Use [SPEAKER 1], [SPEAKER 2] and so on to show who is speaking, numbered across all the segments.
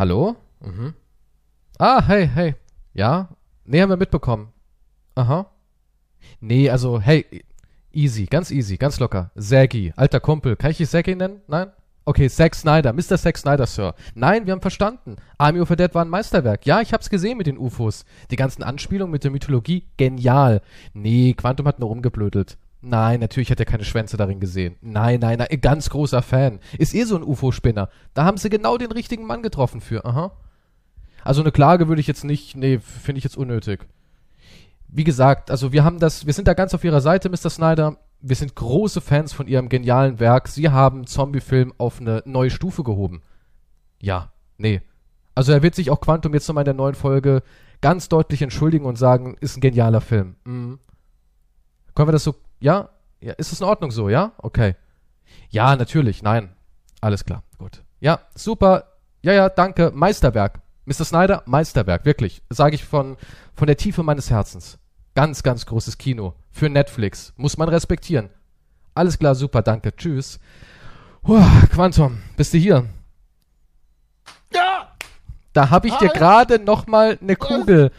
[SPEAKER 1] Hallo? Mhm. Ah, hey, hey. Ja? Nee, haben wir mitbekommen. Aha. Nee, also, hey, easy, ganz easy, ganz locker. Zaggy, alter Kumpel. Kann ich dich Zaggy nennen? Nein? Okay, Zack Snyder, Mr. Zack Snyder, Sir. Nein, wir haben verstanden. Army of the Dead war ein Meisterwerk. Ja, ich hab's gesehen mit den UFOs. Die ganzen Anspielungen mit der Mythologie, genial. Nee, Quantum hat nur rumgeblödelt. Nein, natürlich hat er keine Schwänze darin gesehen. Nein, nein, nein, ganz großer Fan. Ist eh so ein UFO-Spinner. Da haben sie genau den richtigen Mann getroffen für. Aha. Also eine Klage würde ich jetzt nicht, nee, finde ich jetzt unnötig. Wie gesagt, also wir haben das, wir sind da ganz auf ihrer Seite, Mr. Snyder. Wir sind große Fans von ihrem genialen Werk. Sie haben Zombie-Film auf eine neue Stufe gehoben. Ja, nee. Also er wird sich auch Quantum jetzt nochmal in der neuen Folge ganz deutlich entschuldigen und sagen, ist ein genialer Film. Mhm. Können wir das so ja? Ja, ist es in Ordnung so, ja? Okay. Ja, natürlich, nein. Alles klar, gut. Ja, super. Ja, ja, danke. Meisterwerk. Mr. Snyder, Meisterwerk, wirklich. Sage ich von, von der Tiefe meines Herzens. Ganz, ganz großes Kino. Für Netflix. Muss man respektieren. Alles klar, super, danke. Tschüss. Puh, Quantum, bist du hier?
[SPEAKER 2] Ja!
[SPEAKER 1] Da habe ich dir gerade noch mal eine Kugel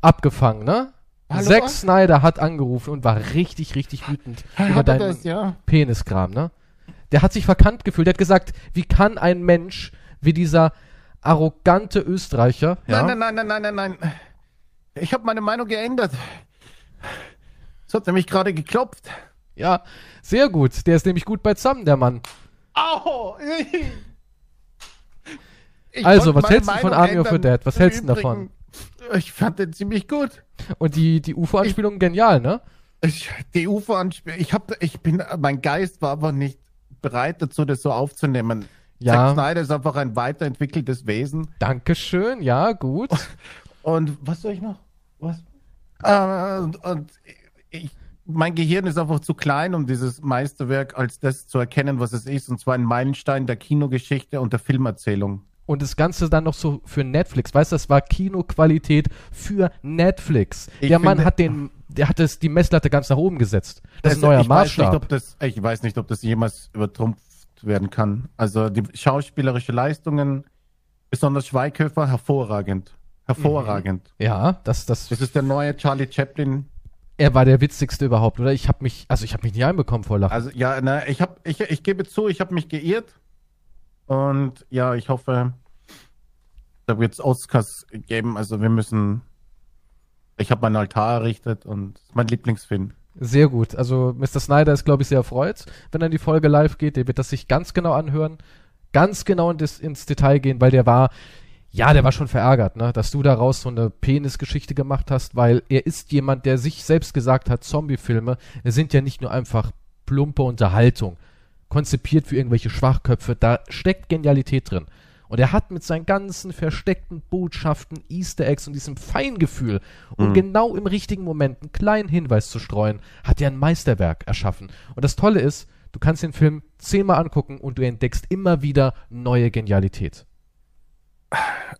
[SPEAKER 1] abgefangen, ne?
[SPEAKER 2] Hallo?
[SPEAKER 1] Zack Snyder hat angerufen und war richtig, richtig wütend
[SPEAKER 2] Hat
[SPEAKER 1] über
[SPEAKER 2] er
[SPEAKER 1] deinen
[SPEAKER 2] das, ja?
[SPEAKER 1] Peniskram, ne? Der hat sich verkannt gefühlt. Der hat gesagt, wie kann ein Mensch wie dieser arrogante Österreicher, ja?
[SPEAKER 2] Nein, nein, nein, nein, nein, nein, nein. Ich habe meine Meinung geändert. Es hat nämlich gerade geklopft.
[SPEAKER 1] Ja, sehr gut. Der ist nämlich gut beisammen, der Mann.
[SPEAKER 2] Au! Ich
[SPEAKER 1] Also, was hältst du von Army of the. Dead? Was hältst du davon?
[SPEAKER 2] Ich fand den ziemlich gut.
[SPEAKER 1] Und die, die UFO-Anspielung genial, ne?
[SPEAKER 2] Ich, die UFO anspiel ich hab, ich bin, mein Geist war aber nicht bereit dazu, das so aufzunehmen.
[SPEAKER 1] Ja.
[SPEAKER 2] Zack Snyder ist einfach ein weiterentwickeltes Wesen.
[SPEAKER 1] Dankeschön, ja, gut.
[SPEAKER 2] Und was soll ich noch? Was? Äh, und, und ich, mein Gehirn ist einfach zu klein, um dieses Meisterwerk als das zu erkennen, was es ist. Und zwar ein Meilenstein der Kinogeschichte und der Filmerzählung.
[SPEAKER 1] Und das Ganze dann noch so für Netflix. Weißt du, das war Kinoqualität für Netflix.
[SPEAKER 2] Ich
[SPEAKER 1] der Mann hat den, der hat das, die Messlatte ganz nach oben gesetzt. Das ist ein neuer
[SPEAKER 2] Also, ich Weiß
[SPEAKER 1] Maßstab.
[SPEAKER 2] nicht, ob das, ich weiß nicht, ob das jemals übertrumpft werden kann. Also die schauspielerische Leistungen, besonders Schweighöfer, hervorragend. Hervorragend.
[SPEAKER 1] ja, das, das,
[SPEAKER 2] Das ist der neue Charlie Chaplin.
[SPEAKER 1] er war der witzigste überhaupt, oder? Ich habe mich, also ich habe mich nicht einbekommen vor Lachen.
[SPEAKER 2] Also ja, na, ich hab, ich, ich gebe zu, ich habe mich geirrt. Und ja, ich hoffe, da wird es Oscars geben. Also wir müssen. Ich habe meinen Altar errichtet und mein Lieblingsfilm.
[SPEAKER 1] Sehr gut. Also Mr. Snyder ist, glaube ich, sehr erfreut, wenn dann die Folge live geht. Der wird das sich ganz genau anhören, ganz genau in das, ins Detail gehen, weil der war, ja, der war schon verärgert, ne, dass du daraus so eine Penisgeschichte gemacht hast, weil er ist jemand, der sich selbst gesagt hat, Zombie-Filme sind ja nicht nur einfach plumpe Unterhaltung, konzipiert für irgendwelche Schwachköpfe, da steckt Genialität drin. Und er hat mit seinen ganzen versteckten Botschaften, Easter Eggs und diesem Feingefühl, um
[SPEAKER 2] Mhm.
[SPEAKER 1] genau im richtigen Moment einen kleinen Hinweis zu streuen, hat er ein Meisterwerk erschaffen. Und das Tolle ist, du kannst den Film zehnmal angucken und du entdeckst immer wieder neue Genialität.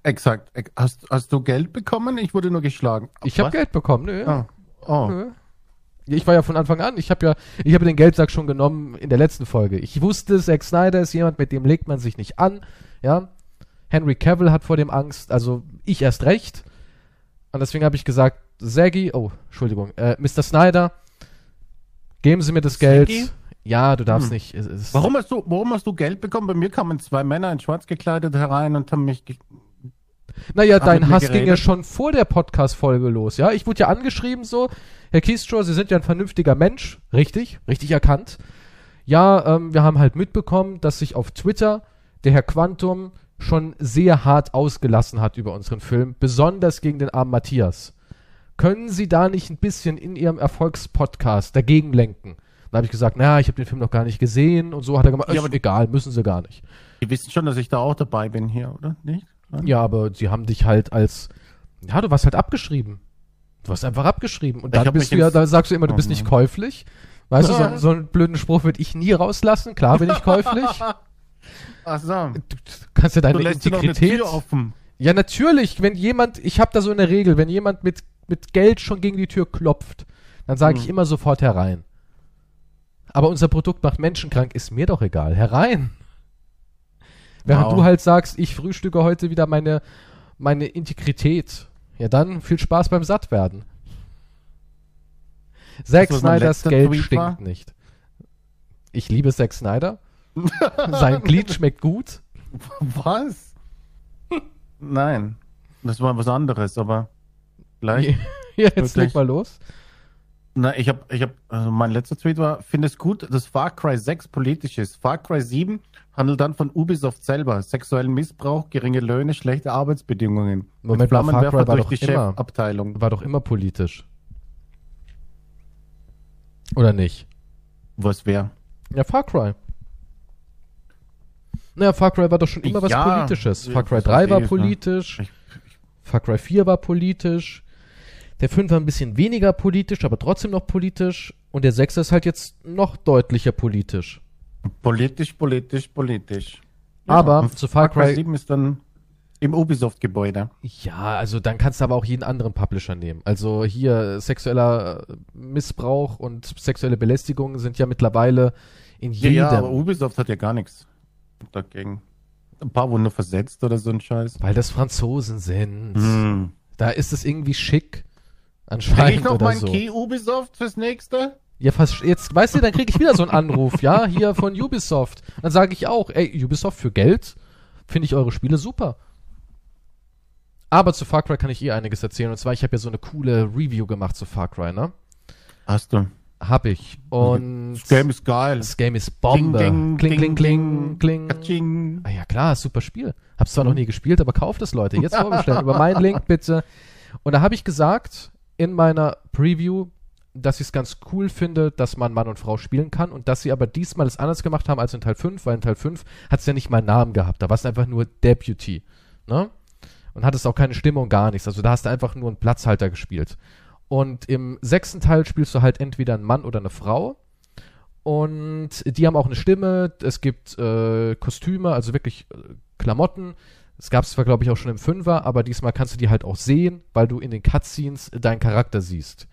[SPEAKER 2] Exakt. Ex- Hast, hast du Geld bekommen? Ich wurde nur geschlagen.
[SPEAKER 1] Ich habe? Geld bekommen, nö.
[SPEAKER 2] Oh. oh.
[SPEAKER 1] Nö. Ich war ja von Anfang an, ich habe ja, ich habe den Geldsack schon genommen in der letzten Folge. Ich wusste, Zack Snyder ist jemand, mit dem legt man sich nicht an, ja. Henry Cavill hat vor dem Angst, also ich erst recht. Und deswegen habe ich gesagt, Zaggy, oh, Entschuldigung, äh, Mr. Snyder, geben Sie mir das Geld.
[SPEAKER 2] Zaggy?
[SPEAKER 1] Ja, du darfst
[SPEAKER 2] Hm.
[SPEAKER 1] nicht. Es, es,
[SPEAKER 2] Warum hast du, warum hast du Geld bekommen? Bei mir kamen zwei Männer in schwarz gekleidet herein und haben mich.
[SPEAKER 1] Naja,
[SPEAKER 2] Hab
[SPEAKER 1] dein Hass ging ja
[SPEAKER 2] geredet?
[SPEAKER 1] schon vor der Podcast-Folge los, ja? Ich wurde ja angeschrieben so, Herr Kiestrow, Sie sind ja ein vernünftiger Mensch. Richtig, richtig erkannt. Ja, ähm, wir haben halt mitbekommen, dass sich auf Twitter der Herr Quantum schon sehr hart ausgelassen hat über unseren Film, besonders gegen den armen Matthias. Können Sie da nicht ein bisschen in Ihrem Erfolgspodcast dagegen lenken? Dann habe ich gesagt, naja, ich habe den Film noch gar nicht gesehen und so hat er gemacht,
[SPEAKER 2] Ja, aber-
[SPEAKER 1] egal, müssen Sie gar nicht.
[SPEAKER 2] Die wissen schon, dass ich da auch dabei bin hier, oder? Nicht? Nein?
[SPEAKER 1] Ja, aber sie haben dich halt als, ja, du warst halt abgeschrieben. Du warst einfach abgeschrieben. Und dann bist du ja, da sagst du immer, du
[SPEAKER 2] Oh
[SPEAKER 1] bist nicht
[SPEAKER 2] Mann.
[SPEAKER 1] käuflich. Weißt du, so, so einen blöden Spruch würde ich nie rauslassen. Klar bin ich käuflich.
[SPEAKER 2] Ach so.
[SPEAKER 1] Du, du kannst ja
[SPEAKER 2] Du
[SPEAKER 1] deine
[SPEAKER 2] lässt dir noch eine
[SPEAKER 1] Integrität.
[SPEAKER 2] Tür offen.
[SPEAKER 1] Ja, natürlich. Wenn jemand, ich habe da so eine Regel, wenn jemand mit, mit Geld schon gegen die Tür klopft, dann sage ich
[SPEAKER 2] Hm.
[SPEAKER 1] immer sofort herein. Aber unser Produkt macht Menschen krank, ist mir doch egal. Herein. Während
[SPEAKER 2] Wow.
[SPEAKER 1] du halt sagst, ich frühstücke heute wieder meine, meine Integrität. Ja, dann viel Spaß beim Sattwerden. Zack Snyders Geld stinkt
[SPEAKER 2] war?
[SPEAKER 1] nicht. Ich liebe Zack Snyder. Sein Glied schmeckt gut.
[SPEAKER 2] Was? Nein. Das war was anderes, aber gleich.
[SPEAKER 1] Ja, jetzt leg mal los.
[SPEAKER 2] Na, ich habe, ich habe, also mein letzter Tweet war, finde es gut, dass Far Cry 6 politisch ist. Far Cry 7 handelt dann von Ubisoft selber. Sexuellen Missbrauch, geringe Löhne, schlechte Arbeitsbedingungen.
[SPEAKER 1] Moment mal, Far
[SPEAKER 2] Flammenwerfer
[SPEAKER 1] Cry war
[SPEAKER 2] durch
[SPEAKER 1] doch
[SPEAKER 2] die
[SPEAKER 1] immer-
[SPEAKER 2] Chefabteilung.
[SPEAKER 1] War doch immer politisch. Oder nicht?
[SPEAKER 2] Was wäre?
[SPEAKER 1] Ja, Far Cry. Naja, Far Cry war doch schon immer was
[SPEAKER 2] Ja,
[SPEAKER 1] Politisches.
[SPEAKER 2] ja,
[SPEAKER 1] Far Cry
[SPEAKER 2] das
[SPEAKER 1] 3 war
[SPEAKER 2] ne?
[SPEAKER 1] politisch. Far Cry 4 war politisch. Der 5 war ein bisschen weniger politisch, aber trotzdem noch politisch. Und der 6 ist halt jetzt noch deutlicher politisch.
[SPEAKER 2] Politisch, politisch, politisch.
[SPEAKER 1] Aber
[SPEAKER 2] und
[SPEAKER 1] zu Far Cry-
[SPEAKER 2] 7 ist dann im Ubisoft-Gebäude.
[SPEAKER 1] Ja, also dann kannst du aber auch jeden anderen Publisher nehmen. Also hier sexueller äh, Missbrauch und sexuelle Belästigung sind ja mittlerweile in
[SPEAKER 2] Ja,
[SPEAKER 1] jedem.
[SPEAKER 2] ja, aber Ubisoft hat ja gar nichts dagegen. Ein paar wurden nur versetzt oder so ein Scheiß.
[SPEAKER 1] weil das Franzosen sind.
[SPEAKER 2] Hm.
[SPEAKER 1] Da ist es irgendwie schick.
[SPEAKER 2] Krieg
[SPEAKER 1] Anscheinend
[SPEAKER 2] ich noch
[SPEAKER 1] oder
[SPEAKER 2] meinen
[SPEAKER 1] so.
[SPEAKER 2] Key Ubisoft fürs nächste?
[SPEAKER 1] Ja, fast, jetzt, weißt du, dann kriege ich wieder so einen Anruf, ja, hier von Ubisoft. Dann sage ich auch, ey, Ubisoft für Geld finde ich eure Spiele super. Aber zu Far Cry kann ich eh einiges erzählen. Und zwar, ich habe ja so eine coole Review gemacht zu Far Cry, ne?
[SPEAKER 2] Hast du.
[SPEAKER 1] Hab ich. Und
[SPEAKER 2] Das Game ist geil.
[SPEAKER 1] das Game ist Bombe. Kling, kling, kling, kling.
[SPEAKER 2] Katsching.
[SPEAKER 1] Ah ja, klar, super Spiel. Hab's zwar noch nie gespielt, aber kauft es, Leute. Jetzt vorbestellen. Über meinen Link bitte. Und da habe ich gesagt, in meiner Preview, dass ich es ganz cool finde, dass man Mann und Frau spielen kann und dass sie aber diesmal es anders gemacht haben als in Teil 5, weil in Teil 5 hat es ja nicht mal einen Namen gehabt. Da war es einfach nur Deputy. Ne? Und hat es auch keine Stimme und gar nichts. Also da hast du einfach nur einen Platzhalter gespielt. Und im sechsten Teil spielst du halt entweder einen Mann oder eine Frau. Und die haben auch eine Stimme. Es gibt äh, Kostüme, also wirklich äh, Klamotten. Es gab es zwar, glaube ich, auch schon im Fünfer, aber diesmal kannst du die halt auch sehen, weil du in den Cutscenes deinen Charakter siehst.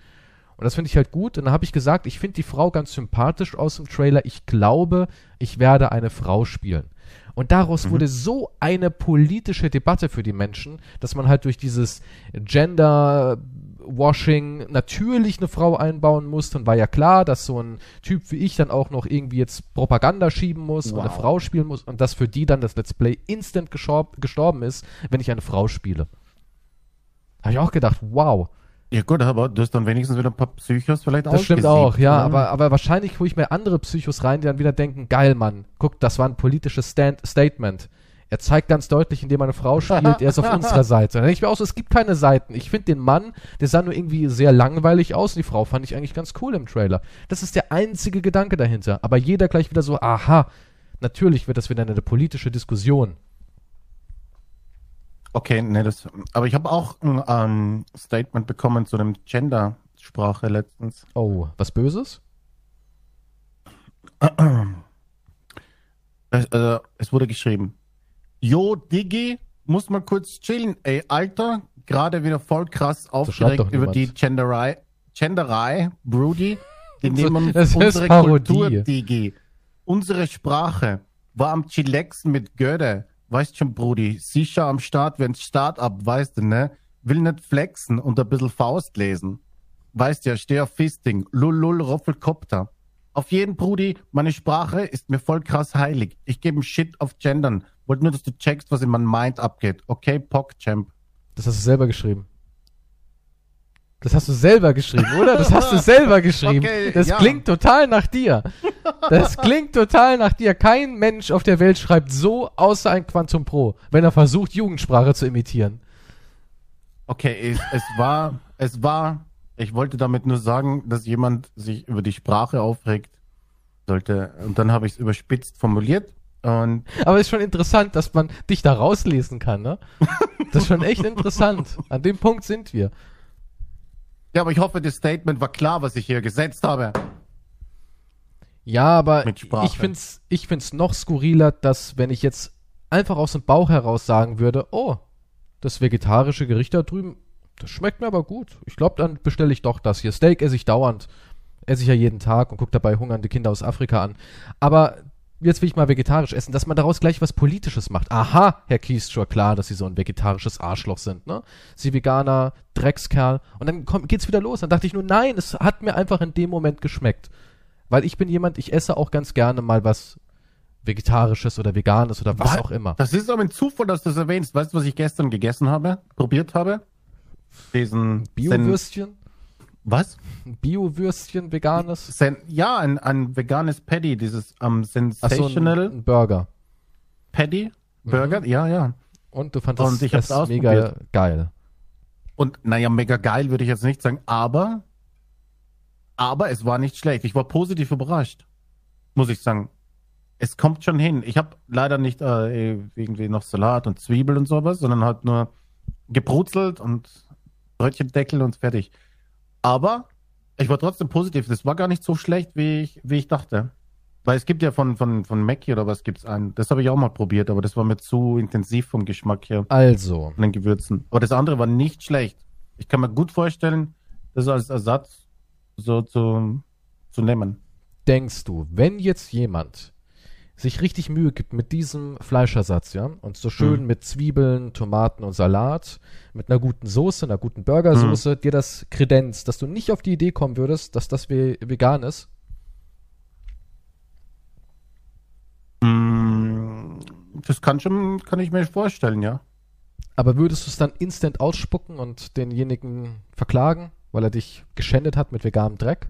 [SPEAKER 1] Und das finde ich halt gut. Und dann habe ich gesagt, ich finde die Frau ganz sympathisch aus dem Trailer. Ich glaube, ich werde eine Frau spielen. Und daraus wurde so eine politische Debatte für die Menschen, dass man halt durch dieses Gender-Washing natürlich eine Frau einbauen muss. Dann war ja klar, dass so ein Typ wie ich dann auch noch irgendwie jetzt Propaganda schieben muss und eine
[SPEAKER 2] Wow.
[SPEAKER 1] Frau spielen muss und dass für die dann das Let's Play instant gestorben ist, wenn ich eine Frau spiele. Habe ich auch gedacht, wow.
[SPEAKER 2] Ja gut, aber du hast dann wenigstens wieder ein paar Psychos vielleicht
[SPEAKER 1] Das stimmt auch, ja,
[SPEAKER 2] ne?
[SPEAKER 1] aber, aber wahrscheinlich hole ich mir andere Psychos rein, die dann wieder denken, geil, Mann, guck, das war ein politisches Stand Statement. Er zeigt ganz deutlich, indem er eine Frau spielt, er ist auf unserer Seite. Dann denke ich mir auch so, es gibt keine Seiten. Ich finde den Mann, der sah nur irgendwie sehr langweilig aus und die Frau fand ich eigentlich ganz cool im Trailer. Das ist der einzige Gedanke dahinter. Aber jeder gleich wieder so, aha, natürlich wird das wieder eine politische Diskussion.
[SPEAKER 2] Okay, nee, das. Aber ich habe auch ein ähm, Statement bekommen zu dem Gender-Sprache letztens.
[SPEAKER 1] Oh, was Böses?
[SPEAKER 2] Es, äh, es wurde geschrieben. Jo, Diggi, muss mal kurz chillen. Ey, Alter, gerade wieder voll krass aufgeregt über die Genderei, Genderei, Brody. Die nehmen
[SPEAKER 1] das
[SPEAKER 2] unsere. Kultur, Diggi. Unsere Sprache war am Chillaxen mit Göde. Weißt schon, Brudi, sicher am Start, wenn's Start-up, weißt du, ne? Will nicht flexen und ein bisschen Faust lesen. Weißt ja, steh auf Fisting, lull Roffelkopter. Auf jeden Brudi, meine Sprache ist mir voll krass heilig. Ich gebe Shit auf Gendern. Wollte nur, dass du checkst, was in meinem Mind abgeht. Okay, PogChamp.
[SPEAKER 1] Das hast du selber geschrieben. Das hast du selber geschrieben, oder? Das hast du selber geschrieben.
[SPEAKER 2] Okay,
[SPEAKER 1] das
[SPEAKER 2] ja.
[SPEAKER 1] klingt total nach dir. Das klingt total nach dir. Kein Mensch auf der Welt schreibt so außer ein Quantum Pro, wenn er versucht, Jugendsprache zu imitieren.
[SPEAKER 2] Okay, es, es war, es war, ich wollte damit nur sagen, dass jemand sich über die Sprache aufregt sollte. Und dann habe ich es überspitzt formuliert. Und
[SPEAKER 1] Aber ist schon interessant, dass man dich da rauslesen kann, ne? Das ist schon echt interessant. An dem Punkt sind wir.
[SPEAKER 2] Ja, aber ich hoffe, das Statement war klar, was ich hier gesetzt habe.
[SPEAKER 1] Ja, aber ich find's, ich find's noch skurriler, dass wenn ich jetzt einfach aus dem Bauch heraus sagen würde, oh, das vegetarische Gericht da drüben, das schmeckt mir aber gut. Ich glaube, dann bestelle ich doch das hier. Steak esse ich dauernd. Esse ich ja jeden Tag und gucke dabei hungernde Kinder aus Afrika an. Aber jetzt will ich mal vegetarisch essen, dass man daraus gleich was Politisches macht. Aha, Herr Kiestrow, klar, dass Sie so ein vegetarisches Arschloch sind, ne? Sie Veganer, Dreckskerl. Und dann kommt, geht's wieder los. Dann dachte ich nur, nein, es hat mir einfach in dem Moment geschmeckt. Weil ich bin jemand, ich esse auch ganz gerne mal was Vegetarisches oder Veganes oder was
[SPEAKER 2] Was?
[SPEAKER 1] auch immer.
[SPEAKER 2] Das ist aber ein Zufall, dass du das erwähnst. Weißt du, was ich gestern gegessen habe? Probiert habe? Diesen Sen
[SPEAKER 1] Bio-Würstchen?
[SPEAKER 2] Was?
[SPEAKER 1] Bio-Würstchen, veganes?
[SPEAKER 2] Sen ja, ein, ein veganes Patty, dieses am
[SPEAKER 1] Ach so, ein,
[SPEAKER 2] Sensational
[SPEAKER 1] ein Burger.
[SPEAKER 2] Patty Burger. Ja, ja.
[SPEAKER 1] Und du fandest
[SPEAKER 2] Und ich
[SPEAKER 1] es mega geil.
[SPEAKER 2] Und naja, mega geil würde ich jetzt nicht sagen, aber, aber es war nicht schlecht. Ich war positiv überrascht, muss ich sagen. Es kommt schon hin. Ich habe leider nicht äh, irgendwie noch Salat und Zwiebel und sowas, sondern halt nur gebrutzelt und Brötchendeckel und fertig. Aber ich war trotzdem positiv. Das war gar nicht so schlecht, wie ich, wie ich dachte. Weil es gibt ja von, von, von Mackie oder was gibt's einen. Das habe ich auch mal probiert, aber das war mir zu intensiv vom Geschmack her
[SPEAKER 1] Also,
[SPEAKER 2] von den Gewürzen. Aber das andere war nicht schlecht. Ich kann mir gut vorstellen, das als Ersatz so zu, zu nehmen.
[SPEAKER 1] denkst du, wenn jetzt jemand sich richtig Mühe gibt mit diesem Fleischersatz, ja, und so schön
[SPEAKER 2] Mhm.
[SPEAKER 1] mit Zwiebeln, Tomaten und Salat, mit einer guten Soße, einer guten Burgersoße,
[SPEAKER 2] Mhm.
[SPEAKER 1] dir das kredenzt, dass du nicht auf die Idee kommen würdest, dass das ve vegan ist?
[SPEAKER 2] Mm, Das kann schon, kann ich mir vorstellen, ja.
[SPEAKER 1] Aber würdest du es dann instant ausspucken und denjenigen verklagen, weil er dich geschändet hat mit veganem Dreck?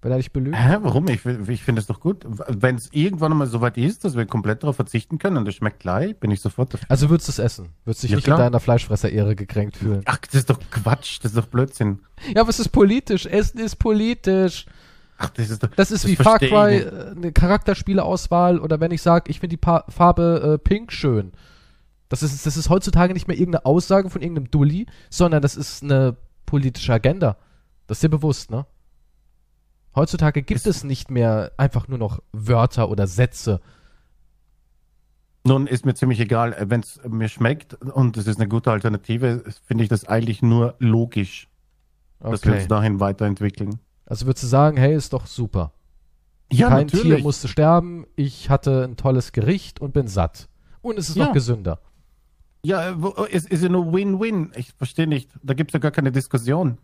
[SPEAKER 1] Wenn er dich belügt?
[SPEAKER 2] Hä, warum? Ich, ich finde es doch gut. Wenn es irgendwann mal so weit ist, dass wir komplett darauf verzichten können und das schmeckt gleich, bin ich sofort dafür.
[SPEAKER 1] Also würdest du es essen? Würdest dich
[SPEAKER 2] Ja,
[SPEAKER 1] nicht
[SPEAKER 2] klar.
[SPEAKER 1] in deiner Fleischfresser-Ehre gekränkt fühlen?
[SPEAKER 2] Ach, das ist doch Quatsch, das ist doch Blödsinn.
[SPEAKER 1] Ja, aber es ist politisch. Essen ist politisch.
[SPEAKER 2] Ach, das ist doch.
[SPEAKER 1] Das ist wie Far Cry, äh, eine Charakterspieleauswahl oder wenn ich sage, ich finde die pa Farbe äh, Pink schön. Das ist, das ist heutzutage nicht mehr irgendeine Aussage von irgendeinem Dulli, sondern das ist eine politische Agenda. Das ist dir bewusst, ne? Heutzutage gibt
[SPEAKER 2] Ist-
[SPEAKER 1] es nicht mehr einfach nur noch Wörter oder Sätze.
[SPEAKER 2] Nun ist mir ziemlich egal, wenn es mir schmeckt und es ist eine gute Alternative, finde ich das eigentlich nur logisch, dass wir
[SPEAKER 1] Okay.
[SPEAKER 2] uns dahin weiterentwickeln.
[SPEAKER 1] Also würdest du sagen, hey, ist doch super.
[SPEAKER 2] Ja,
[SPEAKER 1] Kein Tier musste sterben, ich hatte ein tolles Gericht und bin satt. Und es ist
[SPEAKER 2] Ja.
[SPEAKER 1] noch gesünder.
[SPEAKER 2] Ja, wo- es ist ja nur Win-Win. Ich verstehe nicht. Da gibt es ja gar keine Diskussion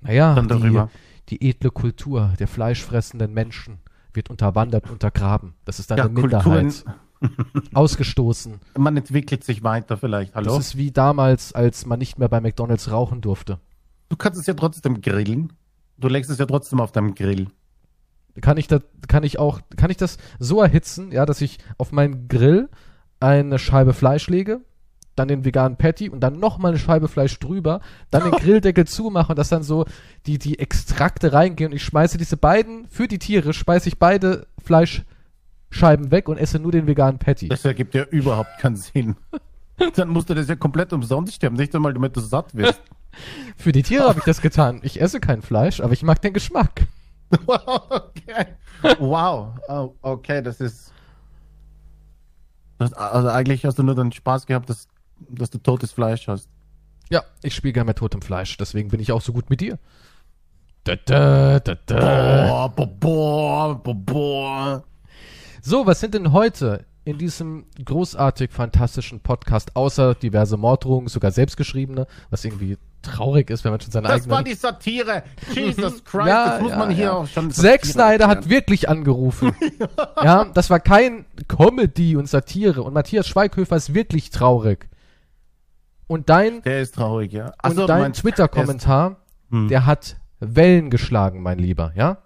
[SPEAKER 1] Naja,
[SPEAKER 2] dann darüber.
[SPEAKER 1] die edle Kultur der fleischfressenden Menschen wird unterwandert untergraben. Das ist eine
[SPEAKER 2] Ja,
[SPEAKER 1] Minderheit. Ausgestoßen.
[SPEAKER 2] man entwickelt sich weiter vielleicht. Hallo?
[SPEAKER 1] Das ist wie damals, als man nicht mehr bei McDonalds rauchen durfte.
[SPEAKER 2] Du kannst es ja trotzdem grillen. Du legst es ja trotzdem auf deinem Grill.
[SPEAKER 1] Kann ich, da, kann ich auch, kann ich das so erhitzen, ja, dass ich auf meinen Grill eine Scheibe Fleisch lege, dann den veganen Patty und dann nochmal eine Scheibe Fleisch drüber, dann den Grilldeckel zumache und dass dann so die, die Extrakte reingehen und ich schmeiße diese beiden, für die Tiere, schmeiße ich beide Fleischscheiben weg und esse nur den veganen Patty.
[SPEAKER 2] Das ergibt ja überhaupt keinen Sinn. Dann musst du das ja komplett umsonst sterben. Nicht einmal, damit du satt wirst.
[SPEAKER 1] Für die Tiere habe ich das getan. Ich esse kein Fleisch, aber ich mag den Geschmack.
[SPEAKER 2] okay. Wow. Oh, okay, das ist. Das, also eigentlich hast du nur den Spaß gehabt, dass, dass du totes Fleisch hast.
[SPEAKER 1] Ja, ich spiele gerne mit totem Fleisch, deswegen bin ich auch so gut mit dir. Da, da, da, da.
[SPEAKER 2] Boah, boah, boah, boah.
[SPEAKER 1] So, was sind denn heute in diesem großartig fantastischen Podcast, außer diverse Morddrohungen, sogar selbstgeschriebene, was irgendwie traurig ist, wenn man schon seine
[SPEAKER 2] Das war
[SPEAKER 1] eigenen...
[SPEAKER 2] die Satire. Jesus Christ,
[SPEAKER 1] Ja,
[SPEAKER 2] das muss
[SPEAKER 1] ja,
[SPEAKER 2] man hier
[SPEAKER 1] ja.
[SPEAKER 2] auch schon.
[SPEAKER 1] Zack Snyder hat wirklich angerufen. ja, das war kein Comedy und Satire. Und Matthias Schweighöfer ist wirklich traurig. Und dein,
[SPEAKER 2] Der ist traurig, ja. Ach
[SPEAKER 1] und
[SPEAKER 2] so,
[SPEAKER 1] dein Twitter-Kommentar,
[SPEAKER 2] Hm.
[SPEAKER 1] der hat Wellen geschlagen, mein Lieber, ja?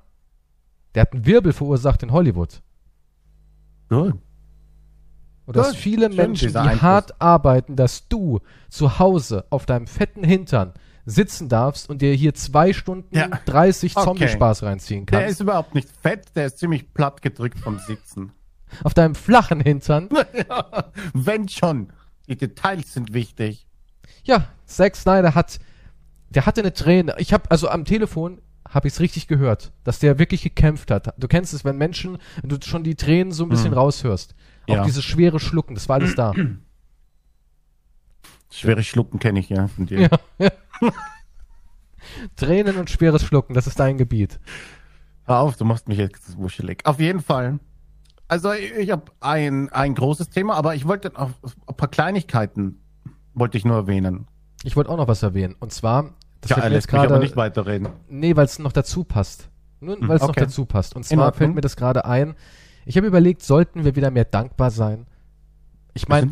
[SPEAKER 1] Der hat einen Wirbel verursacht in Hollywood.
[SPEAKER 2] Gut.
[SPEAKER 1] Und dass
[SPEAKER 2] Gut,
[SPEAKER 1] viele
[SPEAKER 2] schön,
[SPEAKER 1] Menschen, die
[SPEAKER 2] Einfluss.
[SPEAKER 1] hart arbeiten, dass du zu Hause auf deinem fetten Hintern sitzen darfst und dir hier zwei Stunden
[SPEAKER 2] Ja.
[SPEAKER 1] 30
[SPEAKER 2] Okay.
[SPEAKER 1] Zombie-Spaß reinziehen
[SPEAKER 2] Der
[SPEAKER 1] kannst.
[SPEAKER 2] ist überhaupt nicht fett, der ist ziemlich platt gedrückt vom Sitzen.
[SPEAKER 1] Auf deinem flachen Hintern.
[SPEAKER 2] ja, wenn schon. Die Details sind wichtig.
[SPEAKER 1] Ja, Zack Snyder hat, der hatte eine Träne. Ich habe also am Telefon habe ich es richtig gehört, dass der wirklich gekämpft hat. Du kennst es, wenn Menschen, wenn du schon die Tränen so ein bisschen
[SPEAKER 2] Hm.
[SPEAKER 1] raushörst. Auch
[SPEAKER 2] Ja.
[SPEAKER 1] dieses schwere Schlucken, das war alles da.
[SPEAKER 2] Schwere Schlucken kenne ich ja von dir.
[SPEAKER 1] ja. Tränen und schweres Schlucken, das ist dein Gebiet.
[SPEAKER 2] Hör auf, du machst mich jetzt wuschelig. Auf jeden Fall. Also ich, ich habe ein, ein großes Thema, aber ich wollte noch ein paar Kleinigkeiten wollte ich nur erwähnen.
[SPEAKER 1] Ich wollte auch noch was erwähnen. Und zwar, das
[SPEAKER 2] Ja,
[SPEAKER 1] fällt mir jetzt gerade.
[SPEAKER 2] nicht weiterreden.
[SPEAKER 1] Nee, weil es noch dazu passt. Nur
[SPEAKER 2] Hm,
[SPEAKER 1] weil es noch
[SPEAKER 2] okay.
[SPEAKER 1] dazu passt. Und zwar fällt mir das gerade ein. Ich habe überlegt, sollten wir wieder mehr dankbar sein? Ich meine,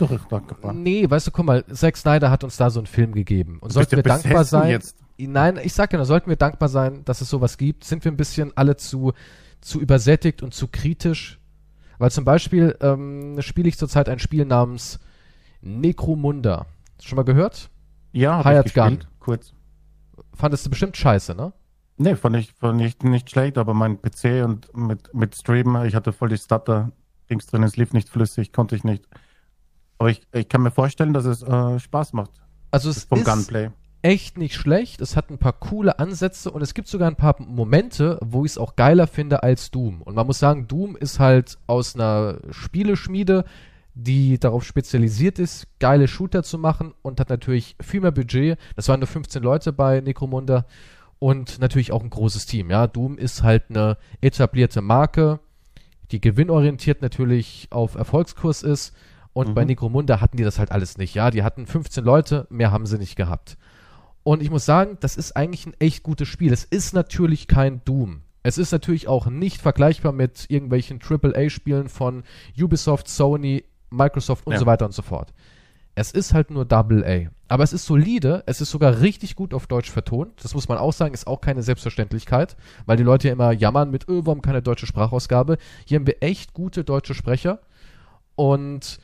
[SPEAKER 1] nee, weißt du, guck mal, Zack Snyder hat uns da so einen Film gegeben. Und sollten wir dankbar sein?
[SPEAKER 2] Jetzt.
[SPEAKER 1] Nein, ich sag ja nur, sollten wir dankbar sein, dass es sowas gibt? Sind wir ein bisschen alle zu, zu übersättigt und zu kritisch? Weil zum Beispiel ähm, spiele ich zurzeit ein Spiel namens Necromunda. Schon mal gehört?
[SPEAKER 2] Ja, hab
[SPEAKER 1] Hired
[SPEAKER 2] ich gespielt, kurz.
[SPEAKER 1] Fandest du bestimmt scheiße, ne?
[SPEAKER 2] Nee, fand ich, fand ich nicht schlecht, aber mein PC und mit, mit Stream, ich hatte voll die Stutter-Dings drin, es lief nicht flüssig, konnte ich nicht. Aber ich, ich kann mir vorstellen, dass es äh, Spaß macht
[SPEAKER 1] Also es
[SPEAKER 2] vom
[SPEAKER 1] ist
[SPEAKER 2] Gunplay.
[SPEAKER 1] echt nicht schlecht. Es hat ein paar coole Ansätze und es gibt sogar ein paar Momente, wo ich es auch geiler finde als Doom. Und man muss sagen, Doom ist halt aus einer Spieleschmiede, die darauf spezialisiert ist, geile Shooter zu machen und hat natürlich viel mehr Budget. Das waren nur 15 Leute bei Necromunda und natürlich auch ein großes Team. Ja, Doom ist halt eine etablierte Marke, die gewinnorientiert natürlich auf Erfolgskurs ist. Und
[SPEAKER 2] Mhm.
[SPEAKER 1] bei Necromunda hatten die das halt alles nicht. Ja, die hatten 15 Leute, mehr haben sie nicht gehabt. Und ich muss sagen, das ist eigentlich ein echt gutes Spiel. Es ist natürlich kein Doom. Es ist natürlich auch nicht vergleichbar mit irgendwelchen AAA-Spielen von Ubisoft, Sony, Microsoft und
[SPEAKER 2] Ja.
[SPEAKER 1] so weiter und so fort. Es ist halt nur AA. Aber es ist solide, es ist sogar richtig gut auf Deutsch vertont. Das muss man auch sagen, ist auch keine Selbstverständlichkeit, weil die Leute ja immer jammern mit, öh, warum keine deutsche Sprachausgabe. Hier haben wir echt gute deutsche Sprecher und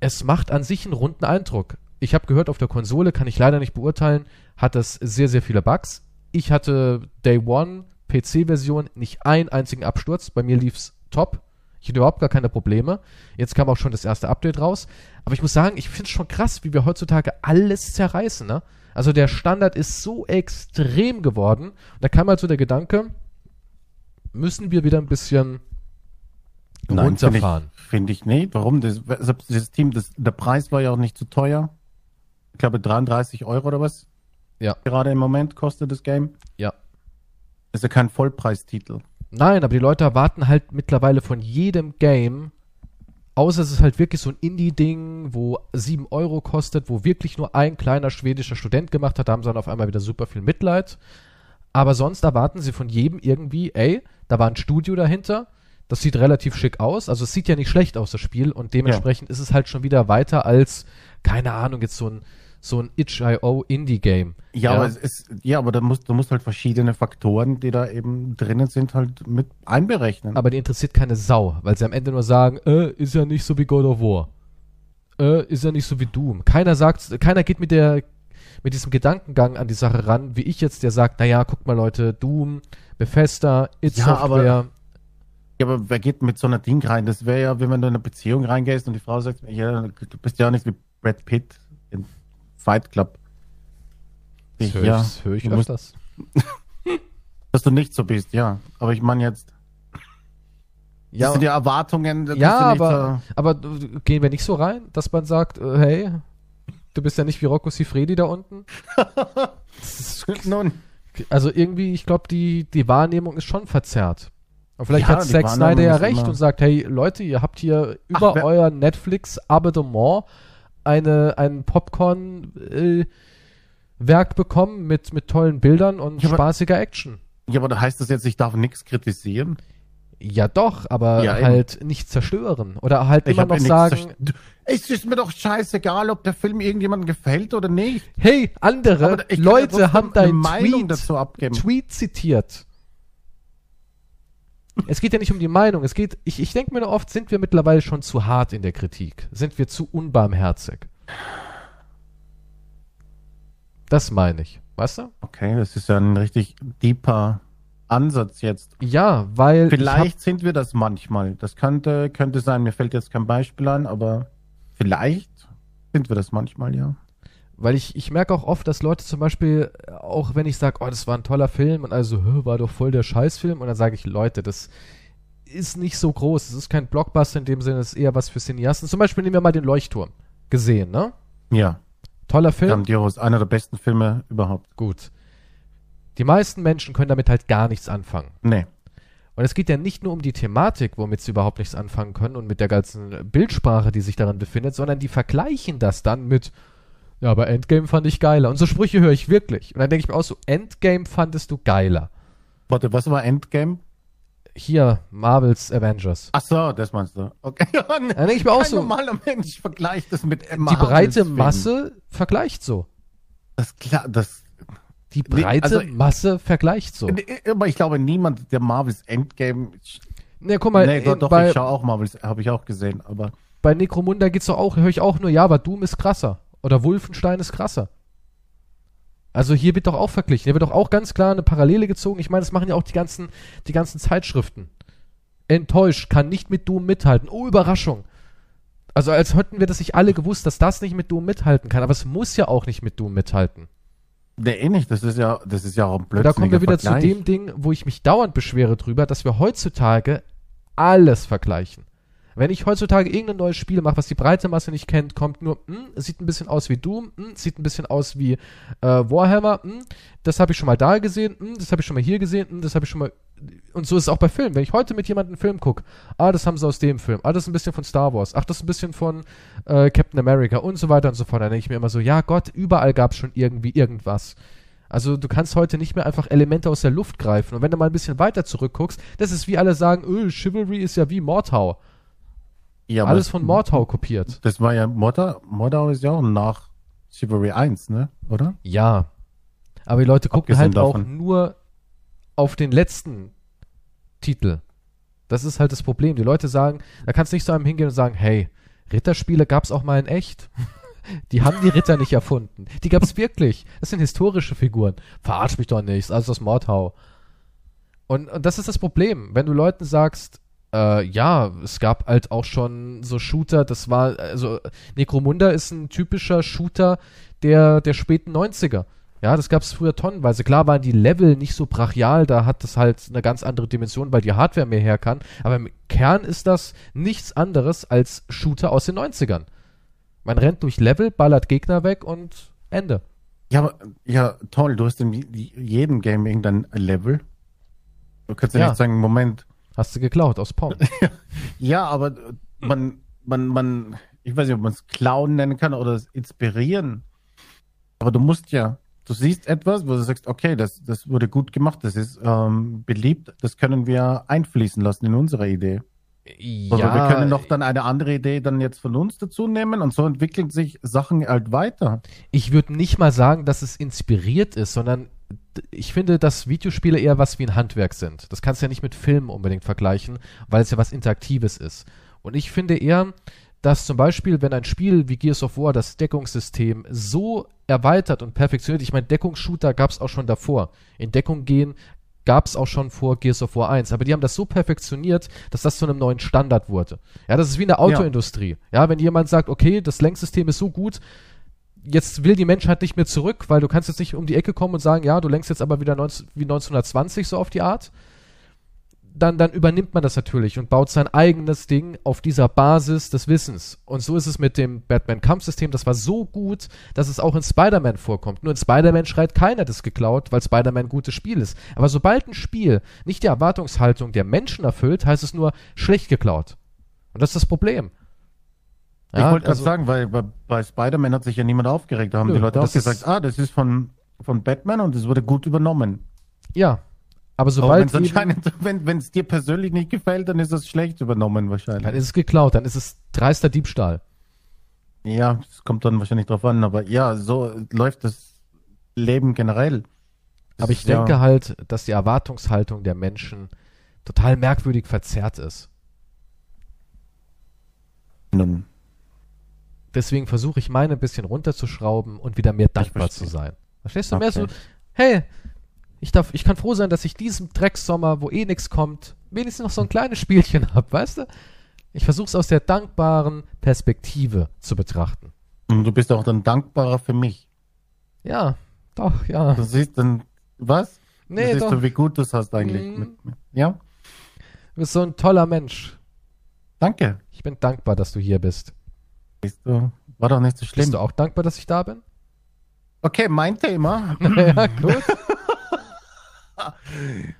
[SPEAKER 1] es macht an sich einen runden Eindruck. Ich habe gehört, auf der Konsole kann ich leider nicht beurteilen, hat das sehr, sehr viele Bugs. Ich hatte Day One PC-Version nicht einen einzigen Absturz. Bei mir lief's top. Ich hatte überhaupt gar keine Probleme. Jetzt kam auch schon das erste Update raus. Aber ich muss sagen, ich finde es schon krass, wie wir heutzutage alles zerreißen. Ne? Also der Standard ist so extrem geworden. Und da kam halt so der Gedanke, müssen wir wieder ein bisschen
[SPEAKER 2] Nein, finde ich,
[SPEAKER 1] runterfahren.
[SPEAKER 2] find ich nicht. Warum? Das, dieses Team, das, der Preis war ja auch nicht zu teuer. Ich glaube 33 Euro oder was?
[SPEAKER 1] Ja.
[SPEAKER 2] Gerade im Moment kostet das Game.
[SPEAKER 1] Ja.
[SPEAKER 2] Ist ja kein Vollpreistitel.
[SPEAKER 1] Nein, aber die Leute erwarten halt mittlerweile von jedem Game, außer es ist halt wirklich so ein Indie-Ding, wo 7 Euro kostet, wo wirklich nur ein kleiner schwedischer Student gemacht hat, da haben sie dann auf einmal wieder super viel Mitleid. Aber sonst erwarten sie von jedem irgendwie, ey, da war ein Studio dahinter, das sieht relativ schick aus, also es sieht ja nicht schlecht aus, das Spiel, und dementsprechend ist es halt schon wieder weiter als, keine Ahnung, jetzt so ein, so ein itch.io Indie-Game.
[SPEAKER 2] Ja, aber es ist, ja, aber da musst, du musst halt verschiedene Faktoren, die da eben drinnen sind, halt mit einberechnen.
[SPEAKER 1] aber die interessiert keine Sau, weil sie am Ende nur sagen, äh, ist ja nicht so wie God of War. Äh, ist ja nicht so wie Doom. Keiner sagt, keiner geht mit der, mit diesem Gedankengang an die Sache ran, wie ich jetzt, der sagt, naja, guckt mal Leute, Doom, Bethesda, It
[SPEAKER 2] Ja, aber-
[SPEAKER 1] Software.
[SPEAKER 2] Ja, aber wer geht mit so einer Ding rein? Das wäre ja, wenn du in eine Beziehung reingehst und die Frau sagt, ja, du bist ja auch nicht wie Brad Pitt Fight Club.
[SPEAKER 1] Das höre
[SPEAKER 2] ja,
[SPEAKER 1] ich, das hör ich
[SPEAKER 2] du musst-
[SPEAKER 1] öfters.
[SPEAKER 2] dass du nicht so bist, ja. Aber ich meine jetzt, das
[SPEAKER 1] Ja,
[SPEAKER 2] sind ja Erwartungen. das
[SPEAKER 1] ja aber, aber äh, gehen wir nicht so rein, dass man sagt, äh, hey, du bist ja nicht wie Rocco Sifredi da unten? Das ist
[SPEAKER 2] So, nun,
[SPEAKER 1] Also irgendwie, ich glaube, die, die Wahrnehmung ist schon verzerrt. Und vielleicht
[SPEAKER 2] Ja,
[SPEAKER 1] hat Zack Snyder ja recht
[SPEAKER 2] immer-
[SPEAKER 1] und sagt, hey Leute, ihr habt hier über
[SPEAKER 2] wer-
[SPEAKER 1] euer Netflix-Abonnement eine, ein Popcorn-Werk bekommen mit, mit tollen Bildern und
[SPEAKER 2] Ja, aber-
[SPEAKER 1] spaßiger Action.
[SPEAKER 2] ja, aber da heißt das jetzt, ich darf nichts kritisieren.
[SPEAKER 1] Ja doch, aber
[SPEAKER 2] Ja, eben.
[SPEAKER 1] halt nicht zerstören. Oder halt
[SPEAKER 2] Ich
[SPEAKER 1] immer noch sagen,
[SPEAKER 2] Es ist mir doch scheißegal, ob der Film irgendjemandem gefällt oder nicht.
[SPEAKER 1] hey, andere
[SPEAKER 2] Aber
[SPEAKER 1] Leute haben dein Tweet. Tweet zitiert. Es geht ja nicht um die Meinung. Es geht, ich, ich denke mir nur oft, sind wir mittlerweile schon zu hart in der Kritik? Sind wir zu unbarmherzig? Das meine ich. Weißt du?
[SPEAKER 2] Okay, das ist ja ein richtig deeper Ansatz jetzt.
[SPEAKER 1] Ja, weil.
[SPEAKER 2] Vielleicht sind wir das manchmal. Das könnte, könnte sein. Mir fällt jetzt kein Beispiel an, aber vielleicht sind wir das manchmal, ja.
[SPEAKER 1] Weil ich, ich merke auch oft, dass Leute zum Beispiel, auch wenn ich sage, oh, das war ein toller Film und also, "Hö, war doch voll der Scheißfilm, und dann sage ich, Leute, das ist nicht so groß. Es ist kein Blockbuster in dem Sinne, es ist eher was für Cineasten. Zum Beispiel nehmen wir mal den Leuchtturm. Gesehen, ne?
[SPEAKER 2] Ja,
[SPEAKER 1] Toller Film.
[SPEAKER 2] grandios. Einer der besten Filme überhaupt.
[SPEAKER 1] Gut. Die meisten Menschen können damit halt gar nichts anfangen.
[SPEAKER 2] Nee.
[SPEAKER 1] Und es geht ja nicht nur um die Thematik, womit sie überhaupt nichts anfangen können und mit der ganzen Bildsprache, die sich darin befindet, sondern die vergleichen das dann mit, ja, aber Endgame fand ich geiler. Und so Sprüche höre ich wirklich. Und dann denke ich mir auch so, Endgame fandest du geiler.
[SPEAKER 2] Warte, was war Endgame?
[SPEAKER 1] Hier, Marvels Avengers.
[SPEAKER 2] Ach so, das meinst du. Okay.
[SPEAKER 1] Dann denke ich mir auch
[SPEAKER 2] Kein
[SPEAKER 1] so,
[SPEAKER 2] normaler Mensch vergleicht das mit
[SPEAKER 1] die
[SPEAKER 2] Marvels
[SPEAKER 1] breite
[SPEAKER 2] Film.
[SPEAKER 1] Masse vergleicht so.
[SPEAKER 2] Das klar, das.
[SPEAKER 1] Die breite
[SPEAKER 2] also-
[SPEAKER 1] Masse vergleicht so.
[SPEAKER 2] Aber ich glaube, niemand, der Marvels Endgame.
[SPEAKER 1] Ne, guck mal,
[SPEAKER 2] nee, doch,
[SPEAKER 1] äh,
[SPEAKER 2] doch,
[SPEAKER 1] bei,
[SPEAKER 2] ich schaue auch Marvels, habe ich auch gesehen, aber.
[SPEAKER 1] bei Necromunda geht's doch auch, höre ich auch nur, ja, aber Doom ist krasser. Oder Wolfenstein ist krasser. Also hier wird doch auch verglichen. Hier wird doch auch ganz klar eine Parallele gezogen. Ich meine, das machen ja auch die ganzen, die ganzen Zeitschriften. Enttäuscht, kann nicht mit Doom mithalten. Oh, Überraschung. Also als hätten wir das nicht alle gewusst, dass das nicht mit Doom mithalten kann. Aber es muss ja auch nicht mit Doom mithalten.
[SPEAKER 2] Nee, eh nicht. Das ist ja, das ist ja auch ein
[SPEAKER 1] Und
[SPEAKER 2] blödsinniger
[SPEAKER 1] da kommen wir wieder
[SPEAKER 2] Vergleich.
[SPEAKER 1] zu dem Ding, wo ich mich dauernd beschwere drüber, dass wir heutzutage alles vergleichen. Wenn ich heutzutage irgendein neues Spiel mache, was die breite Masse nicht kennt, kommt nur, hm, es sieht ein bisschen aus wie Doom, hm, sieht ein bisschen aus wie äh, Warhammer, hm, das habe ich schon mal da gesehen, hm, das habe ich schon mal hier gesehen, hm, das habe ich schon mal. Und so ist es auch bei Filmen. Wenn ich heute mit jemandem einen Film gucke, ah, das haben sie aus dem Film, ah, das ist ein bisschen von Star Wars, ach, das ist ein bisschen von äh, Captain America und so weiter und so fort, dann denke ich mir immer so, ja Gott, überall gab es schon irgendwie irgendwas. Also du kannst heute nicht mehr einfach Elemente aus der Luft greifen. Und wenn du mal ein bisschen weiter zurückguckst, das ist wie alle sagen, öh, Chivalry ist ja wie Mordhau.
[SPEAKER 2] Ja,
[SPEAKER 1] Alles von Mordhau kopiert.
[SPEAKER 2] Das war ja, Mordau, Mordau ist ja auch nach Chivalry 1, ne? Oder?
[SPEAKER 1] Ja. Aber die Leute gucken
[SPEAKER 2] Abgesehen
[SPEAKER 1] halt auch
[SPEAKER 2] davon.
[SPEAKER 1] nur auf den letzten Titel. Das ist halt das Problem. Die Leute sagen, da kannst du nicht zu einem hingehen und sagen, hey, Ritterspiele gab's auch mal in echt. Die haben die Ritter nicht erfunden. Die gab's wirklich. Das sind historische Figuren. Verarsch mich doch nicht. Also das Mordhau. Und, und das ist das Problem. Wenn du Leuten sagst, äh, ja, es gab halt auch schon so Shooter, das war, also Necromunda ist ein typischer Shooter der, der späten 90er. Ja, das gab es früher tonnenweise. Klar waren die Level nicht so brachial, da hat das halt eine ganz andere Dimension, weil die Hardware mehr her kann. Aber im Kern ist das nichts anderes als Shooter aus den 90ern. Man rennt durch Level, ballert Gegner weg und Ende.
[SPEAKER 2] Ja, aber, ja, toll, du hast in je- jedem Game irgendein Level. Du kannst ja,
[SPEAKER 1] Ja.
[SPEAKER 2] nicht sagen, Moment.
[SPEAKER 1] Hast du geklaut aus Pong.
[SPEAKER 2] Ja, aber äh, man, man, man, ich weiß nicht, ob man es klauen nennen kann oder es inspirieren. Aber du musst ja, du siehst etwas, wo du sagst, okay, das, das wurde gut gemacht, das ist ähm, beliebt, das können wir einfließen lassen in unsere Idee.
[SPEAKER 1] ja,
[SPEAKER 2] Also wir können noch dann eine andere Idee dann jetzt von uns dazu nehmen und so entwickeln sich Sachen halt weiter.
[SPEAKER 1] ich würde nicht mal sagen, dass es inspiriert ist, sondern ich finde, dass Videospiele eher was wie ein Handwerk sind. Das kannst du ja nicht mit Filmen unbedingt vergleichen, weil es ja was Interaktives ist. Und ich finde eher, dass zum Beispiel, wenn ein Spiel wie Gears of War das Deckungssystem so erweitert und perfektioniert, ich meine, Deckungsshooter gab es auch schon davor. In Deckung gehen gab es auch schon vor Gears of War 1, aber die haben das so perfektioniert, dass das zu einem neuen Standard wurde. Ja, das ist wie in der Autoindustrie. Ja, wenn jemand sagt, okay, das Lenksystem ist so gut, jetzt will die Menschheit nicht mehr zurück, weil du kannst jetzt nicht um die Ecke kommen und sagen, ja, du lenkst jetzt aber wieder 19, wie 1920 so auf die Art. Dann, dann übernimmt man das natürlich und baut sein eigenes Ding auf dieser Basis des Wissens. Und so ist es mit dem Batman-Kampfsystem. Das war so gut, dass es auch in Spider-Man vorkommt. Nur in Spider-Man schreit keiner das geklaut, weil Spider-Man ein gutes Spiel ist. Aber sobald ein Spiel nicht die Erwartungshaltung der Menschen erfüllt, heißt es nur schlecht geklaut. Und das ist das Problem.
[SPEAKER 2] Ich
[SPEAKER 1] Ja,
[SPEAKER 2] wollte gerade
[SPEAKER 1] also-
[SPEAKER 2] sagen, weil bei, bei Spider-Man hat sich ja niemand aufgeregt. Da haben
[SPEAKER 1] Nö,
[SPEAKER 2] die Leute auch
[SPEAKER 1] das ist-
[SPEAKER 2] gesagt, ah, das ist von, von Batman und es wurde gut übernommen.
[SPEAKER 1] Ja. Aber sobald
[SPEAKER 2] wenn es dir persönlich nicht gefällt, dann ist es schlecht übernommen wahrscheinlich.
[SPEAKER 1] Dann ist es geklaut, dann ist es dreister Diebstahl.
[SPEAKER 2] Ja, es kommt dann wahrscheinlich drauf an, aber ja, so läuft das Leben generell. Das
[SPEAKER 1] Aber ich
[SPEAKER 2] ist ja-
[SPEAKER 1] denke halt, dass die Erwartungshaltung der Menschen total merkwürdig verzerrt ist.
[SPEAKER 2] Nun,
[SPEAKER 1] Deswegen versuche ich meine ein bisschen runterzuschrauben und wieder mehr dankbar zu sein. Verstehst du? Mehr so,
[SPEAKER 2] Okay.
[SPEAKER 1] hey, ich, darf, ich kann froh sein, dass ich diesem Drecksommer, wo eh nichts kommt, wenigstens noch so ein kleines Spielchen habe, weißt du? Ich versuche es aus der dankbaren Perspektive zu betrachten.
[SPEAKER 2] Und du bist auch dann dankbarer für mich.
[SPEAKER 1] Ja, doch, ja.
[SPEAKER 2] Du siehst dann, was?
[SPEAKER 1] Nee,
[SPEAKER 2] du siehst
[SPEAKER 1] doch.
[SPEAKER 2] du, wie gut du es hast eigentlich. Mit, mit, ja,
[SPEAKER 1] Du bist so ein toller Mensch.
[SPEAKER 2] danke.
[SPEAKER 1] Ich bin dankbar, dass du hier bist.
[SPEAKER 2] Siehst du, war doch nicht so schlimm.
[SPEAKER 1] Bist du auch dankbar, dass ich da bin?
[SPEAKER 2] Okay, mein Thema.
[SPEAKER 1] ja, gut.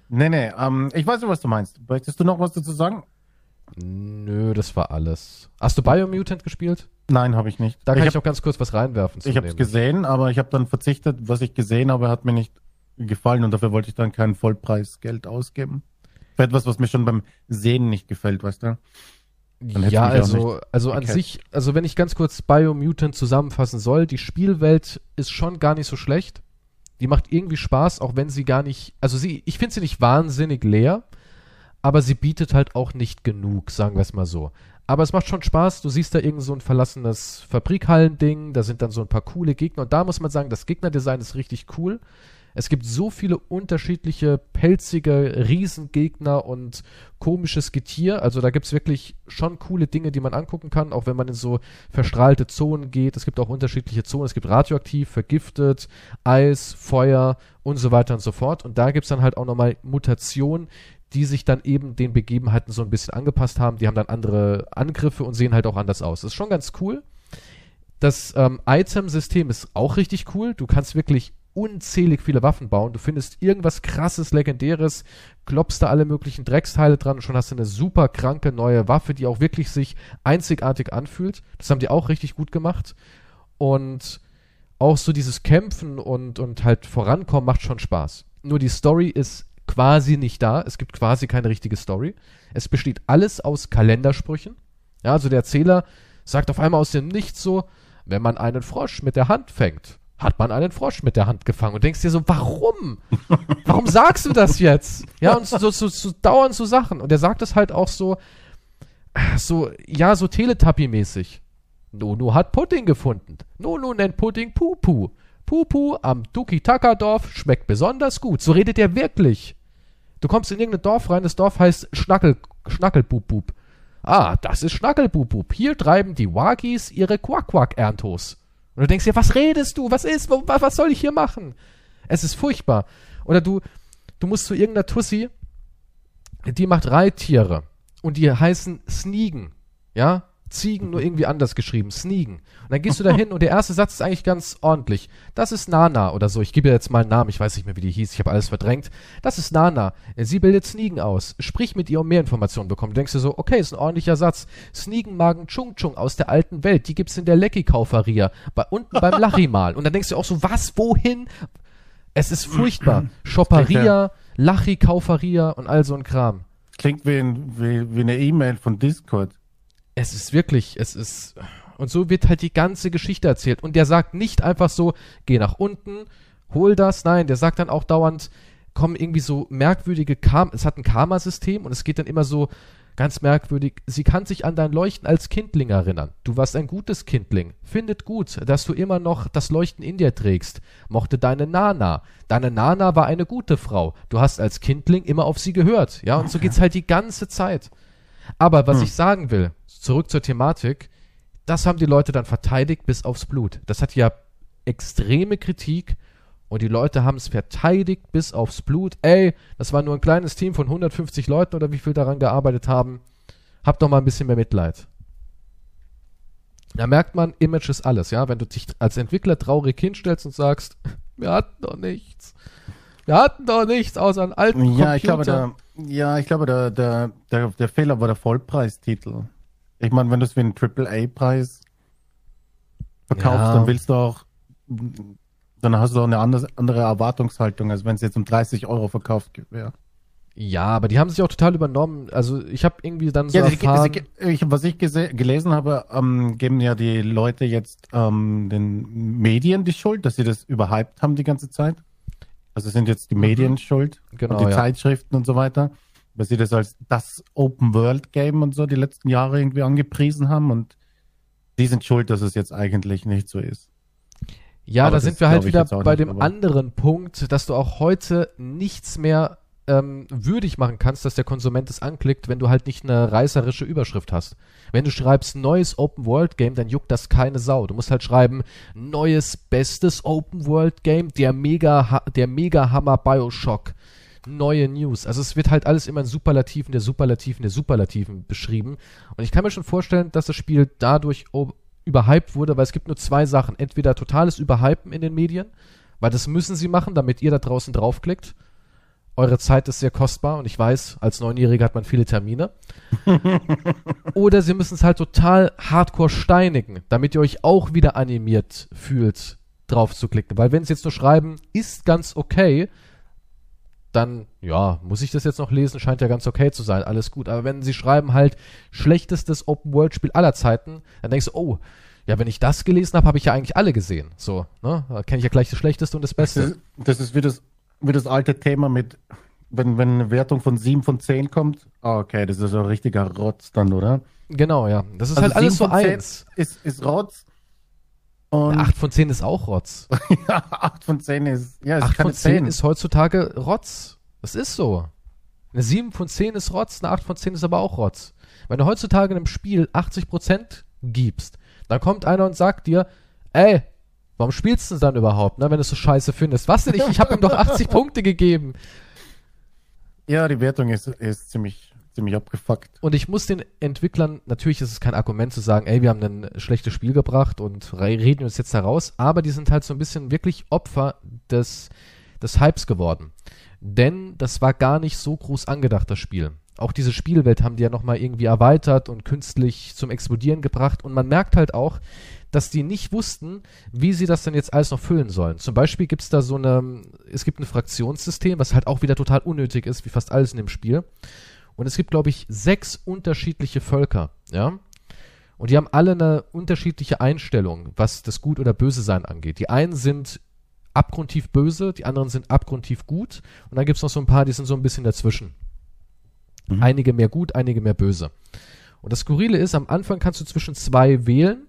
[SPEAKER 2] nee, nee, ähm, ich weiß nicht, was du meinst. Möchtest du noch was dazu sagen?
[SPEAKER 1] Nö, das war alles. Hast du Biomutant gespielt?
[SPEAKER 2] Nein, habe ich nicht.
[SPEAKER 1] Da kann ich,
[SPEAKER 2] ich
[SPEAKER 1] auch ganz kurz was reinwerfen.
[SPEAKER 2] Ich habe es gesehen, aber ich habe dann verzichtet. Was ich gesehen habe, hat mir nicht gefallen und dafür wollte ich dann kein Vollpreisgeld ausgeben. Für etwas, was mir schon beim Sehen nicht gefällt, weißt du?
[SPEAKER 1] Ja, also, also an sich, also wenn ich ganz kurz Biomutant zusammenfassen soll, die Spielwelt ist schon gar nicht so schlecht. Die macht irgendwie Spaß, auch wenn sie gar nicht, also sie, ich finde sie nicht wahnsinnig leer, aber sie bietet halt auch nicht genug, sagen wir es mal so. Aber es macht schon Spaß, du siehst da irgend so ein verlassenes Fabrikhallending, da sind dann so ein paar coole Gegner und da muss man sagen, das Gegnerdesign ist richtig cool. Es gibt so viele unterschiedliche pelzige Riesengegner und komisches Getier. Also da gibt es wirklich schon coole Dinge, die man angucken kann, auch wenn man in so verstrahlte Zonen geht. Es gibt auch unterschiedliche Zonen. Es gibt radioaktiv, vergiftet, Eis, Feuer und so weiter und so fort. Und da gibt es dann halt auch nochmal Mutationen, die sich dann eben den Begebenheiten so ein bisschen angepasst haben. Die haben dann andere Angriffe und sehen halt auch anders aus. Das ist schon ganz cool. Das ähm, Item-System ist auch richtig cool. Du kannst wirklich unzählig viele Waffen bauen. Du findest irgendwas krasses, legendäres, klopfst da alle möglichen Drecksteile dran und schon hast du eine super kranke neue Waffe, die auch wirklich sich einzigartig anfühlt. Das haben die auch richtig gut gemacht. Und auch so dieses Kämpfen und, und halt vorankommen macht schon Spaß. Nur die Story ist quasi nicht da. Es gibt quasi keine richtige Story. Es besteht alles aus Kalendersprüchen. Ja, also der Erzähler sagt auf einmal aus dem Nichts so, wenn man einen Frosch mit der Hand fängt, hat man einen Frosch mit der Hand gefangen und denkst dir so, warum? Warum sagst du das jetzt? Ja, und so, so, so dauernd so Sachen. Und er sagt es halt auch so, so, ja, so Teletubby-mäßig. Nunu hat Pudding gefunden. Nunu nennt Pudding Pupu. Pupu am Duki-Taka-Dorf schmeckt besonders gut. So redet er wirklich. Du kommst in irgendein Dorf rein, das Dorf heißt Schnackel, Schnackelbubub. Ah, das ist Schnackelbubub. Hier treiben die Wagis ihre Quack-Quack-Erntos. Und du denkst dir, was redest du? Was ist? Was soll ich hier machen? Es ist furchtbar. Oder du, du musst zu irgendeiner Tussi, die macht Reittiere. Und die heißen Sneegen. Ja? Ziegen nur irgendwie anders geschrieben. Sneegen. Und dann gehst du da hin und der erste Satz ist eigentlich ganz ordentlich. Das ist Nana oder so. Ich gebe dir jetzt mal einen Namen. Ich weiß nicht mehr, wie die hieß. Ich habe alles verdrängt. Das ist Nana. Sie bildet Sneegen aus. Sprich mit ihr, um mehr Informationen bekommen. Du denkst dir so, okay, ist ein ordentlicher Satz. Sneegen magen Chung Chung aus der alten Welt. Die gibt's in der Lecky-Kauferia. Bei, unten beim Lachimal. Und dann denkst du auch so, was, wohin? Es ist furchtbar. Shopperia, Lachi-Kauferia und all so ein Kram.
[SPEAKER 2] Klingt wie, ein, wie, wie eine E-Mail von Discord
[SPEAKER 1] es ist wirklich, es ist. Und so wird halt die ganze Geschichte erzählt. Und der sagt nicht einfach so, geh nach unten, hol das. Nein, der sagt dann auch dauernd, kommen irgendwie so merkwürdige Karma. Es hat ein Karma-System und es geht dann immer so ganz merkwürdig. Sie kann sich an dein Leuchten als Kindling erinnern. Du warst ein gutes Kindling. Findet gut, dass du immer noch das Leuchten in dir trägst. Mochte deine Nana. Deine Nana war eine gute Frau. Du hast als Kindling immer auf sie gehört. Ja, und okay. so geht's halt die ganze Zeit. Aber was hm. ich sagen will, zurück zur Thematik, das haben die Leute dann verteidigt bis aufs Blut. Das hat ja extreme Kritik und die Leute haben es verteidigt bis aufs Blut. Ey, das war nur ein kleines Team von 150 Leuten oder wie viel daran gearbeitet haben. Habt doch mal ein bisschen mehr Mitleid. Da merkt man, Image ist alles, ja. Wenn du dich als Entwickler traurig hinstellst und sagst, wir hatten doch nichts. Wir hatten doch nichts außer einen alten
[SPEAKER 2] ja, Computer. Ich glaube, der, ja, ich glaube, der, der, der, der Fehler war der Vollpreistitel. Ich meine, wenn du es wie einen AAA-Preis verkaufst, ja. dann willst du auch, dann hast du auch eine andere, Erwartungshaltung, als wenn es jetzt um 30 Euro verkauft wäre.
[SPEAKER 1] Ja, aber die haben sich auch total übernommen. Also ich habe irgendwie dann so ja, erfahren...
[SPEAKER 2] Sie, ich, was ich gelesen habe, ähm, geben ja die Leute jetzt ähm, den Medien die Schuld, dass sie das überhyped haben die ganze Zeit. Also sind jetzt die mhm. Medien schuld genau, und die ja. Zeitschriften und so weiter weil sie das als das Open World Game und so die letzten Jahre irgendwie angepriesen haben und die sind schuld, dass es jetzt eigentlich nicht so ist.
[SPEAKER 1] Ja, aber da sind wir halt wieder bei nicht, dem anderen Punkt, dass du auch heute nichts mehr ähm, würdig machen kannst, dass der Konsument es anklickt, wenn du halt nicht eine reißerische Überschrift hast. Wenn du schreibst neues Open World Game, dann juckt das keine Sau. Du musst halt schreiben neues bestes Open World Game, der mega der mega Hammer BioShock neue News. Also es wird halt alles immer in Superlativen der Superlativen der Superlativen beschrieben. Und ich kann mir schon vorstellen, dass das Spiel dadurch überhyped wurde, weil es gibt nur zwei Sachen. Entweder totales Überhypen in den Medien, weil das müssen sie machen, damit ihr da draußen draufklickt. eure Zeit ist sehr kostbar und ich weiß, als Neunjähriger hat man viele Termine. Oder sie müssen es halt total hardcore steinigen, damit ihr euch auch wieder animiert fühlt, drauf zu klicken. Weil wenn sie jetzt nur schreiben, ist ganz okay, dann, ja, muss ich das jetzt noch lesen, scheint ja ganz okay zu sein, alles gut. Aber wenn sie schreiben halt schlechtestes Open-World-Spiel aller Zeiten, dann denkst du, oh, ja, wenn ich das gelesen habe, habe ich ja eigentlich alle gesehen. So, ne? Da kenne ich ja gleich das Schlechteste und das Beste.
[SPEAKER 2] Das ist, das ist wie, das, wie das alte Thema mit, wenn, wenn eine Wertung von 7 von 10 kommt, ah, okay, das ist ein richtiger Rotz dann, oder?
[SPEAKER 1] Genau, ja. Das ist also halt alles so eins.
[SPEAKER 2] Ist, ist Rotz.
[SPEAKER 1] Und 8 von 10 ist auch Rotz.
[SPEAKER 2] ja, 8 von 10 ist, ja, ist
[SPEAKER 1] 8 von 10, 10 ist heutzutage Rotz. Das ist so. Eine 7 von 10 ist Rotz, eine 8 von 10 ist aber auch Rotz. Wenn du heutzutage in einem Spiel 80% gibst, dann kommt einer und sagt dir, ey, warum spielst du dann überhaupt, ne, wenn du es so scheiße findest? Was denn? Ich, ich habe ihm doch 80 Punkte gegeben.
[SPEAKER 2] Ja, die Wertung ist, ist ziemlich, ziemlich abgefuckt.
[SPEAKER 1] Und ich muss den Entwicklern, natürlich ist es kein Argument zu sagen, ey, wir haben ein schlechtes Spiel gebracht und reden uns jetzt heraus, aber die sind halt so ein bisschen wirklich Opfer des, des Hypes geworden. Denn das war gar nicht so groß angedacht, das Spiel auch diese Spielwelt haben die ja nochmal irgendwie erweitert und künstlich zum Explodieren gebracht. Und man merkt halt auch, dass die nicht wussten, wie sie das denn jetzt alles noch füllen sollen. Zum Beispiel gibt es da so eine, es gibt ein Fraktionssystem, was halt auch wieder total unnötig ist, wie fast alles in dem Spiel. Und es gibt, glaube ich, sechs unterschiedliche Völker, ja. Und die haben alle eine unterschiedliche Einstellung, was das Gut oder Böse sein angeht. Die einen sind abgrundtief böse, die anderen sind abgrundtief gut. Und dann gibt es noch so ein paar, die sind so ein bisschen dazwischen. Mhm. Einige mehr gut, einige mehr böse. Und das Skurrile ist, am Anfang kannst du zwischen zwei wählen.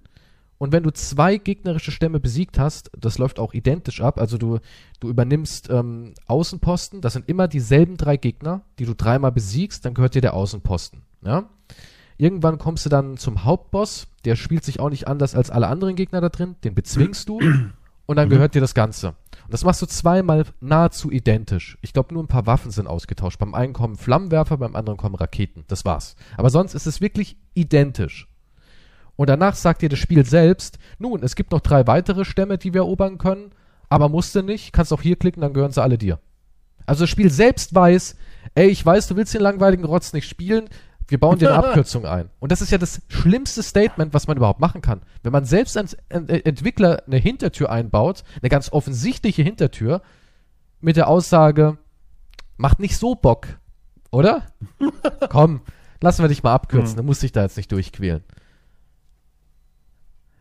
[SPEAKER 1] Und wenn du zwei gegnerische Stämme besiegt hast, das läuft auch identisch ab, also du, du übernimmst ähm, Außenposten, das sind immer dieselben drei Gegner, die du dreimal besiegst, dann gehört dir der Außenposten. Ja? Irgendwann kommst du dann zum Hauptboss, der spielt sich auch nicht anders als alle anderen Gegner da drin, den bezwingst du und dann mhm. gehört dir das Ganze. Und das machst du zweimal nahezu identisch. Ich glaube, nur ein paar Waffen sind ausgetauscht. Beim einen kommen Flammenwerfer, beim anderen kommen Raketen. Das war's. Aber sonst ist es wirklich identisch. Und danach sagt dir das Spiel selbst, nun, es gibt noch drei weitere Stämme, die wir erobern können, aber musste nicht, kannst auch hier klicken, dann gehören sie alle dir. Also das Spiel selbst weiß, ey, ich weiß, du willst den langweiligen Rotz nicht spielen, wir bauen dir eine Abkürzung ein. Und das ist ja das schlimmste Statement, was man überhaupt machen kann. Wenn man selbst als Entwickler eine Hintertür einbaut, eine ganz offensichtliche Hintertür, mit der Aussage, macht nicht so Bock, oder? Komm, lassen wir dich mal abkürzen, hm. dann musst dich da jetzt nicht durchquälen.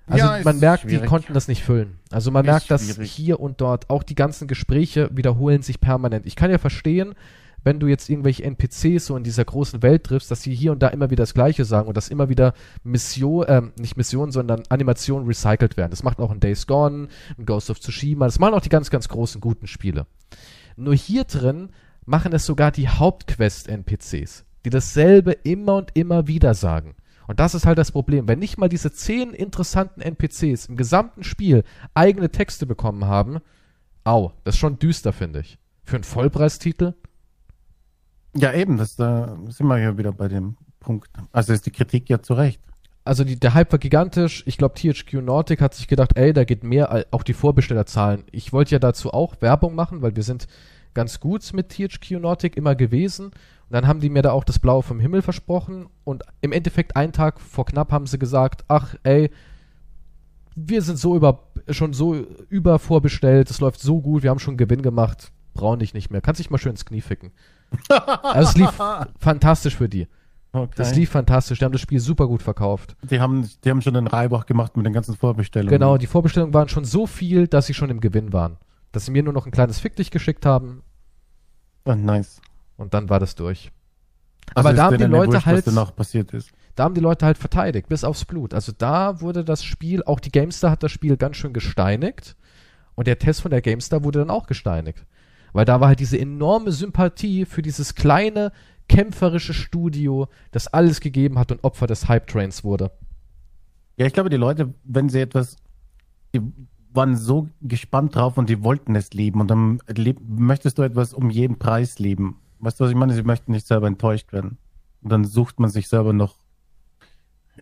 [SPEAKER 1] Also ja, man merkt, schwierig. die konnten das nicht füllen. Also man ist merkt, dass schwierig. hier und dort auch die ganzen Gespräche wiederholen sich permanent. Ich kann ja verstehen, wenn du jetzt irgendwelche NPCs so in dieser großen Welt triffst, dass sie hier und da immer wieder das Gleiche sagen und dass immer wieder Mission, äh, nicht Missionen, sondern Animationen recycelt werden. Das macht auch ein Days Gone, ein Ghost of Tsushima, das machen auch die ganz, ganz großen, guten Spiele. Nur hier drin machen es sogar die Hauptquest-NPCs, die dasselbe immer und immer wieder sagen. Und das ist halt das Problem. Wenn nicht mal diese zehn interessanten NPCs im gesamten Spiel eigene Texte bekommen haben, au, das ist schon düster, finde ich. Für einen Vollpreistitel
[SPEAKER 2] ja, eben, das, da sind wir ja wieder bei dem Punkt. Also ist die Kritik ja zu Recht.
[SPEAKER 1] Also die, der Hype war gigantisch. Ich glaube, THQ Nordic hat sich gedacht, ey, da geht mehr, auch die Vorbestellerzahlen. Ich wollte ja dazu auch Werbung machen, weil wir sind ganz gut mit THQ Nordic immer gewesen. Dann haben die mir da auch das Blaue vom Himmel versprochen. Und im Endeffekt, einen Tag vor knapp, haben sie gesagt, ach, ey, wir sind so über, schon so übervorbestellt, es läuft so gut, wir haben schon Gewinn gemacht, brauchen dich nicht mehr. Kannst dich mal schön ins Knie ficken. Also es lief fantastisch für die. Okay. Das lief fantastisch. Die haben das Spiel super gut verkauft.
[SPEAKER 2] Die haben, die haben schon einen Reibach gemacht mit den ganzen Vorbestellungen.
[SPEAKER 1] Genau, die Vorbestellungen waren schon so viel, dass sie schon im Gewinn waren. Dass sie mir nur noch ein kleines Fick dich geschickt haben.
[SPEAKER 2] Oh, nice.
[SPEAKER 1] Und dann war das durch. Also Aber da haben die Leute wurscht, halt.
[SPEAKER 2] Was passiert ist.
[SPEAKER 1] Da haben die Leute halt verteidigt, bis aufs Blut. Also da wurde das Spiel, auch die GameStar hat das Spiel ganz schön gesteinigt. Und der Test von der GameStar wurde dann auch gesteinigt. Weil da war halt diese enorme Sympathie für dieses kleine, kämpferische Studio, das alles gegeben hat und Opfer des Hype-Trains wurde.
[SPEAKER 2] Ja, ich glaube, die Leute, wenn sie etwas, die waren so gespannt drauf und die wollten es lieben und dann möchtest du etwas um jeden Preis lieben. Weißt du, was ich meine? Sie möchten nicht selber enttäuscht werden. Und dann sucht man sich selber noch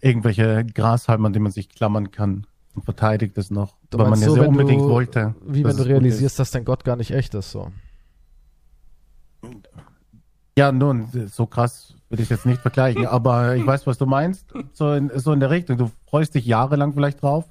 [SPEAKER 2] irgendwelche Grashalme, an denen man sich klammern kann und verteidigt es noch,
[SPEAKER 1] du weil man ja so, sehr unbedingt du, wollte. Wie wenn du realisierst, dass dein Gott gar nicht echt ist, so.
[SPEAKER 2] Ja, nun, so krass würde ich jetzt nicht vergleichen, aber ich weiß, was du meinst. So in, so in der Richtung. Du freust dich jahrelang vielleicht drauf.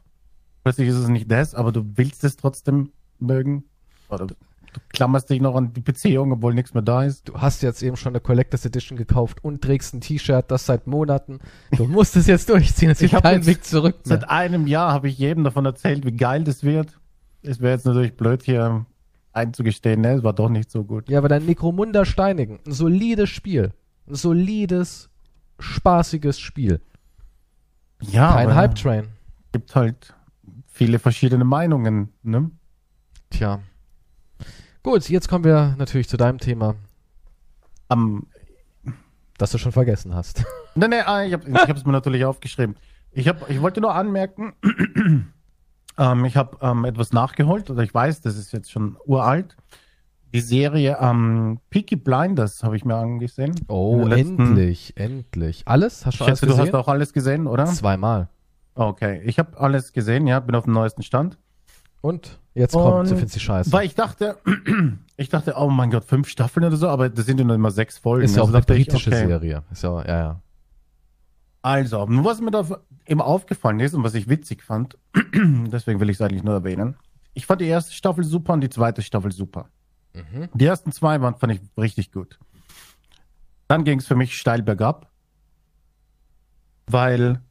[SPEAKER 2] Plötzlich ist es nicht das, aber du willst es trotzdem mögen. Oder du klammerst dich noch an die Beziehung, obwohl nichts mehr da ist.
[SPEAKER 1] Du hast jetzt eben schon eine Collectors Edition gekauft und trägst ein T-Shirt, das seit Monaten. Du musst es jetzt durchziehen. Es gibt keinen Weg zurück mehr.
[SPEAKER 2] Seit einem Jahr habe ich jedem davon erzählt, wie geil das wird. Es wäre jetzt natürlich blöd, hier einzugestehen, ne? Es war doch nicht so gut.
[SPEAKER 1] Ja, aber dein Necromunda Steinigen, ein solides Spiel. Ein solides, spaßiges Spiel.
[SPEAKER 2] Ja,
[SPEAKER 1] Kein
[SPEAKER 2] aber
[SPEAKER 1] Hype-Train.
[SPEAKER 2] gibt halt viele verschiedene Meinungen, ne?
[SPEAKER 1] Tja. Gut, jetzt kommen wir natürlich zu deinem Thema,
[SPEAKER 2] Am,
[SPEAKER 1] das du schon vergessen hast.
[SPEAKER 2] ne, ne, ah, ich habe ich es mir natürlich aufgeschrieben. Ich, hab, ich wollte nur anmerken, ähm, ich habe ähm, etwas nachgeholt, oder ich weiß, das ist jetzt schon uralt. Die Serie ähm, Peaky Blinders habe ich mir angesehen.
[SPEAKER 1] Oh, endlich, endlich. Alles? Hast
[SPEAKER 2] Ich
[SPEAKER 1] du alles
[SPEAKER 2] schätze, du
[SPEAKER 1] gesehen?
[SPEAKER 2] hast auch alles gesehen, oder?
[SPEAKER 1] Zweimal.
[SPEAKER 2] Okay, ich habe alles gesehen, ja, bin auf dem neuesten Stand.
[SPEAKER 1] Und jetzt kommt,
[SPEAKER 2] Und-
[SPEAKER 1] die Scheiße.
[SPEAKER 2] Weil ich dachte, ich dachte, oh mein Gott, fünf Staffeln oder so, aber das sind ja nur immer sechs Folgen.
[SPEAKER 1] ist ja auch
[SPEAKER 2] Also
[SPEAKER 1] eine
[SPEAKER 2] dachte ich,
[SPEAKER 1] britische
[SPEAKER 2] okay.
[SPEAKER 1] Serie. Ist ja, ja, ja.
[SPEAKER 2] Also, nur was mir da immer aufgefallen ist und was ich witzig fand, deswegen will ich es eigentlich nur erwähnen. Ich fand die erste Staffel super und die zweite Staffel super.
[SPEAKER 1] Mhm.
[SPEAKER 2] Die ersten zwei waren, fand ich richtig gut. Dann ging es für mich steil bergab, weil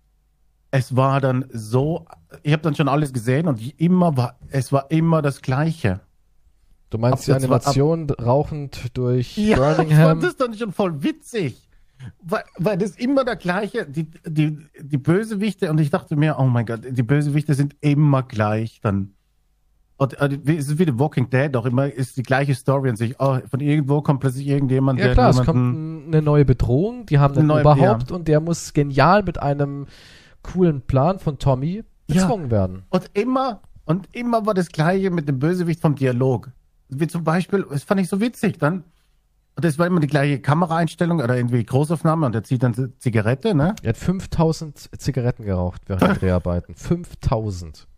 [SPEAKER 2] es war dann so, ich habe dann schon alles gesehen und ich immer war, es war immer das Gleiche.
[SPEAKER 1] Du meinst die
[SPEAKER 2] Ab- jetzt war- ab-
[SPEAKER 1] Animation rauchend durch
[SPEAKER 2] Ja, ich
[SPEAKER 1] Birmingham?
[SPEAKER 2] fand das dann schon voll witzig. Weil, weil das immer der gleiche, die, die, die Bösewichte, und ich dachte mir, oh mein Gott, die Bösewichte sind immer gleich dann. Und, äh, wie- es ist wie The Walking Dead, auch immer ist die gleiche Story an sich. Oh, von irgendwo kommt plötzlich irgendjemand,
[SPEAKER 1] Ja klar, es kommt eine neue Bedrohung, die haben einen
[SPEAKER 2] Eine neue-
[SPEAKER 1] Oberhaupt und der muss genial mit einem coolen Plan von Tommy
[SPEAKER 2] Ja.
[SPEAKER 1] bezwungen werden.
[SPEAKER 2] Und immer, und immer war das Gleiche mit dem Bösewicht vom Dialog. Wie zum Beispiel, das fand ich so witzig dann. Und das war immer die gleiche Kameraeinstellung oder irgendwie Großaufnahme und er zieht dann Zigarette, ne?
[SPEAKER 1] Er hat 5000 Zigaretten geraucht während der Dreharbeiten. 5000.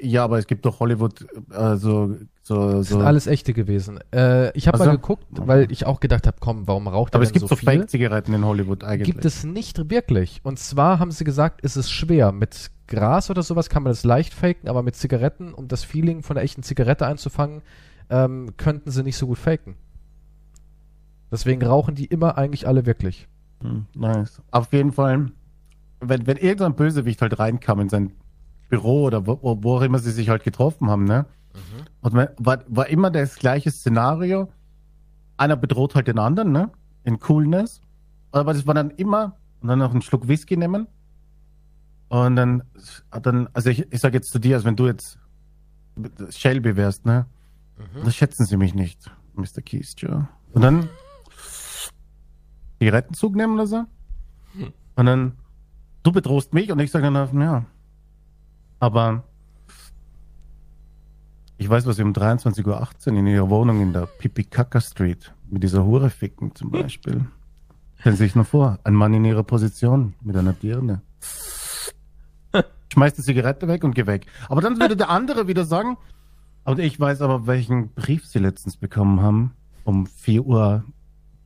[SPEAKER 2] Ja, aber es gibt doch Hollywood, äh, so, so,
[SPEAKER 1] Das
[SPEAKER 2] so.
[SPEAKER 1] sind alles echte gewesen. Äh, ich habe
[SPEAKER 2] Ach
[SPEAKER 1] mal
[SPEAKER 2] so.
[SPEAKER 1] geguckt, weil ich auch gedacht habe, komm, warum raucht
[SPEAKER 2] aber
[SPEAKER 1] er
[SPEAKER 2] es
[SPEAKER 1] denn
[SPEAKER 2] gibt
[SPEAKER 1] so
[SPEAKER 2] so? Fake-Zigaretten in Hollywood eigentlich.
[SPEAKER 1] Gibt es nicht wirklich. Und zwar haben sie gesagt, es ist schwer. Mit Gras oder sowas kann man das leicht faken, aber mit Zigaretten, um das Feeling von der echten Zigarette einzufangen, ähm, könnten sie nicht so gut faken. Deswegen rauchen die immer eigentlich alle wirklich.
[SPEAKER 2] Hm, nice. Auf jeden Fall, wenn, wenn irgendein Bösewicht halt reinkam in sein Büro oder wo, wo auch immer sie sich halt getroffen haben, ne? Und man, war, war immer das gleiche Szenario. Einer bedroht halt den anderen, ne? In Coolness. Aber das war dann immer, und dann noch einen Schluck Whisky nehmen. Und dann, dann also ich, ich sag jetzt zu dir, als wenn du jetzt Shelby wärst, ne? Das schätzen sie mich nicht, Mr. Keys, Joe. Und dann Zigarettenzug nehmen oder so. Und dann, du bedrohst mich und ich sage dann, ja. Aber ich weiß, was sie um 23.18 Uhr in ihrer Wohnung in der Pipikaka Street mit dieser Hure ficken zum Beispiel. Stellen Sie sich nur vor, ein Mann in ihrer Position mit einer Dirne. Schmeißt die Zigarette weg und geh weg. Aber dann würde der andere wieder sagen, und ich weiß aber, welchen Brief sie letztens bekommen haben. Um 4 Uhr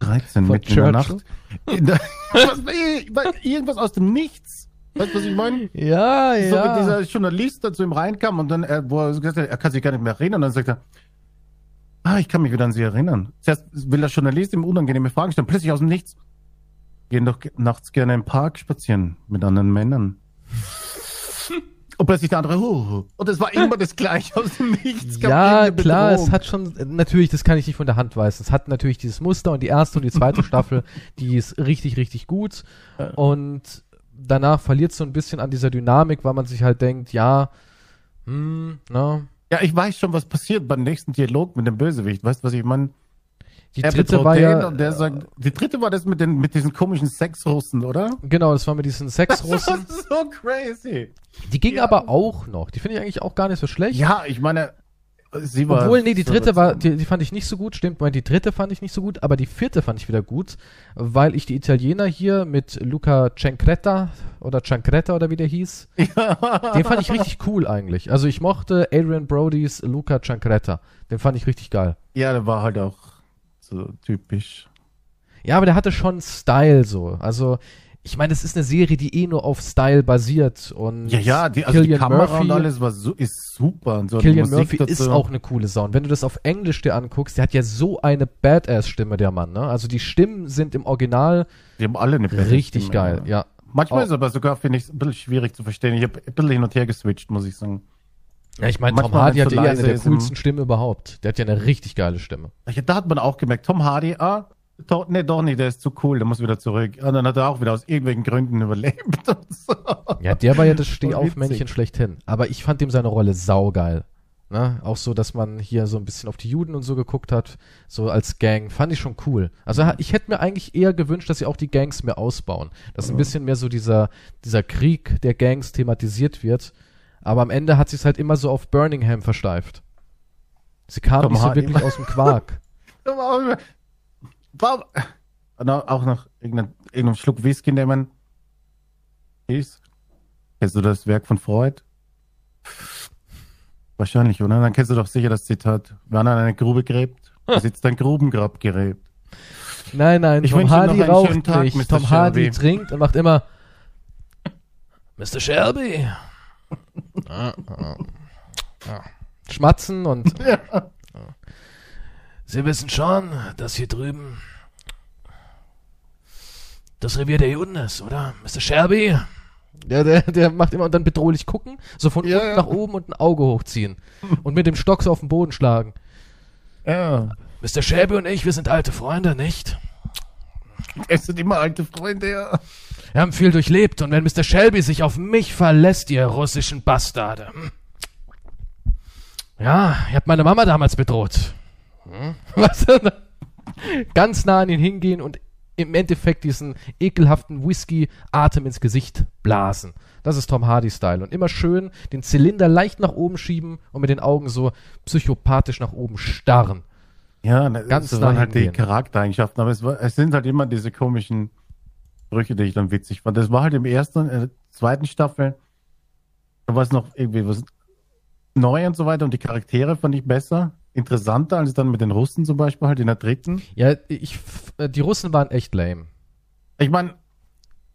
[SPEAKER 2] 13
[SPEAKER 1] Von
[SPEAKER 2] mitten in der? Nacht. Der, irgendwas aus dem Nichts. Weißt du, was ich meine?
[SPEAKER 1] Ja,
[SPEAKER 2] So, wenn dieser Journalist dann zu ihm reinkam und dann, äh, wo er gesagt hat, er kann sich gar nicht mehr erinnern, und dann sagt er, ah, ich kann mich wieder an Sie erinnern. Zuerst will der Journalist ihm unangenehme Fragen stellen, plötzlich aus dem Nichts. Gehen doch nachts gerne im Park spazieren mit anderen Männern. Und plötzlich der andere, huh, und es war immer das Gleiche aus dem Nichts.
[SPEAKER 1] Ja, klar,
[SPEAKER 2] Bedrohung.
[SPEAKER 1] es hat schon, natürlich, das kann ich nicht von der Hand weisen. Es hat natürlich dieses Muster und die erste und die zweite Staffel, die ist richtig, richtig gut. Und danach verliert es so ein bisschen an dieser Dynamik, weil man sich halt denkt, ja, hm, na,
[SPEAKER 2] Ja, ich weiß schon, was passiert beim nächsten Dialog mit dem Bösewicht. Weißt du, was ich meine?
[SPEAKER 1] Die
[SPEAKER 2] Er
[SPEAKER 1] dritte war ja,
[SPEAKER 2] und der sagt, die dritte war das mit den, mit diesen komischen Sexrussen, oder?
[SPEAKER 1] genau, das war mit diesen Sexrussen.
[SPEAKER 2] Das ist so crazy.
[SPEAKER 1] Die ging
[SPEAKER 2] Ja.
[SPEAKER 1] aber auch noch. Die finde ich eigentlich auch gar nicht so schlecht.
[SPEAKER 2] Ja, ich meine, sie war.
[SPEAKER 1] Obwohl, nee, die dritte war, die, die fand ich nicht so gut, stimmt, Moment, die dritte fand ich nicht so gut, aber die vierte fand ich wieder gut, weil ich die Italiener hier mit Luca Ciancretta oder Ciancretta oder wie der hieß, den fand ich richtig cool eigentlich. Also ich mochte Adrian Brodys Luca Ciancretta. Den fand ich richtig geil.
[SPEAKER 2] Ja, der war halt auch so typisch.
[SPEAKER 1] Ja, aber der hatte schon Style so. Also, ich meine, es ist eine Serie, die eh nur auf Style basiert und
[SPEAKER 2] Ja, ja, die, also die Kamera und alles war so, ist super und so.
[SPEAKER 1] Killian Murphy ist
[SPEAKER 2] dazu.
[SPEAKER 1] auch eine coole Sound. Wenn du das auf Englisch dir anguckst, der hat ja so eine Badass-Stimme, der Mann, ne? Also die Stimmen sind im Original
[SPEAKER 2] Die haben alle eine
[SPEAKER 1] richtig
[SPEAKER 2] Stimme,
[SPEAKER 1] geil, ja.
[SPEAKER 2] Manchmal
[SPEAKER 1] Auch-
[SPEAKER 2] ist es aber sogar, finde ich, ein bisschen schwierig zu verstehen. Ich habe ein bisschen hin und her geswitcht, muss ich sagen.
[SPEAKER 1] Ja, ich meine, Tom Hardy
[SPEAKER 2] wenn's
[SPEAKER 1] hat ja eh eine der
[SPEAKER 2] im-
[SPEAKER 1] coolsten Stimmen überhaupt. Der hat ja eine richtig geile Stimme.
[SPEAKER 2] Ja, da hat man auch gemerkt, Tom Hardy, ah, doch, nee, doch nicht, der ist zu cool, der muss wieder zurück. Und dann hat er auch wieder aus irgendwelchen Gründen überlebt. Und so.
[SPEAKER 1] Ja, der war ja das Stehaufmännchen schlechthin. Aber ich fand ihm seine Rolle saugeil. Ne? Auch so, dass man hier so ein bisschen auf die Juden und so geguckt hat, so als Gang, fand ich schon cool. Also ich hätte mir eigentlich eher gewünscht, dass sie auch die Gangs mehr ausbauen. Dass ein bisschen mehr so dieser, dieser Krieg der Gangs thematisiert wird. Aber am Ende hat sie es halt immer so auf Birmingham versteift. Sie kam
[SPEAKER 2] Tom
[SPEAKER 1] nicht so wirklich aus dem Quark.
[SPEAKER 2] Und auch noch irgendeinen Schluck Whisky nehmen. Ist. Kennst du das Werk von Freud? Wahrscheinlich, oder? Dann kennst du doch sicher das Zitat. Wer an eine Grube gräbt, besitzt ein Grubengrab gräbt.
[SPEAKER 1] Nein, nein,
[SPEAKER 2] Ich
[SPEAKER 1] Tom Hardy raucht
[SPEAKER 2] Tag,
[SPEAKER 1] nicht.
[SPEAKER 2] Mr.
[SPEAKER 1] Tom Hardy
[SPEAKER 2] Shelby.
[SPEAKER 1] trinkt und macht immer Mr. Shelby. Schmatzen und
[SPEAKER 2] Ja.
[SPEAKER 1] Sie wissen schon, dass hier drüben das Revier der Juden ist, oder? Mr. Shelby? Der, der, der macht immer und dann bedrohlich gucken, so von
[SPEAKER 2] Ja,
[SPEAKER 1] unten
[SPEAKER 2] ja.
[SPEAKER 1] nach oben und ein Auge hochziehen und mit dem Stock so auf den Boden schlagen.
[SPEAKER 2] ja.
[SPEAKER 1] Mr. Shelby und ich, wir sind alte Freunde, nicht?
[SPEAKER 2] Es sind immer alte Freunde, ja.
[SPEAKER 1] Wir haben viel durchlebt und wenn Mr. Shelby sich auf mich verlässt, ihr russischen Bastarde. Ja, ihr habt meine Mama damals bedroht. Hm? Was? Ganz nah an ihn hingehen und im Endeffekt diesen ekelhaften Whisky-Atem ins Gesicht blasen. Das ist Tom Hardy-Style. Und immer schön den Zylinder leicht nach oben schieben und mit den Augen so psychopathisch nach oben starren.
[SPEAKER 2] Ja,
[SPEAKER 1] Ganz
[SPEAKER 2] das waren halt die. Charaktereigenschaften, aber es, war, es sind halt immer diese komischen Sprüche, die ich dann witzig fand. Das war halt im ersten, äh, zweiten Staffel, da war es noch irgendwie was neu und so weiter und die Charaktere fand ich besser, interessanter als dann mit den Russen zum Beispiel halt in der dritten.
[SPEAKER 1] Ja, ich, äh, die Russen waren echt lame.
[SPEAKER 2] Ich meine,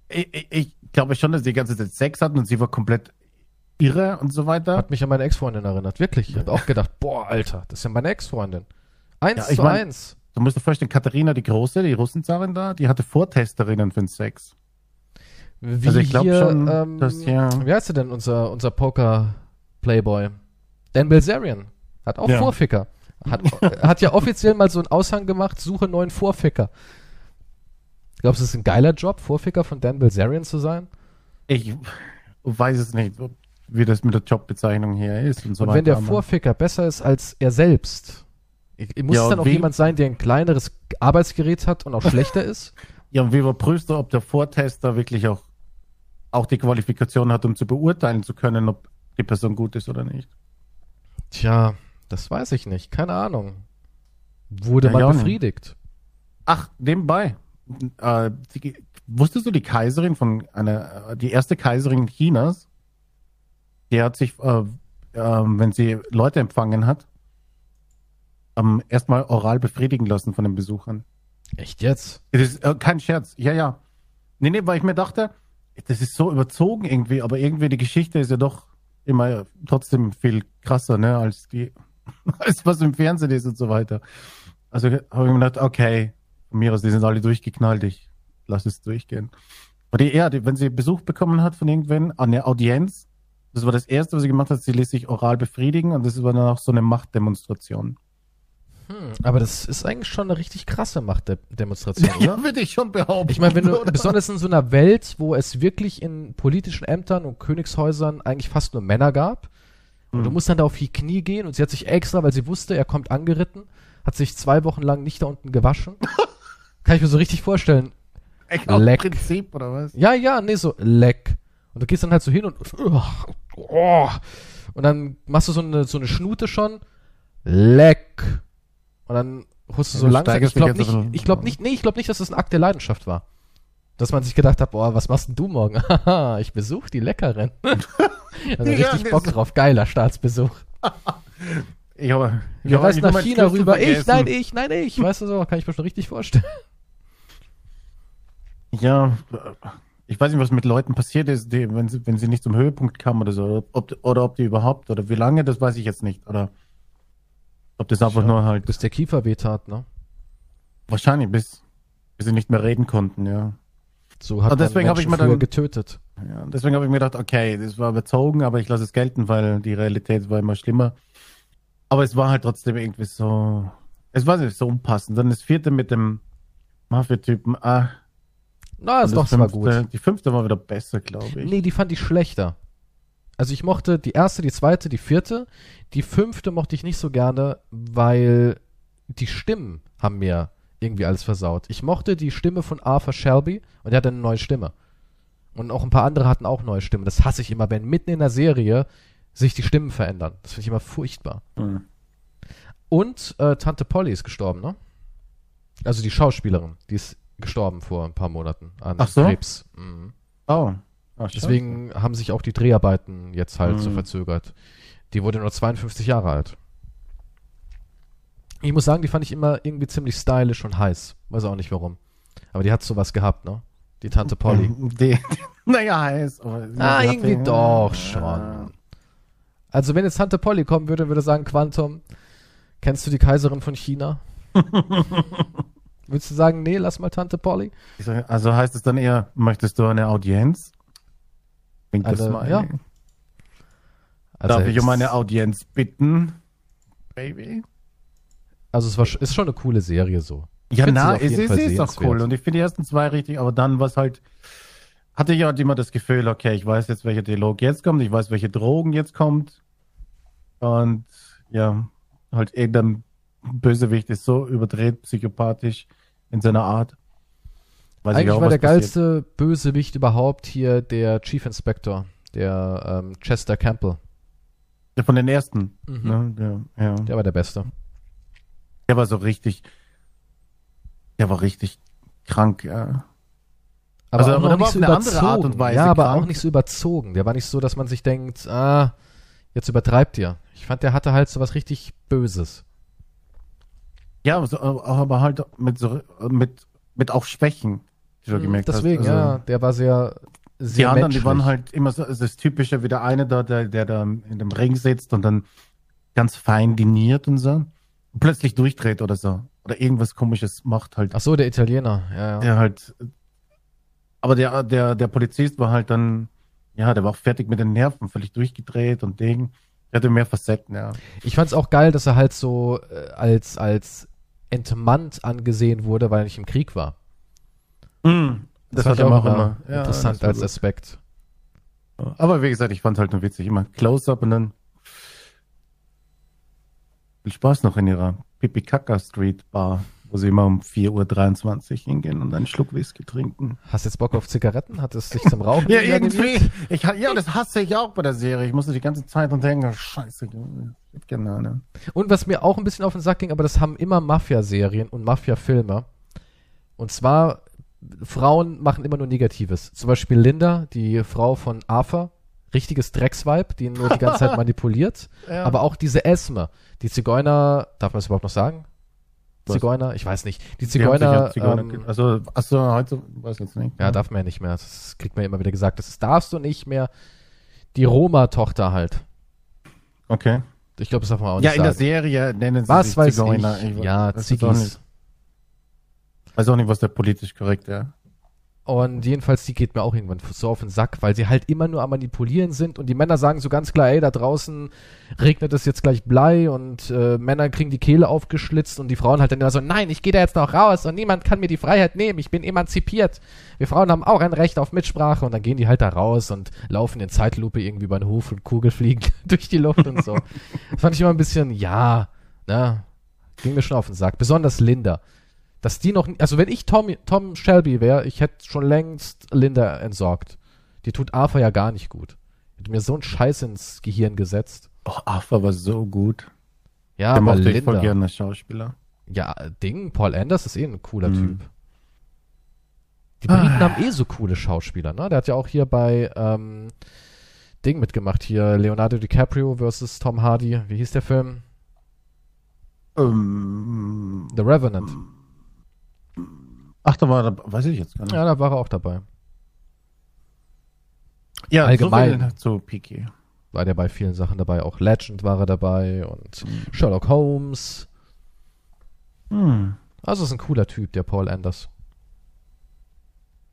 [SPEAKER 2] ich, ich, ich glaube schon, dass die ganze Zeit Sex hatten und sie war komplett irre und so weiter.
[SPEAKER 1] Hat mich an meine Ex-Freundin erinnert. Wirklich. Ich habe auch gedacht, boah, Alter, das ist ja meine Ex-Freundin. Eins
[SPEAKER 2] Ja, ich
[SPEAKER 1] zu
[SPEAKER 2] mein-
[SPEAKER 1] eins.
[SPEAKER 2] Du musst dir vorstellen, Katharina die Große, die Russenzarin da, die hatte Vortesterinnen für den Sex.
[SPEAKER 1] Wie
[SPEAKER 2] also ich glaub
[SPEAKER 1] hier,
[SPEAKER 2] schon,
[SPEAKER 1] ähm,
[SPEAKER 2] dass hier-
[SPEAKER 1] Wie heißt denn, unser, unser Poker-Playboy? Dan Bilzerian. Hat auch
[SPEAKER 2] Ja.
[SPEAKER 1] Vorficker. Hat, hat ja offiziell mal so einen Aushang gemacht, suche neuen Vorficker. Glaubst du, es ist ein geiler Job, Vorficker von Dan Bilzerian zu sein?
[SPEAKER 2] Ich weiß es nicht, wie das mit der Jobbezeichnung hier ist und so
[SPEAKER 1] Und
[SPEAKER 2] weiter.
[SPEAKER 1] wenn der Vorficker besser ist als er selbst, muss
[SPEAKER 2] Ja,
[SPEAKER 1] es dann auch jemand sein, der ein kleineres Arbeitsgerät hat und auch schlechter ist?
[SPEAKER 2] Ja, und wie überprüfst du, ob der Vortester wirklich auch, auch die Qualifikation hat, um zu beurteilen zu können, ob die Person gut ist oder nicht?
[SPEAKER 1] Tja, das weiß ich nicht. Keine Ahnung. Wurde
[SPEAKER 2] Ja,
[SPEAKER 1] man
[SPEAKER 2] ja nicht.
[SPEAKER 1] befriedigt?
[SPEAKER 2] Ach, nebenbei. Äh, die, wusstest du die Kaiserin von einer, äh, die erste Kaiserin Chinas, die hat sich, äh, äh, wenn sie Leute empfangen hat, ähm, erstmal oral befriedigen lassen von den Besuchern.
[SPEAKER 1] Echt jetzt?
[SPEAKER 2] Das ist äh, kein Scherz. Ja, ja. Nee, nee, weil ich mir dachte, das ist so überzogen irgendwie, aber irgendwie die Geschichte ist ja doch immer trotzdem viel krasser, ne, als die, als was im Fernsehen ist und so weiter. Also habe ich mir gedacht, okay, von mir aus, die sind alle durchgeknallt, ich lass es durchgehen. Aber die, ja, die, wenn sie Besuch bekommen hat von irgendwen, an der Audienz, das war das erste, was sie gemacht hat, sie ließ sich oral befriedigen und das war dann auch so eine Machtdemonstration.
[SPEAKER 1] Hm, aber das ist eigentlich schon eine richtig krasse Machtdemonstration, oder?
[SPEAKER 2] Ja, würde ich schon behaupten.
[SPEAKER 1] Ich meine, wenn du,
[SPEAKER 2] oder?
[SPEAKER 1] besonders in so einer Welt, wo es wirklich in politischen Ämtern und Königshäusern eigentlich fast nur Männer gab, und du
[SPEAKER 2] Mhm.
[SPEAKER 1] musst dann da auf die Knie gehen und sie hat sich extra, weil sie wusste, er kommt angeritten, hat sich zwei Wochen lang nicht da unten gewaschen. Kann ich mir so richtig vorstellen.
[SPEAKER 2] Echt
[SPEAKER 1] Leck.
[SPEAKER 2] Prinzip, oder was?
[SPEAKER 1] Ja, ja, nee, so leck. Und du gehst dann halt so hin und oh, und dann machst du so eine, so eine Schnute schon, leck. Und dann holst du so
[SPEAKER 2] Ja,
[SPEAKER 1] langsam. Ich glaube nicht, ich glaube nicht, nee, ich glaube nicht, dass das ein Akt der Leidenschaft war. Dass man sich gedacht hat, boah, was machst denn du morgen? Haha, ich besuche die Leckerin. also
[SPEAKER 2] Ja,
[SPEAKER 1] richtig Bock drauf, geiler Staatsbesuch.
[SPEAKER 2] Ich habe,
[SPEAKER 1] Wir reisen nach
[SPEAKER 2] mein
[SPEAKER 1] China rüber. Ich, nein, ich, nein, ich. Weißt du so, kann ich mir schon richtig vorstellen.
[SPEAKER 2] Ja, ich weiß nicht, was mit Leuten passiert ist, die, wenn, sie, wenn sie nicht zum Höhepunkt kamen oder so. Ob, oder ob die überhaupt, oder wie lange, das weiß ich jetzt nicht. Oder ob das einfach
[SPEAKER 1] Ja,
[SPEAKER 2] nur halt.
[SPEAKER 1] Bis der Kiefer wehtat, ne?
[SPEAKER 2] Wahrscheinlich, bis, bis sie nicht mehr reden konnten, ja.
[SPEAKER 1] So hat
[SPEAKER 2] Aber deswegen
[SPEAKER 1] man
[SPEAKER 2] hab ich mir dann-
[SPEAKER 1] getötet.
[SPEAKER 2] ja deswegen habe ich mir gedacht, okay, das war überzogen, aber ich lasse es gelten, weil die Realität war immer schlimmer. Aber es war halt trotzdem irgendwie so. Es war nicht so unpassend. Dann das vierte mit dem Mafia-Typen. Ah,
[SPEAKER 1] Na, doch
[SPEAKER 2] das
[SPEAKER 1] zwar
[SPEAKER 2] fünfte-
[SPEAKER 1] gut.
[SPEAKER 2] Die fünfte war wieder besser, glaube ich.
[SPEAKER 1] Nee, die fand ich schlechter. Also ich mochte die erste, die zweite, die vierte. Die fünfte mochte ich nicht so gerne, weil die Stimmen haben mir irgendwie alles versaut. Ich mochte die Stimme von Arthur Shelby und er hatte eine neue Stimme. Und auch ein paar andere hatten auch neue Stimmen. Das hasse ich immer, wenn mitten in der Serie sich die Stimmen verändern. Das finde ich immer furchtbar.
[SPEAKER 2] Hm.
[SPEAKER 1] Und äh, Tante Polly ist gestorben, ne? Also die Schauspielerin, die ist gestorben vor ein paar Monaten an
[SPEAKER 2] Ach so?
[SPEAKER 1] Krebs. Mhm.
[SPEAKER 2] Oh. Scheiße.
[SPEAKER 1] Deswegen haben sich auch die Dreharbeiten jetzt halt so
[SPEAKER 2] Mhm.
[SPEAKER 1] verzögert. Die wurde nur 52 Jahre alt. Ich muss sagen, die fand ich immer irgendwie ziemlich stylisch und heiß. Weiß auch nicht warum. Aber die hat sowas gehabt, ne? Die Tante Polly.
[SPEAKER 2] Die, naja, heiß. Aber
[SPEAKER 1] Ah, irgendwie
[SPEAKER 2] den-
[SPEAKER 1] doch
[SPEAKER 2] Ja.
[SPEAKER 1] schon. Also wenn jetzt Tante Polly kommen würde, würde sagen, Quantum, kennst du die Kaiserin von China? Würdest du sagen, nee, lass mal Tante Polly?
[SPEAKER 2] Also heißt es dann eher, möchtest du eine Audienz? Klingt das
[SPEAKER 1] Also,
[SPEAKER 2] mal.
[SPEAKER 1] ja. Also,
[SPEAKER 2] Darf ich um eine Audienz bitten? Baby?
[SPEAKER 1] Also es war, ist schon eine coole Serie so.
[SPEAKER 2] Ja, na, es ist,
[SPEAKER 1] Fall
[SPEAKER 2] ist auch cool. Und ich finde die ersten zwei richtig, aber dann was halt, hatte ich halt immer das Gefühl, okay, ich weiß jetzt, welcher Dialog jetzt kommt, ich weiß, welche Drogen jetzt kommt. Und ja, halt irgendein Bösewicht ist so überdreht, psychopathisch in seiner Art. Weiß ich
[SPEAKER 1] Eigentlich
[SPEAKER 2] auch,
[SPEAKER 1] war der
[SPEAKER 2] passiert.
[SPEAKER 1] geilste Bösewicht überhaupt hier der Chief Inspector, der ähm, Chester Campbell.
[SPEAKER 2] Der von den ersten.
[SPEAKER 1] Mhm.
[SPEAKER 2] Ne? Ja, ja.
[SPEAKER 1] Der war der Beste.
[SPEAKER 2] Der war so richtig, der war richtig krank, ja.
[SPEAKER 1] Aber
[SPEAKER 2] Also,
[SPEAKER 1] auch
[SPEAKER 2] der
[SPEAKER 1] nicht so überzogen.
[SPEAKER 2] Weise
[SPEAKER 1] ja, aber
[SPEAKER 2] krank.
[SPEAKER 1] auch nicht so überzogen. Der war nicht so, dass man sich denkt, ah, jetzt übertreibt ihr. Ich fand, der hatte halt so was richtig Böses.
[SPEAKER 2] Ja, aber so, aber halt mit so, mit, mit auch Schwächen, du
[SPEAKER 1] Mhm,
[SPEAKER 2] gemerkt
[SPEAKER 1] Deswegen,
[SPEAKER 2] hast. Also,
[SPEAKER 1] ja, der war sehr,
[SPEAKER 2] Die
[SPEAKER 1] sehr
[SPEAKER 2] anderen, die
[SPEAKER 1] menschlich.
[SPEAKER 2] waren halt immer so, also das Typische, wie der eine da, der, der da in dem Ring sitzt und dann ganz fein diniert und so. Und plötzlich durchdreht oder so. Oder irgendwas komisches macht halt.
[SPEAKER 1] Ach so, der Italiener. Ja, ja.
[SPEAKER 2] Der halt, aber der, der, der Polizist war halt dann, ja, der war auch fertig mit den Nerven, völlig durchgedreht und Ding. Der hatte mehr Facetten, ja.
[SPEAKER 1] Ich fand's auch geil, dass er halt so äh, als, als entmannt angesehen wurde, weil er nicht im Krieg war.
[SPEAKER 2] Mhm. Das, er
[SPEAKER 1] auch
[SPEAKER 2] auch immer. Ja,
[SPEAKER 1] interessant
[SPEAKER 2] war
[SPEAKER 1] als
[SPEAKER 2] gut.
[SPEAKER 1] Aspekt.
[SPEAKER 2] Aber wie gesagt, ich fand halt nur witzig. Immer Close-Up und dann viel Spaß noch in ihrer Pipi-Kaka Street Bar, wo sie immer um 4.23 Uhr hingehen und einen Schluck Whisky trinken.
[SPEAKER 1] Hast jetzt Bock auf Zigaretten? Hat es dich zum Rauchen
[SPEAKER 2] Ja, irgendwie. Ich, ja, das hasse ich auch bei der Serie. Ich musste die ganze Zeit und denken, scheiße, gerne eine.
[SPEAKER 1] Und was mir auch ein bisschen auf den Sack ging, aber das haben immer Mafia-Serien und Mafia-Filme. Und zwar, Frauen machen immer nur Negatives. Zum Beispiel Linda, die Frau von Arthur, richtiges Drecksweib, die ihn nur die ganze Zeit manipuliert.
[SPEAKER 2] Ja.
[SPEAKER 1] Aber auch diese Esme, die Zigeuner, darf man das überhaupt noch sagen?
[SPEAKER 2] Was?
[SPEAKER 1] Zigeuner? Ich weiß nicht. Die Zigeuner,
[SPEAKER 2] ja Zigeuner
[SPEAKER 1] ähm,
[SPEAKER 2] also, achso, heute, weiß jetzt nicht.
[SPEAKER 1] ja, darf man ja nicht mehr. Das kriegt man ja immer wieder gesagt. Das darfst du nicht mehr. Die Roma-Tochter halt.
[SPEAKER 2] Okay.
[SPEAKER 1] Ich glaube, das darf man auch
[SPEAKER 2] Ja,
[SPEAKER 1] nicht
[SPEAKER 2] in der
[SPEAKER 1] sagen.
[SPEAKER 2] Serie nennen sie
[SPEAKER 1] Was
[SPEAKER 2] sich
[SPEAKER 1] weiß
[SPEAKER 2] Zigeuner.
[SPEAKER 1] ich?
[SPEAKER 2] Ich
[SPEAKER 1] Ja,
[SPEAKER 2] es
[SPEAKER 1] Ziggis.
[SPEAKER 2] Weiß auch nicht, was der politisch korrekt, ja.
[SPEAKER 1] Und jedenfalls, die geht mir auch irgendwann so auf den Sack, weil sie halt immer nur am Manipulieren sind und die Männer sagen so ganz klar, ey, da draußen regnet es jetzt gleich Blei und äh, Männer kriegen die Kehle aufgeschlitzt und die Frauen halt dann immer so, nein, ich gehe da jetzt noch raus und niemand kann mir die Freiheit nehmen, ich bin emanzipiert. Wir Frauen haben auch ein Recht auf Mitsprache und dann gehen die halt da raus und laufen in Zeitlupe irgendwie über den Hof und Kugel fliegen durch die Luft und so. Das fand ich immer ein bisschen, ja, ne, ging mir schon auf den Sack. Besonders Linda dass die noch, also wenn ich Tom, Tom Shelby wäre, ich hätte schon längst Linda entsorgt. Die tut Arthur ja gar nicht gut. Hätte mir so einen Scheiß ins Gehirn gesetzt.
[SPEAKER 2] Oh, Arthur war so gut.
[SPEAKER 1] Ja,
[SPEAKER 2] Der
[SPEAKER 1] aber
[SPEAKER 2] mochte ich voll
[SPEAKER 1] Linda.
[SPEAKER 2] gerne Schauspieler.
[SPEAKER 1] Ja, Ding, Paul Anders ist eh ein cooler
[SPEAKER 2] Mhm.
[SPEAKER 1] Typ. Die Briten haben eh so coole Schauspieler, ne? Der hat ja auch hier bei ähm, Ding mitgemacht, hier Leonardo DiCaprio versus Tom Hardy. Wie hieß der Film?
[SPEAKER 2] Ähm,
[SPEAKER 1] The Revenant.
[SPEAKER 2] Ach, da war, da, weiß ich jetzt gar nicht.
[SPEAKER 1] Ja, da war er auch dabei.
[SPEAKER 2] Ja,
[SPEAKER 1] allgemein.
[SPEAKER 2] So viel zu Piki.
[SPEAKER 1] War der bei vielen Sachen dabei. Auch Legend war er dabei und Sherlock Holmes.
[SPEAKER 2] Hm.
[SPEAKER 1] Also ist ein cooler Typ, der Paul Anders.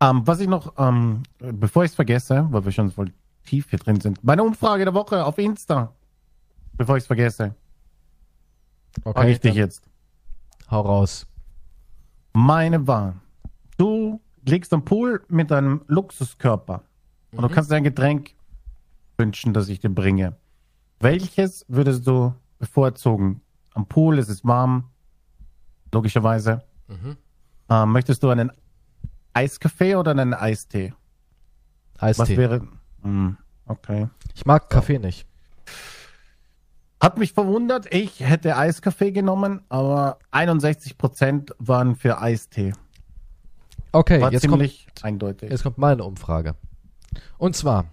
[SPEAKER 2] Ähm, was ich noch, ähm, bevor ich es vergesse, weil wir schon voll tief hier drin sind, meine Umfrage der Woche auf Insta. Bevor ich es vergesse, frage ich dich jetzt.
[SPEAKER 1] Hau raus.
[SPEAKER 2] Meine war, du liegst am Pool mit deinem Luxuskörper und du
[SPEAKER 1] Mhm.
[SPEAKER 2] kannst dir ein Getränk wünschen, das ich dir bringe. Welches würdest du bevorzugen? Am Pool ist es warm, logischerweise.
[SPEAKER 1] Mhm.
[SPEAKER 2] Ähm, möchtest du einen Eiskaffee oder einen Eistee? Was
[SPEAKER 1] Eistee.
[SPEAKER 2] wäre. Hm, okay.
[SPEAKER 1] Ich mag Kaffee nicht.
[SPEAKER 2] Hat mich verwundert, ich hätte Eiskaffee genommen, aber 61% waren für Eistee.
[SPEAKER 1] Okay,
[SPEAKER 2] War
[SPEAKER 1] jetzt kommt,
[SPEAKER 2] eindeutig.
[SPEAKER 1] jetzt kommt meine Umfrage. Und zwar,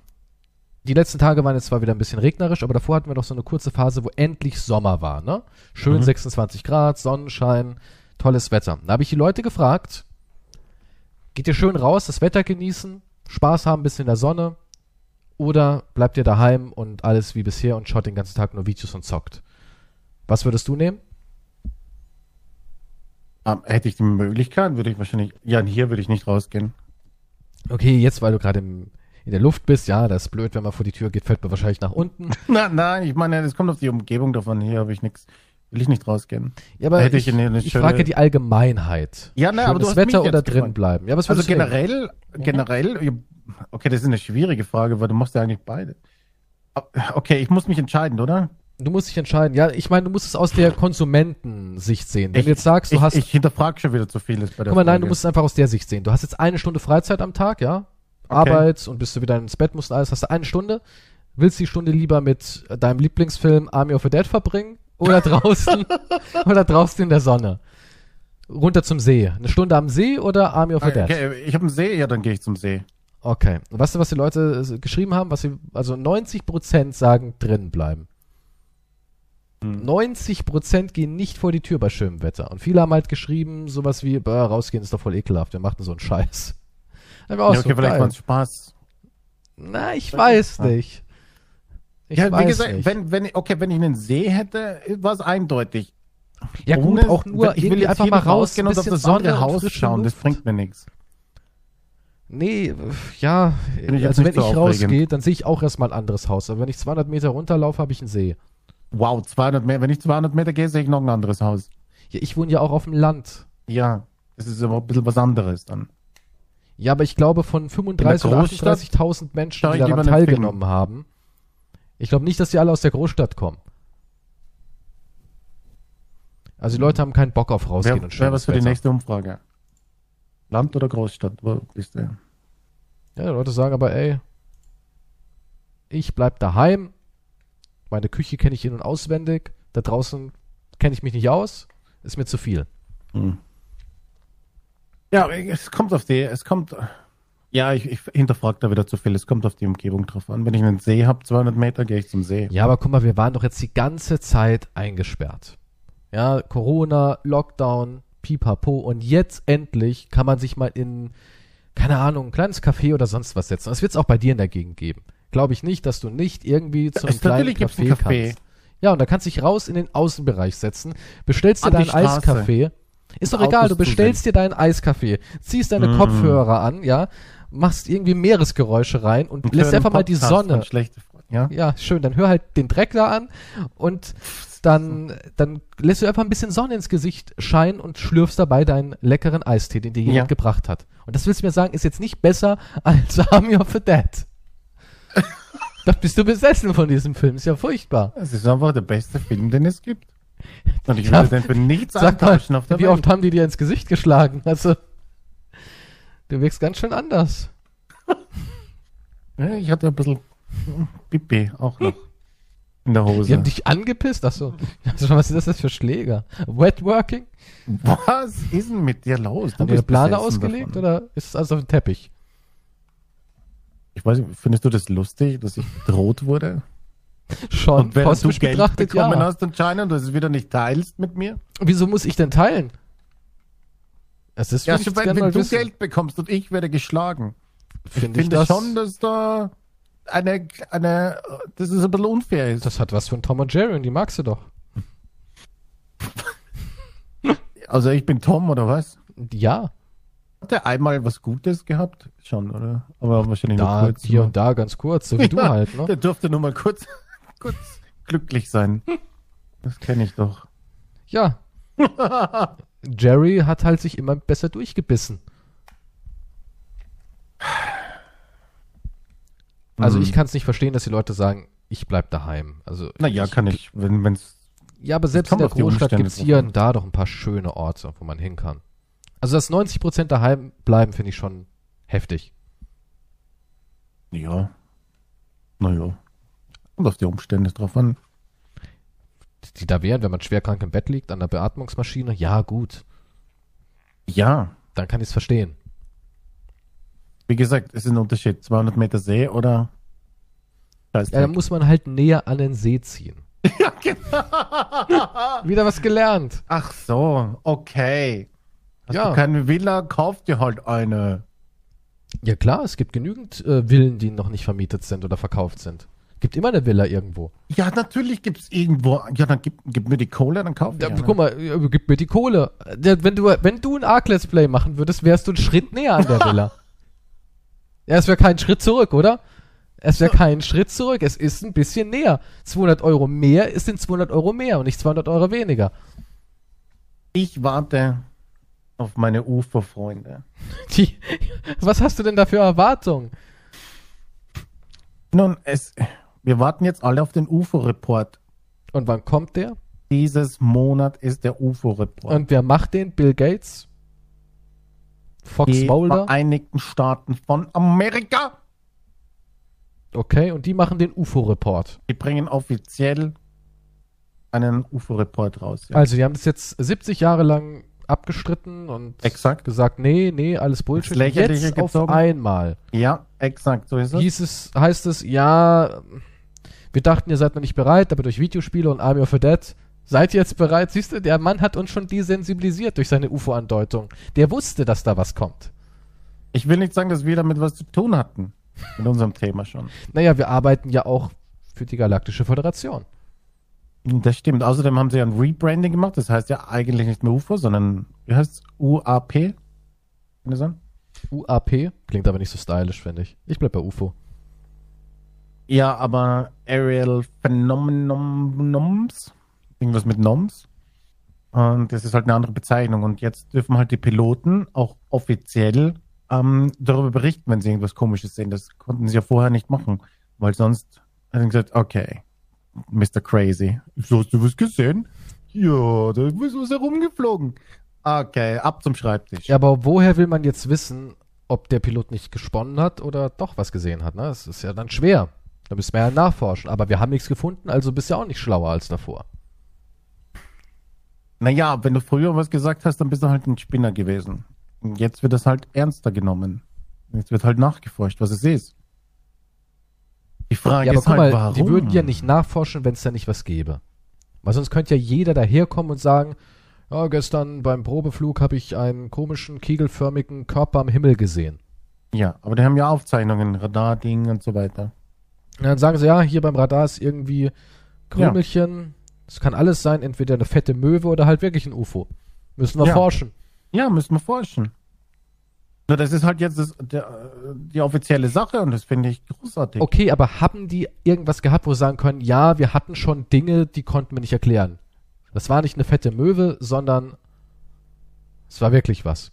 [SPEAKER 1] die letzten Tage waren jetzt zwar wieder ein bisschen regnerisch, aber davor hatten wir doch so eine kurze Phase, wo endlich Sommer war, ne? Schön
[SPEAKER 2] Mhm.
[SPEAKER 1] 26 Grad, Sonnenschein, tolles Wetter. Da habe ich die Leute gefragt, geht ihr schön raus, das Wetter genießen, Spaß haben, ein bisschen in der Sonne, oder bleibt ihr daheim und alles wie bisher und schaut den ganzen Tag nur Videos und zockt? Was würdest du nehmen?
[SPEAKER 2] Ähm, hätte ich die Möglichkeit, würde ich wahrscheinlich. Ja, hier würde ich nicht rausgehen.
[SPEAKER 1] Okay, jetzt, weil du gerade in der Luft bist, ja, das ist blöd, wenn man vor die Tür geht, fällt man wahrscheinlich nach unten.
[SPEAKER 2] Nein, nein, ich meine, es kommt auf die Umgebung davon. Hier habe ich nichts. Will ich nicht rausgehen.
[SPEAKER 1] Ja, aber
[SPEAKER 2] Hätte
[SPEAKER 1] ich,
[SPEAKER 2] ich eine-
[SPEAKER 1] ich
[SPEAKER 2] schöne-
[SPEAKER 1] frage die Allgemeinheit.
[SPEAKER 2] Ja, ne, aber du hast mich
[SPEAKER 1] Wetter oder drin bleiben. Ja, was
[SPEAKER 2] Also
[SPEAKER 1] würdest du nehmen?
[SPEAKER 2] generell, generell, okay, das ist eine schwierige Frage, weil du musst ja eigentlich beide. Okay, ich muss mich entscheiden, oder?
[SPEAKER 1] Du musst dich entscheiden. Ja, ich meine, du musst es aus der Konsumentensicht sehen. Wenn
[SPEAKER 2] ich,
[SPEAKER 1] du jetzt sagst, du
[SPEAKER 2] ich,
[SPEAKER 1] hast.
[SPEAKER 2] Ich hinterfrage schon wieder zu vieles bei der
[SPEAKER 1] guck mal, nein,
[SPEAKER 2] Frage.
[SPEAKER 1] du musst es einfach aus der Sicht sehen. Du hast jetzt eine Stunde Freizeit am Tag, ja?
[SPEAKER 2] Okay.
[SPEAKER 1] Arbeit und bist du wieder ins Bett, musst und alles. Hast du eine Stunde? Willst du die Stunde lieber mit deinem Lieblingsfilm Army of the Dead verbringen? Oder draußen? oder draußen in der Sonne? Runter zum See. Eine Stunde am See oder Army of the Dead?
[SPEAKER 2] Okay, ich habe einen See, ja, dann gehe ich zum See.
[SPEAKER 1] Okay. Und weißt du, was die Leute äh, geschrieben haben? Was sie, also 90% sagen drin bleiben.
[SPEAKER 2] Hm.
[SPEAKER 1] 90% gehen nicht vor die Tür bei schönem Wetter. Und viele haben halt geschrieben, sowas wie, bah, rausgehen ist doch voll ekelhaft, wir machen so einen Scheiß.
[SPEAKER 2] Ja, okay,
[SPEAKER 1] so,
[SPEAKER 2] vielleicht war es Spaß.
[SPEAKER 1] Na, ich weiß
[SPEAKER 2] Ja.
[SPEAKER 1] nicht. Ich
[SPEAKER 2] ja,
[SPEAKER 1] weiß
[SPEAKER 2] wie gesagt,
[SPEAKER 1] nicht.
[SPEAKER 2] wenn, wenn, okay, wenn ich einen See hätte, war es eindeutig.
[SPEAKER 1] ja gut,
[SPEAKER 2] Ohne-
[SPEAKER 1] auch nur
[SPEAKER 2] ich will jetzt
[SPEAKER 1] einfach mal
[SPEAKER 2] rausgehen und auf das
[SPEAKER 1] Sonne
[SPEAKER 2] Haus schauen, das bringt mir nichts.
[SPEAKER 1] Nee, ja,
[SPEAKER 2] ich
[SPEAKER 1] also wenn
[SPEAKER 2] so
[SPEAKER 1] ich rausgehe, dann sehe ich auch erstmal ein anderes Haus. Aber wenn ich 200 Meter runterlaufe, habe ich einen See.
[SPEAKER 2] Wow, 200 Meter, wenn ich 200 Meter gehe, sehe ich noch ein anderes Haus.
[SPEAKER 1] Ja, ich wohne ja auch auf dem Land.
[SPEAKER 2] Ja, das ist aber ein bisschen was anderes dann.
[SPEAKER 1] Ja, aber ich glaube, von 35.000 oder
[SPEAKER 2] Großstadt
[SPEAKER 1] 38.000 Menschen, die daran teilgenommen haben, ich glaube nicht, dass die alle aus der Großstadt kommen. Also die Leute haben keinen Bock auf rausgehen
[SPEAKER 2] Wer,
[SPEAKER 1] und
[SPEAKER 2] wer was
[SPEAKER 1] schönes
[SPEAKER 2] für die nächste Umfrage? Land oder Großstadt? Wo bist du?
[SPEAKER 1] Ja, die Leute sagen aber, ey, ich bleib daheim, meine Küche kenne ich in- und auswendig, da draußen kenne ich mich nicht aus, ist mir zu viel.
[SPEAKER 2] Hm. Ja, es kommt auf die, es kommt, ja, ich, ich hinterfrage da wieder zu viel, es kommt auf die Umgebung drauf an. Wenn ich einen See habe, 200 Meter, gehe ich zum See.
[SPEAKER 1] Ja, aber guck mal, wir waren doch jetzt die ganze Zeit eingesperrt. Ja, Corona, Lockdown, pipapo und jetzt endlich kann man sich mal in, keine Ahnung, ein kleines Café oder sonst was setzen. Das wird es auch bei dir in der Gegend geben. Glaube ich nicht, dass du nicht irgendwie zu einem kleinen
[SPEAKER 2] gibt's ein
[SPEAKER 1] Café
[SPEAKER 2] Café.
[SPEAKER 1] kannst. Ja, und da kannst du dich raus in den Außenbereich setzen, bestellst dir
[SPEAKER 2] An
[SPEAKER 1] deinen. Eiskaffee. Ist doch
[SPEAKER 2] Und
[SPEAKER 1] egal, du bestellst dir deinen Eiskaffee, ziehst deine
[SPEAKER 2] Mm.
[SPEAKER 1] Kopfhörer an, ja, machst irgendwie Meeresgeräusche rein und
[SPEAKER 2] Einen
[SPEAKER 1] lässt einfach mal die Sonne
[SPEAKER 2] ja?
[SPEAKER 1] ja, schön. Dann hör halt den Dreck da an und dann, dann lässt du einfach ein bisschen Sonne ins Gesicht scheinen und schlürfst dabei deinen leckeren Eistee, den dir jemand
[SPEAKER 2] Ja.
[SPEAKER 1] gebracht hat. Und das willst du mir sagen, ist jetzt nicht besser als Army of the Dead. Doch bist du besessen von diesem Film. Ist ja furchtbar.
[SPEAKER 2] Es ist einfach der beste Film, den es gibt. Und ich
[SPEAKER 1] Ja,
[SPEAKER 2] würde den für nichts
[SPEAKER 1] Sag mal,
[SPEAKER 2] auf der
[SPEAKER 1] wie
[SPEAKER 2] Welt.
[SPEAKER 1] oft haben die dir ins Gesicht geschlagen? Also, du wirkst ganz schön anders.
[SPEAKER 2] Ja, ich hatte ein bisschen Pipi auch noch in der Hose.
[SPEAKER 1] Die haben dich angepisst? Achso. Also, was ist das für Schläger? Wetworking?
[SPEAKER 2] Was ist denn mit dir los?
[SPEAKER 1] Haben die Plane ausgelegt
[SPEAKER 2] davon.
[SPEAKER 1] oder ist es alles auf dem Teppich?
[SPEAKER 2] Ich weiß nicht, findest du das lustig, dass ich bedroht wurde?
[SPEAKER 1] Schon
[SPEAKER 2] Und während du Geld bekommen
[SPEAKER 1] ja.
[SPEAKER 2] hast anscheinend und es wieder nicht teilst mit mir?
[SPEAKER 1] Wieso muss ich denn teilen? Es ist
[SPEAKER 2] Ja,
[SPEAKER 1] ich
[SPEAKER 2] schon, wenn, wenn du
[SPEAKER 1] wissen.
[SPEAKER 2] Geld bekommst und ich werde geschlagen.
[SPEAKER 1] Finde
[SPEAKER 2] Ich
[SPEAKER 1] ich
[SPEAKER 2] finde
[SPEAKER 1] das,
[SPEAKER 2] schon, dass da eine, eine, das ist ein bisschen unfair ist.
[SPEAKER 1] das hat was von Tom und Jerry und die magst du doch.
[SPEAKER 2] Also ich bin Tom oder was?
[SPEAKER 1] Ja,
[SPEAKER 2] Hat der einmal was Gutes gehabt? Schon, oder? Aber wahrscheinlich nur
[SPEAKER 1] da,
[SPEAKER 2] kurz.
[SPEAKER 1] hier
[SPEAKER 2] nur.
[SPEAKER 1] und da ganz kurz, so wie du
[SPEAKER 2] Ja,
[SPEAKER 1] halt, ne?
[SPEAKER 2] Der durfte nur mal kurz, kurz glücklich sein. Das kenne ich doch.
[SPEAKER 1] Ja. Jerry hat halt sich immer besser durchgebissen. Also
[SPEAKER 2] Hm.
[SPEAKER 1] ich kann es nicht verstehen, dass die Leute sagen, ich bleib daheim. Also
[SPEAKER 2] Naja,
[SPEAKER 1] ich,
[SPEAKER 2] kann ich, wenn wenn's
[SPEAKER 1] Ja, aber selbst in der Großstadt gibt's
[SPEAKER 2] drauf
[SPEAKER 1] hier und da doch ein paar schöne Orte, wo man hin kann. Also dass 90% daheim bleiben, finde ich schon heftig.
[SPEAKER 2] Ja. Naja. Und auf die Umstände drauf an.
[SPEAKER 1] Die da wären, wenn man schwerkrank im Bett liegt, an der Beatmungsmaschine, ja gut,
[SPEAKER 2] Ja.
[SPEAKER 1] dann kann ich es verstehen.
[SPEAKER 2] Wie gesagt, es ist ein Unterschied. 200 Meter See oder
[SPEAKER 1] Ja, dann muss man halt näher an den See ziehen.
[SPEAKER 2] ja, genau.
[SPEAKER 1] Wieder was gelernt.
[SPEAKER 2] Ach so, okay. Hast
[SPEAKER 1] Ja.
[SPEAKER 2] du keine Villa, kauf dir halt eine.
[SPEAKER 1] Ja klar, es gibt genügend äh, Villen, die noch nicht vermietet sind oder verkauft sind. Gibt immer eine Villa irgendwo.
[SPEAKER 2] Ja, natürlich gibt's irgendwo. Ja, dann gib, gib mir die Kohle, dann kauf ich
[SPEAKER 1] Ja,
[SPEAKER 2] eine.
[SPEAKER 1] guck mal, äh, gib mir die Kohle. Wenn du, wenn du ein Arc-Let's Play machen würdest, wärst du einen Schritt näher an der Villa. Ja, es wäre kein Schritt zurück, oder? Es wäre kein Schritt zurück. Es ist ein bisschen näher. 200 Euro mehr ist in 200 Euro mehr und nicht 200 Euro weniger.
[SPEAKER 2] Ich warte auf meine UFO-Freunde.
[SPEAKER 1] Die, was hast du denn da für Erwartungen?
[SPEAKER 2] Nun, es, wir warten jetzt alle auf den UFO-Report.
[SPEAKER 1] Und wann kommt der?
[SPEAKER 2] Dieses Monat ist der UFO-Report.
[SPEAKER 1] Und wer macht den? Bill Gates? Fox
[SPEAKER 2] Die
[SPEAKER 1] Mulder?
[SPEAKER 2] Vereinigten Staaten von Amerika.
[SPEAKER 1] Okay, und die machen den UFO-Report.
[SPEAKER 2] Die bringen offiziell einen UFO-Report raus. Ja.
[SPEAKER 1] Also, die haben das jetzt 70 Jahre lang abgestritten und
[SPEAKER 2] Exakt.
[SPEAKER 1] gesagt, nee, nee, alles Bullshit.
[SPEAKER 2] Das
[SPEAKER 1] Jetzt auf
[SPEAKER 2] gezogen.
[SPEAKER 1] einmal
[SPEAKER 2] Ja, exakt, so ist es.
[SPEAKER 1] hieß es, heißt es, ja, wir dachten, ihr seid noch nicht bereit, aber durch Videospiele und Army of the Dead seid ihr jetzt bereit. Siehst du, der Mann hat uns schon desensibilisiert durch seine UFO-Andeutung. Der wusste, dass da was kommt.
[SPEAKER 2] Ich will nicht sagen, dass wir damit was zu tun hatten. Mit unserem Thema schon.
[SPEAKER 1] Naja, wir arbeiten ja auch für die Galaktische Föderation.
[SPEAKER 2] Das stimmt. Außerdem haben sie ja ein Rebranding gemacht. Das heißt ja eigentlich nicht mehr UFO, sondern, wie heißt es? UAP? Kann das sein?
[SPEAKER 1] UAP klingt aber nicht so stylisch, finde ich. Ich bleib bei UFO.
[SPEAKER 2] Ja, aber Aerial Phenomenons. Irgendwas mit Noms. Und das ist halt eine andere Bezeichnung. Und jetzt dürfen halt die Piloten auch offiziell ähm, darüber berichten, wenn sie irgendwas Komisches sehen. Das konnten sie ja vorher nicht machen. Weil sonst hätten sie gesagt, okay, Mr. Crazy. So hast du was gesehen? Ja, da ist was herumgeflogen. Okay, ab zum Schreibtisch.
[SPEAKER 1] Ja, aber woher will man jetzt wissen, ob der Pilot nicht gesponnen hat oder doch was gesehen hat? Ne? Das ist ja dann schwer. Da müssen wir ja nachforschen. Aber wir haben nichts gefunden, also bist du ja auch nicht schlauer als davor.
[SPEAKER 2] Naja, wenn du früher was gesagt hast, dann bist du halt ein Spinner gewesen. Und jetzt wird das halt ernster genommen. Jetzt wird halt nachgeforscht, was es ist. Die Frage
[SPEAKER 1] Ja, aber
[SPEAKER 2] ist halt,
[SPEAKER 1] mal,
[SPEAKER 2] warum?
[SPEAKER 1] die würden ja nicht nachforschen, wenn es da nicht was gäbe. Weil sonst könnte ja jeder daherkommen und sagen, ja, gestern beim Probeflug habe ich einen komischen, kegelförmigen Körper am Himmel gesehen.
[SPEAKER 2] Ja, aber die haben ja Aufzeichnungen, Radarding und so weiter.
[SPEAKER 1] Und dann sagen sie, ja, hier beim Radar ist irgendwie Krümelchen. Es kann alles sein, entweder eine fette Möwe oder halt wirklich ein UFO. Müssen wir
[SPEAKER 2] Ja.
[SPEAKER 1] forschen.
[SPEAKER 2] Ja, müssen wir forschen. Nur das ist halt jetzt das, der, die offizielle Sache und das finde ich großartig.
[SPEAKER 1] Okay, aber haben die irgendwas gehabt, wo sie sagen können, ja, wir hatten schon Dinge, die konnten wir nicht erklären. Das war nicht eine fette Möwe, sondern es war wirklich was.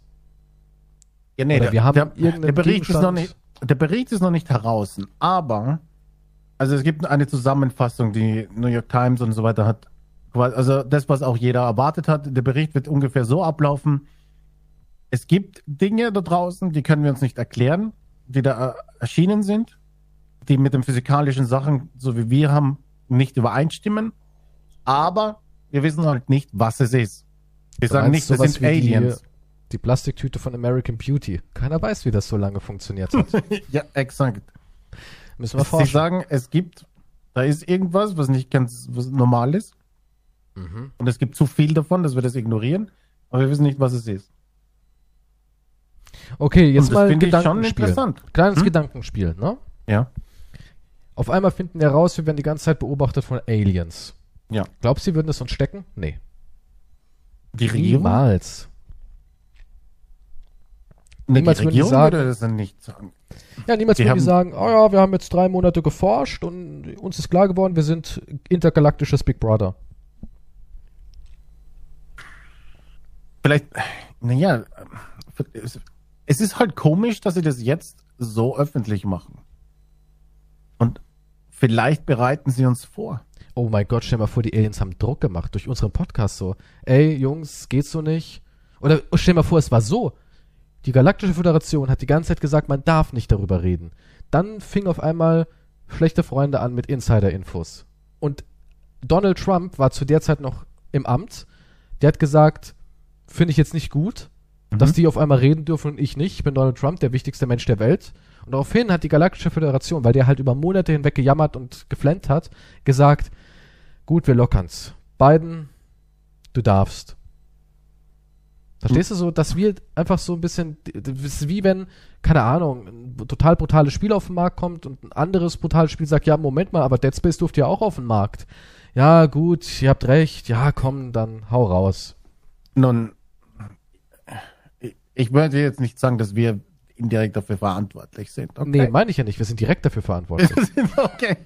[SPEAKER 2] Ja, nee,
[SPEAKER 1] Oder
[SPEAKER 2] der,
[SPEAKER 1] wir haben
[SPEAKER 2] der, der, Bericht ist noch nicht, der Bericht ist noch nicht heraus, aber also es gibt eine Zusammenfassung, die New York Times und so weiter hat. Also das, was auch jeder erwartet hat. Der Bericht wird ungefähr so ablaufen. Es gibt Dinge da draußen, die können wir uns nicht erklären, die da äh, erschienen sind, die mit den physikalischen Sachen, so wie wir haben, nicht übereinstimmen. Aber wir wissen halt nicht, was es ist. Wir
[SPEAKER 1] Du
[SPEAKER 2] sagen nicht, das
[SPEAKER 1] sowas
[SPEAKER 2] sind
[SPEAKER 1] wie die-
[SPEAKER 2] Aliens.
[SPEAKER 1] Die Plastiktüte von American Beauty. Keiner weiß, wie das so lange funktioniert hat.
[SPEAKER 2] ja, exakt.
[SPEAKER 1] Müssen wir
[SPEAKER 2] Sie
[SPEAKER 1] forschen.
[SPEAKER 2] sagen, es gibt, da ist irgendwas, was nicht ganz was normal ist.
[SPEAKER 1] Mhm.
[SPEAKER 2] Und es gibt zu viel davon, dass wir das ignorieren. Aber wir wissen nicht, was es ist.
[SPEAKER 1] Okay, jetzt
[SPEAKER 2] das
[SPEAKER 1] mal ein
[SPEAKER 2] finde ich schon
[SPEAKER 1] Gedankenspiel.
[SPEAKER 2] interessant.
[SPEAKER 1] Kleines
[SPEAKER 2] Hm?
[SPEAKER 1] Gedankenspiel, ne?
[SPEAKER 2] Ja.
[SPEAKER 1] Auf einmal finden wir raus, wir werden die ganze Zeit beobachtet von Aliens.
[SPEAKER 2] Ja.
[SPEAKER 1] Glaubst du, sie würden es uns stecken? Nee.
[SPEAKER 2] Die Regierung?
[SPEAKER 1] Niemals.
[SPEAKER 2] Nee, die
[SPEAKER 1] Niemals die
[SPEAKER 2] Regierung würde das dann nicht sagen.
[SPEAKER 1] Ja, niemals
[SPEAKER 2] Die
[SPEAKER 1] würden die sagen, oh ja, wir haben jetzt drei Monate geforscht und uns ist klar geworden, wir sind intergalaktisches Big Brother.
[SPEAKER 2] Vielleicht, naja, es, ist halt komisch, dass sie das jetzt so öffentlich machen. Und vielleicht bereiten sie uns vor.
[SPEAKER 1] Oh mein Gott, stell mal vor, die Aliens haben Druck gemacht durch unseren Podcast so. Ey, Jungs, geht's so nicht? Oder stell mal vor, es war so. Die Galaktische Föderation hat die ganze Zeit gesagt, man darf nicht darüber reden. Dann fing auf einmal schlechte Freunde an mit Insider-Infos. Und Donald Trump war zu der Zeit noch im Amt. Der hat gesagt, finde ich jetzt nicht gut, dass die auf einmal reden dürfen und ich nicht. Ich bin Donald Trump, der wichtigste Mensch der Welt. Und daraufhin hat die Galaktische Föderation, weil der halt über Monate hinweg gejammert und geflennt hat, gesagt, gut, wir lockern's. Biden, du darfst. Verstehst du so, dass wir einfach so ein bisschen, das ist wie wenn, keine Ahnung, ein total brutales Spiel auf den Markt kommt und ein anderes brutales Spiel sagt, ja, Moment mal, aber Dead Space durfte ja auch auf den Markt. Ja, gut, ihr habt recht, ja, komm, dann hau raus.
[SPEAKER 2] Nun, ich- ich würde jetzt nicht sagen, dass wir indirekt dafür verantwortlich sind. Okay?
[SPEAKER 1] Nee, meine ich ja nicht, wir sind direkt dafür verantwortlich.
[SPEAKER 2] okay.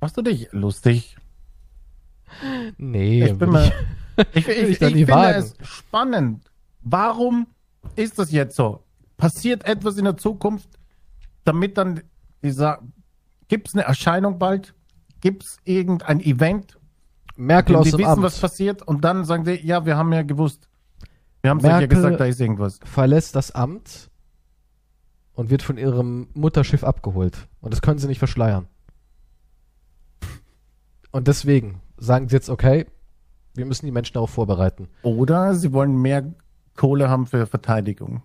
[SPEAKER 2] Machst du dich lustig?
[SPEAKER 1] nee,
[SPEAKER 2] Ich bin mal,
[SPEAKER 1] ich-
[SPEAKER 2] ich, ich, ich, finde
[SPEAKER 1] wagen.
[SPEAKER 2] es spannend. Warum ist das jetzt so? Passiert etwas in der Zukunft, damit dann dieser, gibt es eine Erscheinung bald? Gibt es irgendein Event,
[SPEAKER 1] Merkel aus dem
[SPEAKER 2] wissen,
[SPEAKER 1] Amt
[SPEAKER 2] was passiert und dann sagen sie, ja, wir haben ja gewusst. Wir haben euch ja gesagt, da ist irgendwas.
[SPEAKER 1] verlässt das Amt und wird von ihrem Mutterschiff abgeholt. Und das können sie nicht verschleiern. Und deswegen sagen sie jetzt, okay, wir müssen die Menschen darauf vorbereiten.
[SPEAKER 2] Oder sie wollen mehr Kohle haben für Verteidigung.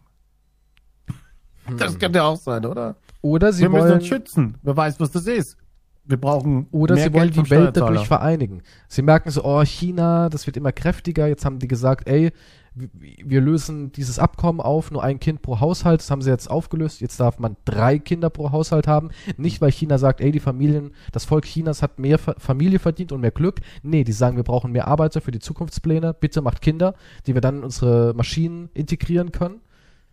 [SPEAKER 2] Das könnte auch sein, oder?
[SPEAKER 1] Oder sie
[SPEAKER 2] wir müssen
[SPEAKER 1] wollen,
[SPEAKER 2] uns schützen. Wer weiß, was das ist. Wir brauchen
[SPEAKER 1] oder sie wollen
[SPEAKER 2] Geld vom
[SPEAKER 1] die Welt dadurch vereinigen. Sie merken so, oh, China, das wird immer kräftiger. Jetzt haben die gesagt, ey, wir lösen dieses Abkommen auf, nur ein Kind pro Haushalt. Das haben sie jetzt aufgelöst. Jetzt darf man drei Kinder pro Haushalt haben. Nicht, weil China sagt, ey, die Familien, das Volk Chinas hat mehr Fa Familie verdient und mehr Glück. Nee, die sagen, wir brauchen mehr Arbeiter für die Zukunftspläne. Bitte macht Kinder, die wir dann in unsere Maschinen integrieren können.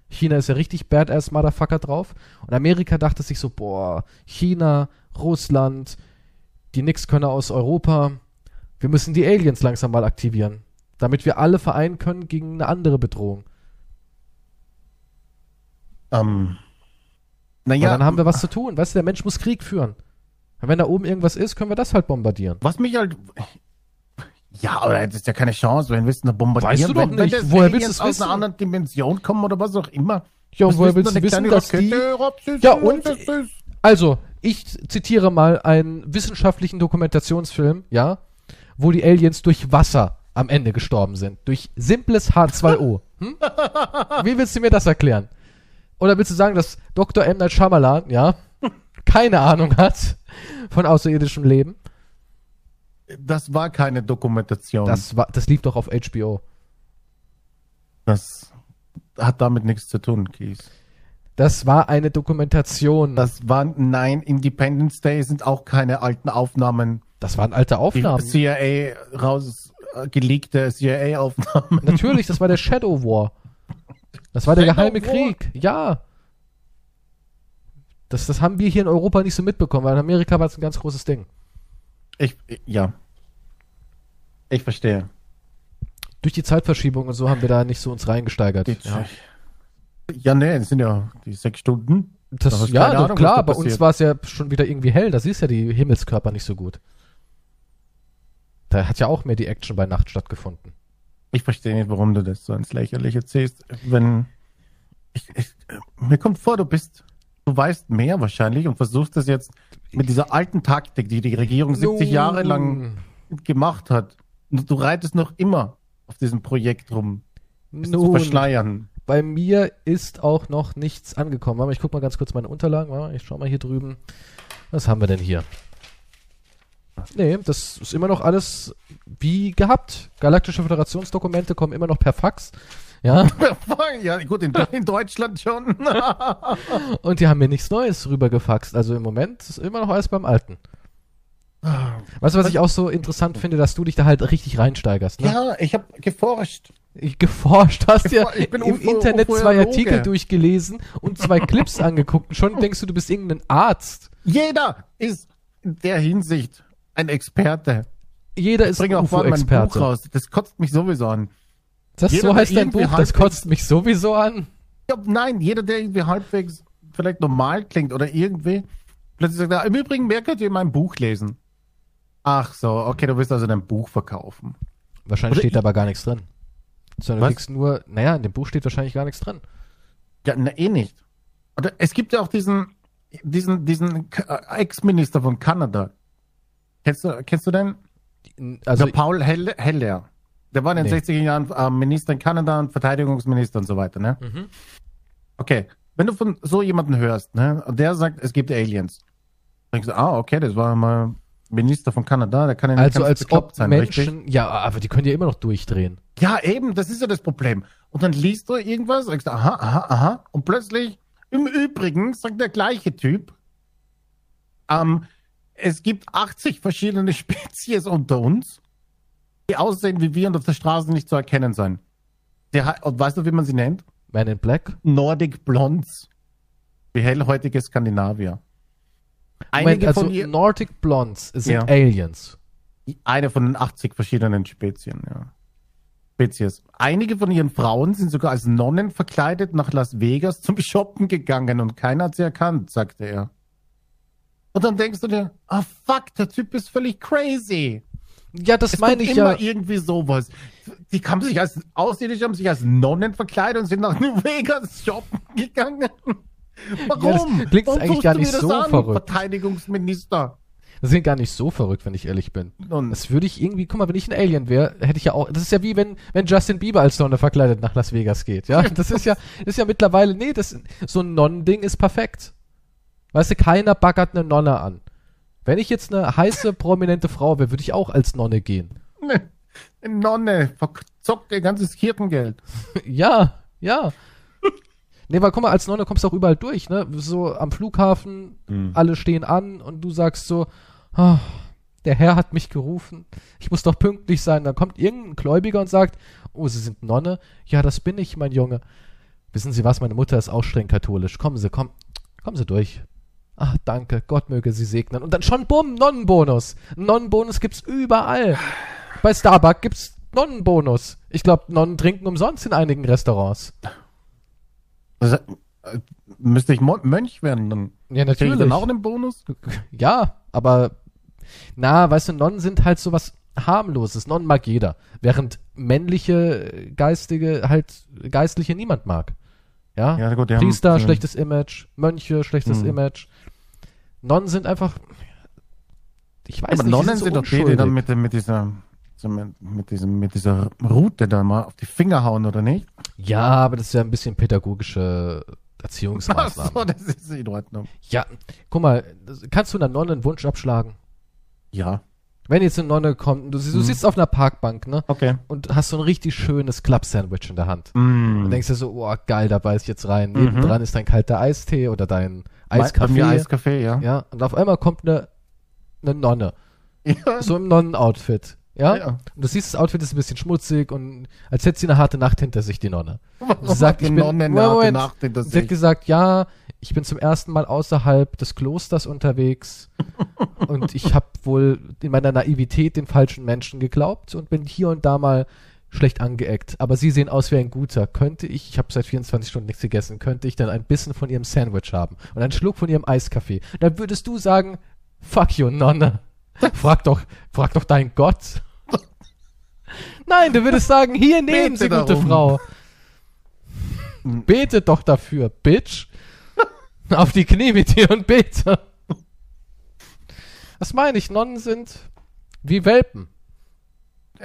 [SPEAKER 1] China ist ja richtig badass Motherfucker drauf. Und Amerika dachte sich so, boah, China, Russland, die Nix-Könner aus Europa, wir müssen die Aliens langsam mal aktivieren, damit wir alle vereinen können gegen eine andere Bedrohung.
[SPEAKER 2] Ähm,
[SPEAKER 1] Ja,
[SPEAKER 2] naja,
[SPEAKER 1] dann haben wir was zu tun. Weißt du, der Mensch muss Krieg führen. Und wenn da oben irgendwas ist, können wir das halt bombardieren.
[SPEAKER 2] was mich halt. Ja, aber das ist ja keine Chance, wenn wir es bombardieren.
[SPEAKER 1] Weißt du doch
[SPEAKER 2] wenn,
[SPEAKER 1] nicht.
[SPEAKER 2] Wenn
[SPEAKER 1] Woher willst du es
[SPEAKER 2] aus
[SPEAKER 1] wissen?
[SPEAKER 2] einer anderen Dimension kommen oder was auch immer.
[SPEAKER 1] Ja, und woher
[SPEAKER 2] willst
[SPEAKER 1] du wissen, dass die...
[SPEAKER 2] Rakete, Robsüß,
[SPEAKER 1] Ja, und-
[SPEAKER 2] das ist-
[SPEAKER 1] Also, ich zitiere mal einen wissenschaftlichen Dokumentationsfilm, ja, wo die Aliens durch Wasser am Ende gestorben sind. Durch simples H2O. Hm? Wie willst du mir das erklären? Oder willst du sagen, dass Dr. M. Night Shyamalan, ja, keine Ahnung hat von außerirdischem Leben?
[SPEAKER 2] Das war keine Dokumentation. Das,
[SPEAKER 1] Das, war, das lief doch auf HBO.
[SPEAKER 2] das hat damit nichts zu tun, Kies.
[SPEAKER 1] Das war eine Dokumentation. Das,
[SPEAKER 2] Das war, nein, Independence Day sind auch keine alten Aufnahmen.
[SPEAKER 1] waren alte
[SPEAKER 2] Die
[SPEAKER 1] Aufnahmen.
[SPEAKER 2] CIA raus geleakte CIA-Aufnahmen.
[SPEAKER 1] Natürlich, das war der Shadow War. Das war der
[SPEAKER 2] Shadow
[SPEAKER 1] geheime
[SPEAKER 2] War?
[SPEAKER 1] Krieg. Ja. Das, das haben wir hier in Europa nicht so mitbekommen, weil in Amerika war es ein ganz großes Ding.
[SPEAKER 2] Ich, ja. Ich verstehe.
[SPEAKER 1] Durch die Zeitverschiebung und so haben wir da nicht so uns reingesteigert.
[SPEAKER 2] Die,
[SPEAKER 1] ja,
[SPEAKER 2] ja. nee, das sind ja die sechs Stunden. Da
[SPEAKER 1] das, ja
[SPEAKER 2] Ahnung,
[SPEAKER 1] klar, bei uns war es ja schon wieder irgendwie hell. Da siehst ja die Himmelskörper nicht so gut. Da hat ja auch mehr die Action bei Nacht stattgefunden.
[SPEAKER 2] Ich verstehe nicht, warum du das so ins Lächerliche ziehst. Wenn. Ich, ich, mir kommt vor, du bist. Du weißt mehr wahrscheinlich und versuchst das jetzt mit dieser alten Taktik, die die Regierung 70 Jahre lang gemacht hat. Du reitest noch immer auf diesem Projekt rum, es zu verschleiern.
[SPEAKER 1] bei mir ist auch noch nichts angekommen. Ich guck mal ganz kurz meine Unterlagen. Ich schau mal hier drüben. Was haben wir denn hier? Nee, das ist immer noch alles wie gehabt. Galaktische Föderationsdokumente kommen immer noch per Fax. Ja,
[SPEAKER 2] ja, gut, in, in Deutschland schon.
[SPEAKER 1] und die haben mir nichts Neues rübergefaxt. Also im Moment ist immer noch alles beim Alten. Weißt du, was ich auch so interessant finde, dass du dich da halt richtig reinsteigerst, ne?
[SPEAKER 2] ja, ich habe geforscht.
[SPEAKER 1] Ich geforscht, hast
[SPEAKER 2] bin
[SPEAKER 1] im
[SPEAKER 2] Ufo-
[SPEAKER 1] Internet zwei. Artikel durchgelesen und zwei Clips angeguckt und schon denkst du, du bist irgendein Arzt.
[SPEAKER 2] Jeder ist in der Hinsicht ein Experte.
[SPEAKER 1] Jeder
[SPEAKER 2] Ich
[SPEAKER 1] ist ein
[SPEAKER 2] bringe auch
[SPEAKER 1] UFO-Experte.
[SPEAKER 2] raus. Das kotzt mich sowieso an.
[SPEAKER 1] Das
[SPEAKER 2] Jeder,
[SPEAKER 1] so heißt dein Buch, das kotzt mich sowieso an.
[SPEAKER 2] Ja, nein, jeder, der irgendwie halbwegs vielleicht normal klingt oder irgendwie, plötzlich sagt er, im Übrigen, mehr könnt ihr in meinem Buch lesen. Ach so, okay, du willst also dein Buch verkaufen.
[SPEAKER 1] Wahrscheinlich
[SPEAKER 2] Oder
[SPEAKER 1] steht
[SPEAKER 2] ich-
[SPEAKER 1] da aber gar nichts drin. Sondern du kriegst nur, naja, in dem Buch steht wahrscheinlich gar nichts drin.
[SPEAKER 2] Ja, na, eh nicht. Oder es gibt ja auch diesen, diesen, diesen äh, Ex-Minister von Kanada. Kennst du, kennst du den?
[SPEAKER 1] Also,
[SPEAKER 2] der Paul Hell- Heller. Der war in den
[SPEAKER 1] Nee.
[SPEAKER 2] 60er Jahren äh, Minister in Kanada und Verteidigungsminister und so weiter, ne?
[SPEAKER 1] Mhm.
[SPEAKER 2] Okay. Wenn du von so jemanden hörst, ne, und der sagt, es gibt Aliens, denkst du, ah, okay, das war mal Minister von Kanada, der kann ja nicht
[SPEAKER 1] also
[SPEAKER 2] ganz
[SPEAKER 1] als ob
[SPEAKER 2] sein,
[SPEAKER 1] Menschen,
[SPEAKER 2] richtig?
[SPEAKER 1] ja, aber die können ja immer noch durchdrehen.
[SPEAKER 2] Ja, eben, das ist ja das Problem. Und dann liest du irgendwas, sagst, aha, aha, aha, und plötzlich, im Übrigen, sagt der gleiche Typ, ähm, es gibt 80 verschiedene Spezies unter uns, die aussehen wie wir und auf der Straße nicht zu erkennen sein. Der, und weißt du, wie man sie nennt?
[SPEAKER 1] Man in Black?
[SPEAKER 2] Nordic Blondes. Wie hellhäutige Skandinavier.
[SPEAKER 1] Moment,
[SPEAKER 2] Einige
[SPEAKER 1] also
[SPEAKER 2] von ihr,
[SPEAKER 1] Nordic Blondes sind
[SPEAKER 2] Ja.
[SPEAKER 1] Aliens.
[SPEAKER 2] eine von den 80 verschiedenen Spezien, ja. Spezies. Einige von ihren Frauen sind sogar als Nonnen verkleidet nach Las Vegas zum Shoppen gegangen und keiner hat sie erkannt, sagte er. Und dann denkst du dir, ah fuck, der Typ ist völlig crazy.
[SPEAKER 1] Ja, das
[SPEAKER 2] Es
[SPEAKER 1] meine ich
[SPEAKER 2] immer
[SPEAKER 1] ja.
[SPEAKER 2] irgendwie sowas. Die haben sich als Außerirdische haben sich als Nonnen verkleidet und sind nach New Vegas shoppen gegangen. Warum?
[SPEAKER 1] das klingt
[SPEAKER 2] Warum
[SPEAKER 1] eigentlich gar nicht so
[SPEAKER 2] an,
[SPEAKER 1] verrückt.
[SPEAKER 2] Verteidigungsminister.
[SPEAKER 1] Das sind gar nicht so verrückt, wenn ich ehrlich bin.
[SPEAKER 2] Und
[SPEAKER 1] Das würde ich irgendwie, guck mal, wenn ich ein Alien wäre, hätte ich ja auch, das ist ja wie wenn, wenn Justin Bieber als Nonne verkleidet nach Las Vegas geht, ja. Das ist ja, das ist ja mittlerweile, nee, das, so ein Nonnending ist perfekt. Weißt du, keiner baggert eine Nonne an. Wenn ich jetzt eine heiße, prominente Frau wäre, würde ich auch als Nonne gehen.
[SPEAKER 2] eine Nonne verzockt ihr ganzes Kirchengeld.
[SPEAKER 1] ja, ja. Nee, weil guck mal, als Nonne kommst du auch überall durch, ne? So am Flughafen, alle stehen an und du sagst so, ah, der Herr hat mich gerufen, ich muss doch pünktlich sein. Dann kommt irgendein Gläubiger und sagt, oh, Sie sind Nonne? Ja, das bin ich, mein Junge. Wissen Sie was, meine Mutter ist auch streng katholisch. Kommen Sie, komm, kommen Sie durch. Ach, danke, Gott möge Sie segnen. Und dann schon, bumm, Nonnenbonus. Nonnenbonus gibt's überall. Bei Starbucks gibt's Nonnenbonus. Ich glaube, Nonnen trinken umsonst in einigen Restaurants.
[SPEAKER 2] Also, äh, müsste ich Mönch werden, dann
[SPEAKER 1] Ja,
[SPEAKER 2] ich
[SPEAKER 1] natürlich.
[SPEAKER 2] dann auch einen Bonus?
[SPEAKER 1] Ja, aber na, weißt du, Nonnen sind halt sowas harmloses. Nonnen mag jeder, während männliche äh, geistige halt geistliche niemand mag. Ja,
[SPEAKER 2] Ja, gut, die haben-
[SPEAKER 1] Priester
[SPEAKER 2] ja.
[SPEAKER 1] schlechtes Image, Mönche schlechtes
[SPEAKER 2] Mhm.
[SPEAKER 1] Image. Nonnen sind einfach ich weiß
[SPEAKER 2] Aber
[SPEAKER 1] nicht,
[SPEAKER 2] Nonnen
[SPEAKER 1] die
[SPEAKER 2] sind
[SPEAKER 1] so
[SPEAKER 2] doch die, die dann mit, mit dieser mit, mit, diesem, mit dieser Route da mal auf die Finger hauen, oder nicht?
[SPEAKER 1] Ja, aber das ist ja ein bisschen pädagogische
[SPEAKER 2] Ach
[SPEAKER 1] Erziehungsmaßnahme.
[SPEAKER 2] so, das ist in Ordnung.
[SPEAKER 1] Ja, guck mal, kannst du einer Nonne einen Wunsch abschlagen?
[SPEAKER 2] Ja,
[SPEAKER 1] Wenn jetzt eine Nonne kommt, du, du
[SPEAKER 2] Mhm.
[SPEAKER 1] sitzt auf einer Parkbank, ne?
[SPEAKER 2] okay.
[SPEAKER 1] und hast so ein richtig schönes Club-Sandwich in der Hand.
[SPEAKER 2] Mm.
[SPEAKER 1] Und denkst dir so, oh geil, da beiß ich jetzt rein.
[SPEAKER 2] Mhm.
[SPEAKER 1] Nebendran ist dein kalter Eistee oder dein
[SPEAKER 2] Bei mir
[SPEAKER 1] Eiskaffee.
[SPEAKER 2] Eiskaffee, ja.
[SPEAKER 1] Ja, und auf einmal kommt eine, eine Nonne,
[SPEAKER 2] Ja.
[SPEAKER 1] so im Nonnenoutfit. Ja?
[SPEAKER 2] Ja.
[SPEAKER 1] Und du siehst, das Outfit ist ein bisschen schmutzig und als hätte sie eine harte Nacht hinter sich, die Nonne.
[SPEAKER 2] Warum
[SPEAKER 1] Sie sagt, ich bin-
[SPEAKER 2] Nonne eine
[SPEAKER 1] Moment.
[SPEAKER 2] Nacht hinter
[SPEAKER 1] Sie hat
[SPEAKER 2] sich?
[SPEAKER 1] gesagt, ja, ich bin zum ersten Mal außerhalb des Klosters unterwegs und ich habe wohl in meiner Naivität den falschen Menschen geglaubt und bin hier und da mal schlecht angeeckt. Aber Sie sehen aus wie ein guter. Könnte ich, ich habe seit 24 Stunden nichts gegessen, könnte ich dann ein bisschen von Ihrem Sandwich haben und einen Schluck von Ihrem Eiskaffee? Dann würdest du sagen, fuck you, Nonne. Frag doch, frag doch deinen Gott. Nein, du würdest sagen, hier nehmen
[SPEAKER 2] Bete
[SPEAKER 1] Sie, gute
[SPEAKER 2] darum.
[SPEAKER 1] Frau. Betet doch dafür, Bitch. Auf die Knie mit dir und bete. Was meine ich? Nonnen sind wie Welpen.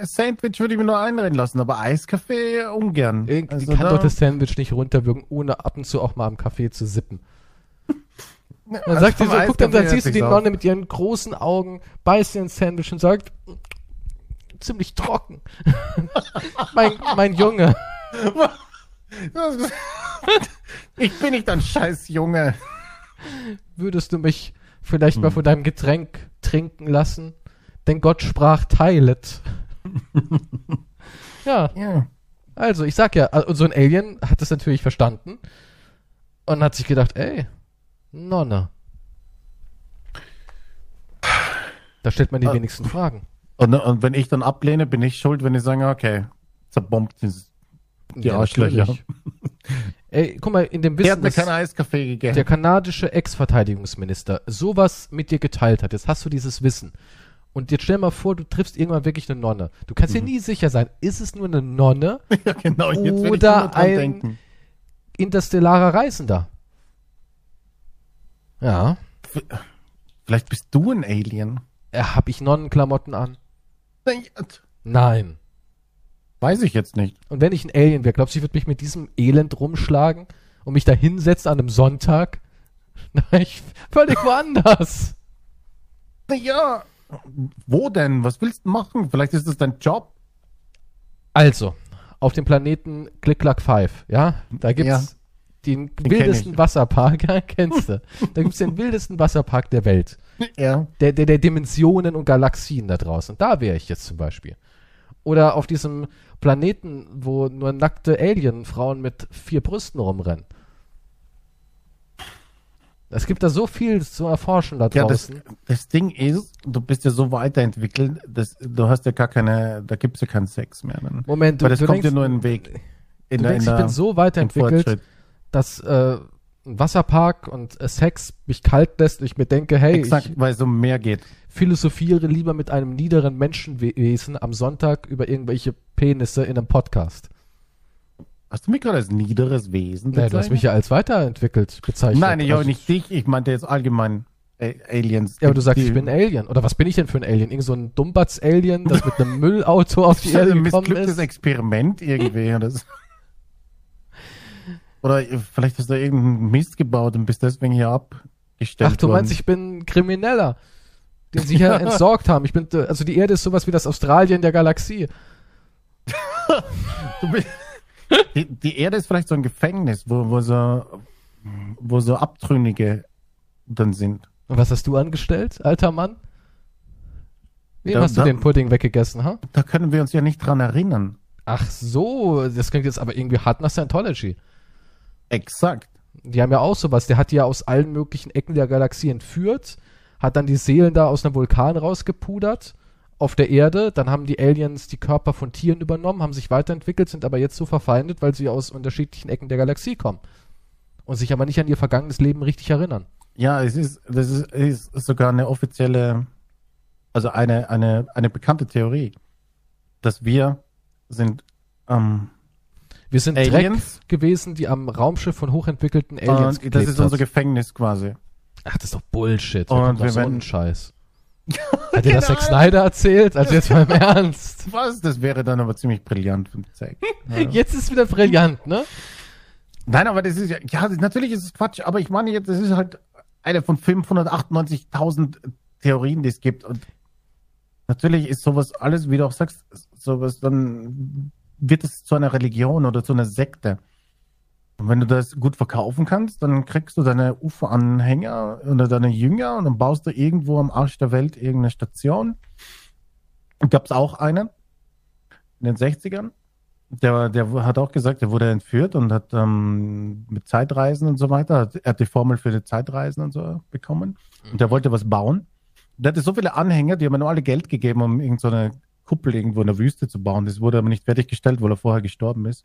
[SPEAKER 2] Sandwich würde ich mir nur einreden lassen, aber Eiskaffee ungern.
[SPEAKER 1] Irgendwie
[SPEAKER 2] Also
[SPEAKER 1] kann
[SPEAKER 2] da-
[SPEAKER 1] doch das Sandwich nicht runterwürgen, ohne ab und zu auch mal am Kaffee zu sippen. Dann
[SPEAKER 2] Also
[SPEAKER 1] sagt sie so, guck, dann, dann siehst du die
[SPEAKER 2] sich's
[SPEAKER 1] Nonne mit ihren großen Augen, beißt ihr ein Sandwich und sagt, ziemlich trocken. mein, mein Junge.
[SPEAKER 2] Ich bin nicht ein scheiß Junge.
[SPEAKER 1] Würdest du mich vielleicht mal
[SPEAKER 2] Hm.
[SPEAKER 1] von deinem Getränk trinken lassen? Denn Gott sprach, teilet. ja,
[SPEAKER 2] Ja.
[SPEAKER 1] also ich sag ja, so ein Alien hat es natürlich verstanden und hat sich gedacht, ey, Nonne. Da stellt man die
[SPEAKER 2] Ah.
[SPEAKER 1] wenigsten Fragen.
[SPEAKER 2] Und, und wenn ich dann ablehne, bin ich schuld, wenn ich sage, okay, zerbombt dieses, die Arschlöcher.
[SPEAKER 1] natürlich. Ey, guck mal, in dem
[SPEAKER 2] Der hat
[SPEAKER 1] Wissen,
[SPEAKER 2] mir Eiskaffee gegeben.
[SPEAKER 1] der kanadische Ex-Verteidigungsminister sowas mit dir geteilt hat, jetzt hast du dieses Wissen. Und jetzt stell mal vor, du triffst irgendwann wirklich eine Nonne. Du kannst
[SPEAKER 2] Mhm.
[SPEAKER 1] dir nie sicher sein, ist es nur eine Nonne,
[SPEAKER 2] ja, genau. Jetzt will ich
[SPEAKER 1] Oder ein-
[SPEAKER 2] denken.
[SPEAKER 1] interstellarer Reisender? Ja.
[SPEAKER 2] Vielleicht bist du ein Alien.
[SPEAKER 1] Äh, hab ich Nonnenklamotten an?
[SPEAKER 2] Nein,
[SPEAKER 1] Nein.
[SPEAKER 2] Weiß ich jetzt nicht.
[SPEAKER 1] Und wenn ich ein Alien wäre, glaubst du, ich würde mich mit diesem Elend rumschlagen und mich da hinsetzen an einem Sonntag? Nein, ich völlig woanders.
[SPEAKER 2] Naja, wo denn? Was willst du machen? Vielleicht ist das dein Job.
[SPEAKER 1] Also, auf dem Planeten Click Clack 5, ja, da gibt's
[SPEAKER 2] Ja.
[SPEAKER 1] den,
[SPEAKER 2] kenn
[SPEAKER 1] wildesten. Wasserpark, ja, kennst du. Da gibt's den wildesten Wasserpark der Welt.
[SPEAKER 2] Ja.
[SPEAKER 1] Der, der, der Dimensionen und Galaxien da draußen. Da wäre ich jetzt zum Beispiel. Oder auf diesem Planeten, wo nur nackte Alien-Frauen mit vier Brüsten rumrennen. Es gibt da so viel zu erforschen da
[SPEAKER 2] Ja, das,
[SPEAKER 1] draußen.
[SPEAKER 2] das Ding ist, du bist ja so weiterentwickelt, dass du hast ja gar keine, da gibt's ja keinen Sex mehr. Dann.
[SPEAKER 1] Moment, du,
[SPEAKER 2] Weil das
[SPEAKER 1] du
[SPEAKER 2] kommt
[SPEAKER 1] denkst,
[SPEAKER 2] ja nur in den Weg. In
[SPEAKER 1] du denkst ich bin so weiterentwickelt, dass äh, ein Wasserpark und Sex mich kalt lässt und ich mir denke, hey,
[SPEAKER 2] Exakt,
[SPEAKER 1] ich
[SPEAKER 2] weil es um mehr geht.
[SPEAKER 1] philosophiere lieber mit einem niederen Menschenwesen am Sonntag über irgendwelche Penisse in einem Podcast.
[SPEAKER 2] Hast du mich gerade als niederes Wesen
[SPEAKER 1] Ja, du hast mich ja als weiterentwickelt bezeichnet.
[SPEAKER 2] Nein, ich
[SPEAKER 1] also,
[SPEAKER 2] auch nicht dich. Ich meinte jetzt allgemein äh, Aliens.
[SPEAKER 1] Ja, aber du sagst, ich bin ein Alien. Oder was bin ich denn für ein Alien? Irgend so ein Dummbatz-Alien, das mit einem Müllauto auf die
[SPEAKER 2] Das ist
[SPEAKER 1] Erde
[SPEAKER 2] ein
[SPEAKER 1] gekommen
[SPEAKER 2] missglücktes
[SPEAKER 1] ist?
[SPEAKER 2] Experiment irgendwie. oder so. Oder äh, vielleicht hast du irgendeinen Mist gebaut und bist deswegen hier abgestellt
[SPEAKER 1] Ach, du meinst,
[SPEAKER 2] worden.
[SPEAKER 1] ich bin Krimineller, den sie hier entsorgt haben. Ich bin, äh, also die Erde ist sowas wie das Australien der Galaxie.
[SPEAKER 2] Bist, die, die Erde ist vielleicht so ein Gefängnis, wo, wo, so, wo so Abtrünnige dann sind.
[SPEAKER 1] Und was hast du angestellt, alter Mann? Wem
[SPEAKER 2] Ja,
[SPEAKER 1] hast du
[SPEAKER 2] da-
[SPEAKER 1] den Pudding weggegessen, ha?
[SPEAKER 2] Da können wir uns ja nicht dran erinnern.
[SPEAKER 1] Ach so, das klingt jetzt aber irgendwie hart nach Scientology.
[SPEAKER 2] Exakt.
[SPEAKER 1] Die haben ja auch sowas. Der hat die ja aus allen möglichen Ecken der Galaxie entführt, hat dann die Seelen da aus einem Vulkan rausgepudert auf der Erde. Dann haben die Aliens die Körper von Tieren übernommen, haben sich weiterentwickelt, sind aber jetzt so verfeindet, weil sie aus unterschiedlichen Ecken der Galaxie kommen. Und sich aber nicht an ihr vergangenes Leben richtig erinnern.
[SPEAKER 2] Ja, es ist, das ist, ist sogar eine offizielle, also eine, eine, eine bekannte Theorie, dass wir sind ähm,
[SPEAKER 1] Wir sind
[SPEAKER 2] Aliens?
[SPEAKER 1] Dreck gewesen, die am Raumschiff von hochentwickelten Aliens
[SPEAKER 2] und das ist
[SPEAKER 1] hat.
[SPEAKER 2] unser Gefängnis quasi.
[SPEAKER 1] Ach, das ist doch Bullshit.
[SPEAKER 2] Und wir
[SPEAKER 1] so einen
[SPEAKER 2] werden-
[SPEAKER 1] Scheiß. Hat dir das Zack Snyder erzählt? Also jetzt mal im Ernst.
[SPEAKER 2] Was? Das wäre dann aber ziemlich brillant von Zack. Ja.
[SPEAKER 1] Jetzt ist wieder brillant, ne?
[SPEAKER 2] Nein, aber das ist ja, ja, natürlich ist es Quatsch, aber ich meine jetzt, das ist halt eine von 598.000 Theorien, die es gibt. Und natürlich ist sowas alles, wie du auch sagst, sowas, dann wird es zu einer Religion oder zu einer Sekte. Und wenn du das gut verkaufen kannst, dann kriegst du deine UFO-Anhänger oder deine Jünger und dann baust du irgendwo am Arsch der Welt irgendeine Station. Gab es auch einen in den 60ern. Der, der hat auch gesagt, er wurde entführt und hat ähm, mit Zeitreisen und so weiter, hat, er hat die Formel für die Zeitreisen und so bekommen. Und der wollte was bauen. Der hatte so viele Anhänger, die haben ihm alle Geld gegeben, um irgendeine Kuppel irgendwo in der Wüste zu bauen. Das wurde aber nicht fertiggestellt, weil er vorher gestorben ist.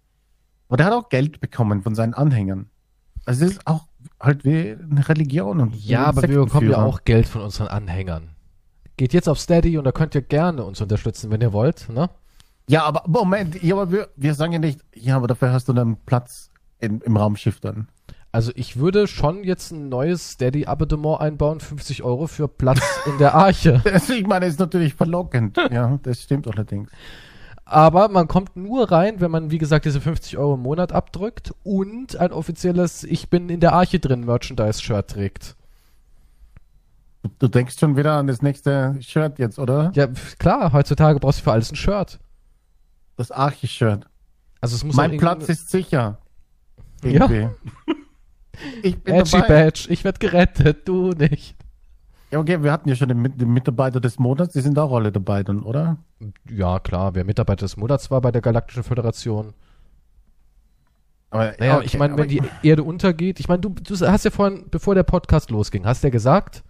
[SPEAKER 2] Aber der hat auch Geld bekommen von seinen Anhängern. Also es ist auch halt wie eine Religion. Und
[SPEAKER 1] Ja, aber wir bekommen ja auch Geld von unseren Anhängern. Geht jetzt auf Steady und da könnt ihr gerne uns unterstützen, wenn ihr wollt, ne?
[SPEAKER 2] Ja, aber Moment, ja, aber wir, wir sagen ja nicht, ja, aber dafür hast du dann Platz in, im Raumschiff dann.
[SPEAKER 1] Also ich würde schon jetzt ein neues Steady-Abonnement einbauen, 50 Euro für Platz in der Arche.
[SPEAKER 2] Das, ich meine, ist natürlich verlockend. Ja, das stimmt allerdings.
[SPEAKER 1] Aber man kommt nur rein, wenn man, wie gesagt, diese 50 Euro im Monat abdrückt und ein offizielles Ich bin in der Arche drin Merchandise-Shirt trägt.
[SPEAKER 2] Du, denkst schon wieder an das nächste Shirt jetzt, oder?
[SPEAKER 1] Ja, klar, heutzutage brauchst du für alles ein Shirt.
[SPEAKER 2] Das Arche-Shirt.
[SPEAKER 1] Also es muss
[SPEAKER 2] Mein
[SPEAKER 1] auch
[SPEAKER 2] Platz ist sicher. Irgendwie.
[SPEAKER 1] Ich bin Edgy dabei. Badge, ich werde gerettet, du nicht.
[SPEAKER 2] Ja, okay, wir hatten ja schon den, den, Mitarbeiter des Monats, die sind auch alle dabei dann, oder?
[SPEAKER 1] Ja, klar, wer Mitarbeiter des Monats war bei der Galaktischen Föderation. Aber, naja, okay, ich meine, wenn die Erde untergeht, ich meine, du, du hast ja vorhin, bevor der Podcast losging, hast ja gesagt,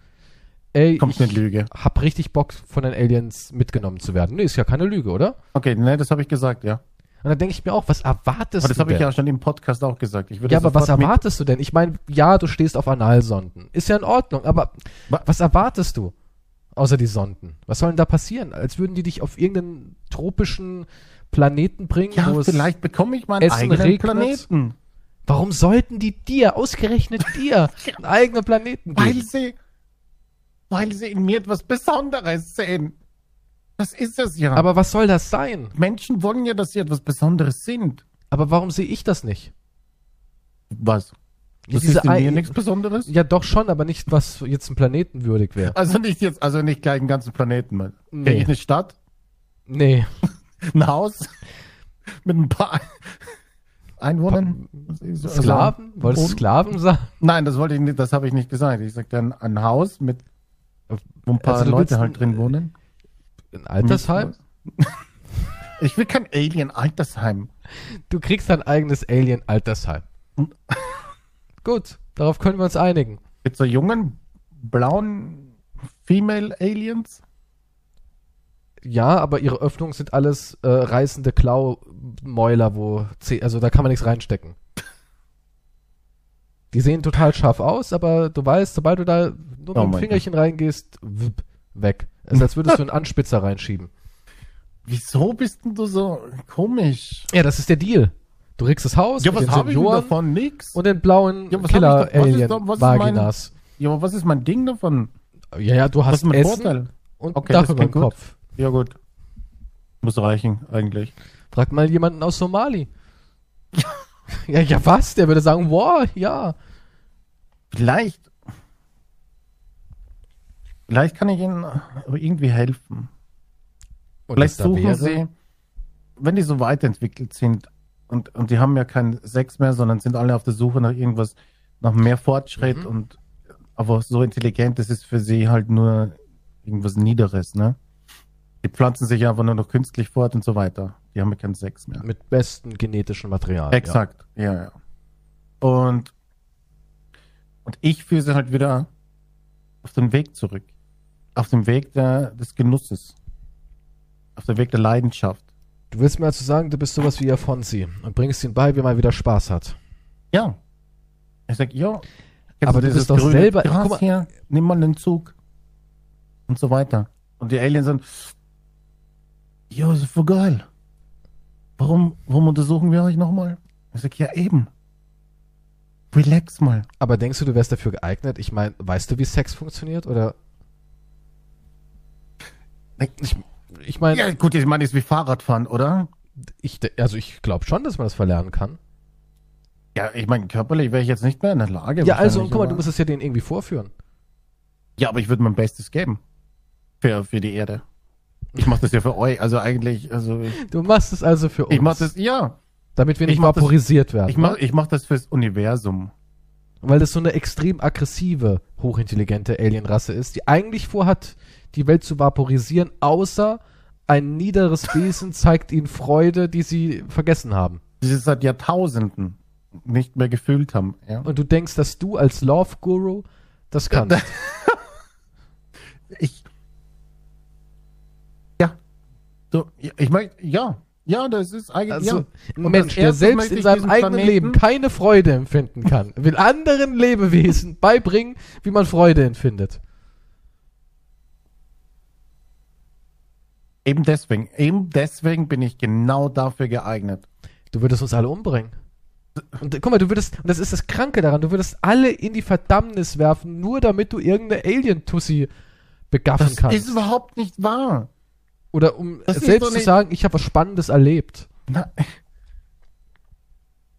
[SPEAKER 1] ey,
[SPEAKER 2] Kommt ich Lüge.
[SPEAKER 1] hab richtig Bock, von den Aliens mitgenommen zu werden. Nee, ist ja keine Lüge, oder?
[SPEAKER 2] Okay, nee, das habe ich gesagt, ja.
[SPEAKER 1] Und dann denke ich mir auch, was erwartest
[SPEAKER 2] aber das habe ich ja schon im Podcast auch gesagt.
[SPEAKER 1] ja, aber was erwartest du denn? Ich meine, ja, du stehst auf Analsonden. Ist ja in Ordnung, aber was, was erwartest du? Außer die Sonden. Was soll denn da passieren? Als würden die dich auf irgendeinen tropischen Planeten bringen,
[SPEAKER 2] ja, wo vielleicht bekomme ich meinen eigenen regnet. Planeten.
[SPEAKER 1] Warum sollten die dir, ausgerechnet dir, einen eigenen Planeten
[SPEAKER 2] geben? Weil sie, weil sie in mir etwas Besonderes sehen. Das ist es ja.
[SPEAKER 1] Aber was soll das sein?
[SPEAKER 2] Menschen wollen ja, dass sie etwas Besonderes sind.
[SPEAKER 1] Aber warum sehe ich das nicht?
[SPEAKER 2] Was?
[SPEAKER 1] Das ist in mir nichts Besonderes? Ja, doch schon, aber nicht, was jetzt ein Planeten würdig wäre.
[SPEAKER 2] Also nicht jetzt, also nicht gleich einen ganzen Planeten, Mann. Nee. Ich eine Stadt?
[SPEAKER 1] Nee.
[SPEAKER 2] ein Haus? Mit ein paar Einwohnern?
[SPEAKER 1] Also Sklaven? Wolltest du Sklaven sagen?
[SPEAKER 2] Nein, das wollte ich nicht, das habe ich nicht gesagt. Ich sagte ein, ein Haus mit, wo ein paar also Leute halt drin wohnen.
[SPEAKER 1] Ein Altersheim?
[SPEAKER 2] Ich will kein Alien-Altersheim.
[SPEAKER 1] Du kriegst dein eigenes Alien-Altersheim. Gut, darauf können wir uns einigen.
[SPEAKER 2] Mit so jungen, blauen Female Aliens?
[SPEAKER 1] Ja, aber ihre Öffnungen sind alles äh, reißende Klaumäuler, wo, also da kann man nichts reinstecken. Die sehen total scharf aus, aber du weißt, sobald du da nur oh mit dem Fingerchen Gott. reingehst, weg. Ist, als würdest du einen Anspitzer reinschieben.
[SPEAKER 2] Wieso bist denn du so komisch?
[SPEAKER 1] Ja, das ist der Deal. Du kriegst das Haus
[SPEAKER 2] ja, was habe ich davon? Nix.
[SPEAKER 1] Und den blauen ja, Killer-Alien-Vaginas.
[SPEAKER 2] Ja, aber was ist mein Ding davon?
[SPEAKER 1] Ja, ja, du hast Essen Vorteil?
[SPEAKER 2] und okay, Dach über dem Kopf. Ja, gut. Muss reichen, eigentlich.
[SPEAKER 1] Frag mal jemanden aus Somali. ja, ja, was? Der würde sagen, wow, ja.
[SPEAKER 2] Vielleicht Vielleicht kann ich Ihnen irgendwie helfen. Und Vielleicht suchen Sie, wenn die so weiterentwickelt sind und, und die haben ja keinen Sex mehr, sondern sind alle auf der Suche nach irgendwas, nach mehr Fortschritt mhm. und aber so intelligent, das ist für sie halt nur irgendwas Niederes, ne? Die pflanzen sich einfach nur noch künstlich fort und so weiter. Die haben ja keinen Sex mehr.
[SPEAKER 1] Mit bestem genetischen Material.
[SPEAKER 2] Exakt, ja, ja. ja. Und, und ich führe sie halt wieder auf den Weg zurück auf dem Weg der, des Genusses. Auf dem Weg der Leidenschaft.
[SPEAKER 1] Du willst mir also sagen, du bist sowas wie Afonsi und bringst ihn bei, wie man wieder Spaß hat.
[SPEAKER 2] Ja. Ich sag, ja.
[SPEAKER 1] Aber du bist doch selber.
[SPEAKER 2] Gras mal, her, nimm mal den Zug. Und so weiter. Und die Aliens sind, ja, das ist voll geil. Warum, warum untersuchen wir euch nochmal? Ich sag, ja, eben. Relax mal.
[SPEAKER 1] Aber denkst du, du wärst dafür geeignet? Ich meine, weißt du, wie Sex funktioniert? Oder
[SPEAKER 2] ich, ich meine. Ja, gut, ich meine, ist wie Fahrradfahren, oder?
[SPEAKER 1] Ich, also ich glaube schon, dass man das verlernen kann.
[SPEAKER 2] Ja, ich meine, körperlich wäre ich jetzt nicht mehr in der Lage.
[SPEAKER 1] Ja, also guck mal, du musst es ja denen irgendwie vorführen.
[SPEAKER 2] Ja, aber ich würde mein Bestes geben. Für, für die Erde. Ich mache das ja für euch, also eigentlich, also.
[SPEAKER 1] Du machst es also für uns.
[SPEAKER 2] Ich mach das, ja.
[SPEAKER 1] Damit wir nicht vaporisiert
[SPEAKER 2] das,
[SPEAKER 1] werden.
[SPEAKER 2] Ich mach, ne? ich mach das fürs Universum.
[SPEAKER 1] Weil das so eine extrem aggressive, hochintelligente Alienrasse ist, die eigentlich vorhat, die Welt zu vaporisieren, außer ein niederes Wesen zeigt ihnen Freude, die sie vergessen haben.
[SPEAKER 2] Die sie seit Jahrtausenden nicht mehr gefühlt haben.
[SPEAKER 1] Ja? Und du denkst, dass du als Love Guru das kannst.
[SPEAKER 2] ich. Ja. Du, ich meine, ja. Ja, das ist eigentlich. Also, ja.
[SPEAKER 1] ein Mensch, der selbst in seinem eigenen Planeten Leben keine Freude empfinden kann, will anderen Lebewesen beibringen, wie man Freude empfindet.
[SPEAKER 2] Eben deswegen, eben deswegen bin ich genau dafür geeignet.
[SPEAKER 1] Du würdest uns alle umbringen. Und guck mal, du würdest, und das ist das Kranke daran, du würdest alle in die Verdammnis werfen, nur damit du irgendeine Alien-Tussi begaffen
[SPEAKER 2] das
[SPEAKER 1] kannst.
[SPEAKER 2] Das ist überhaupt nicht wahr.
[SPEAKER 1] Oder um das selbst zu sagen, ich habe was Spannendes erlebt. Na,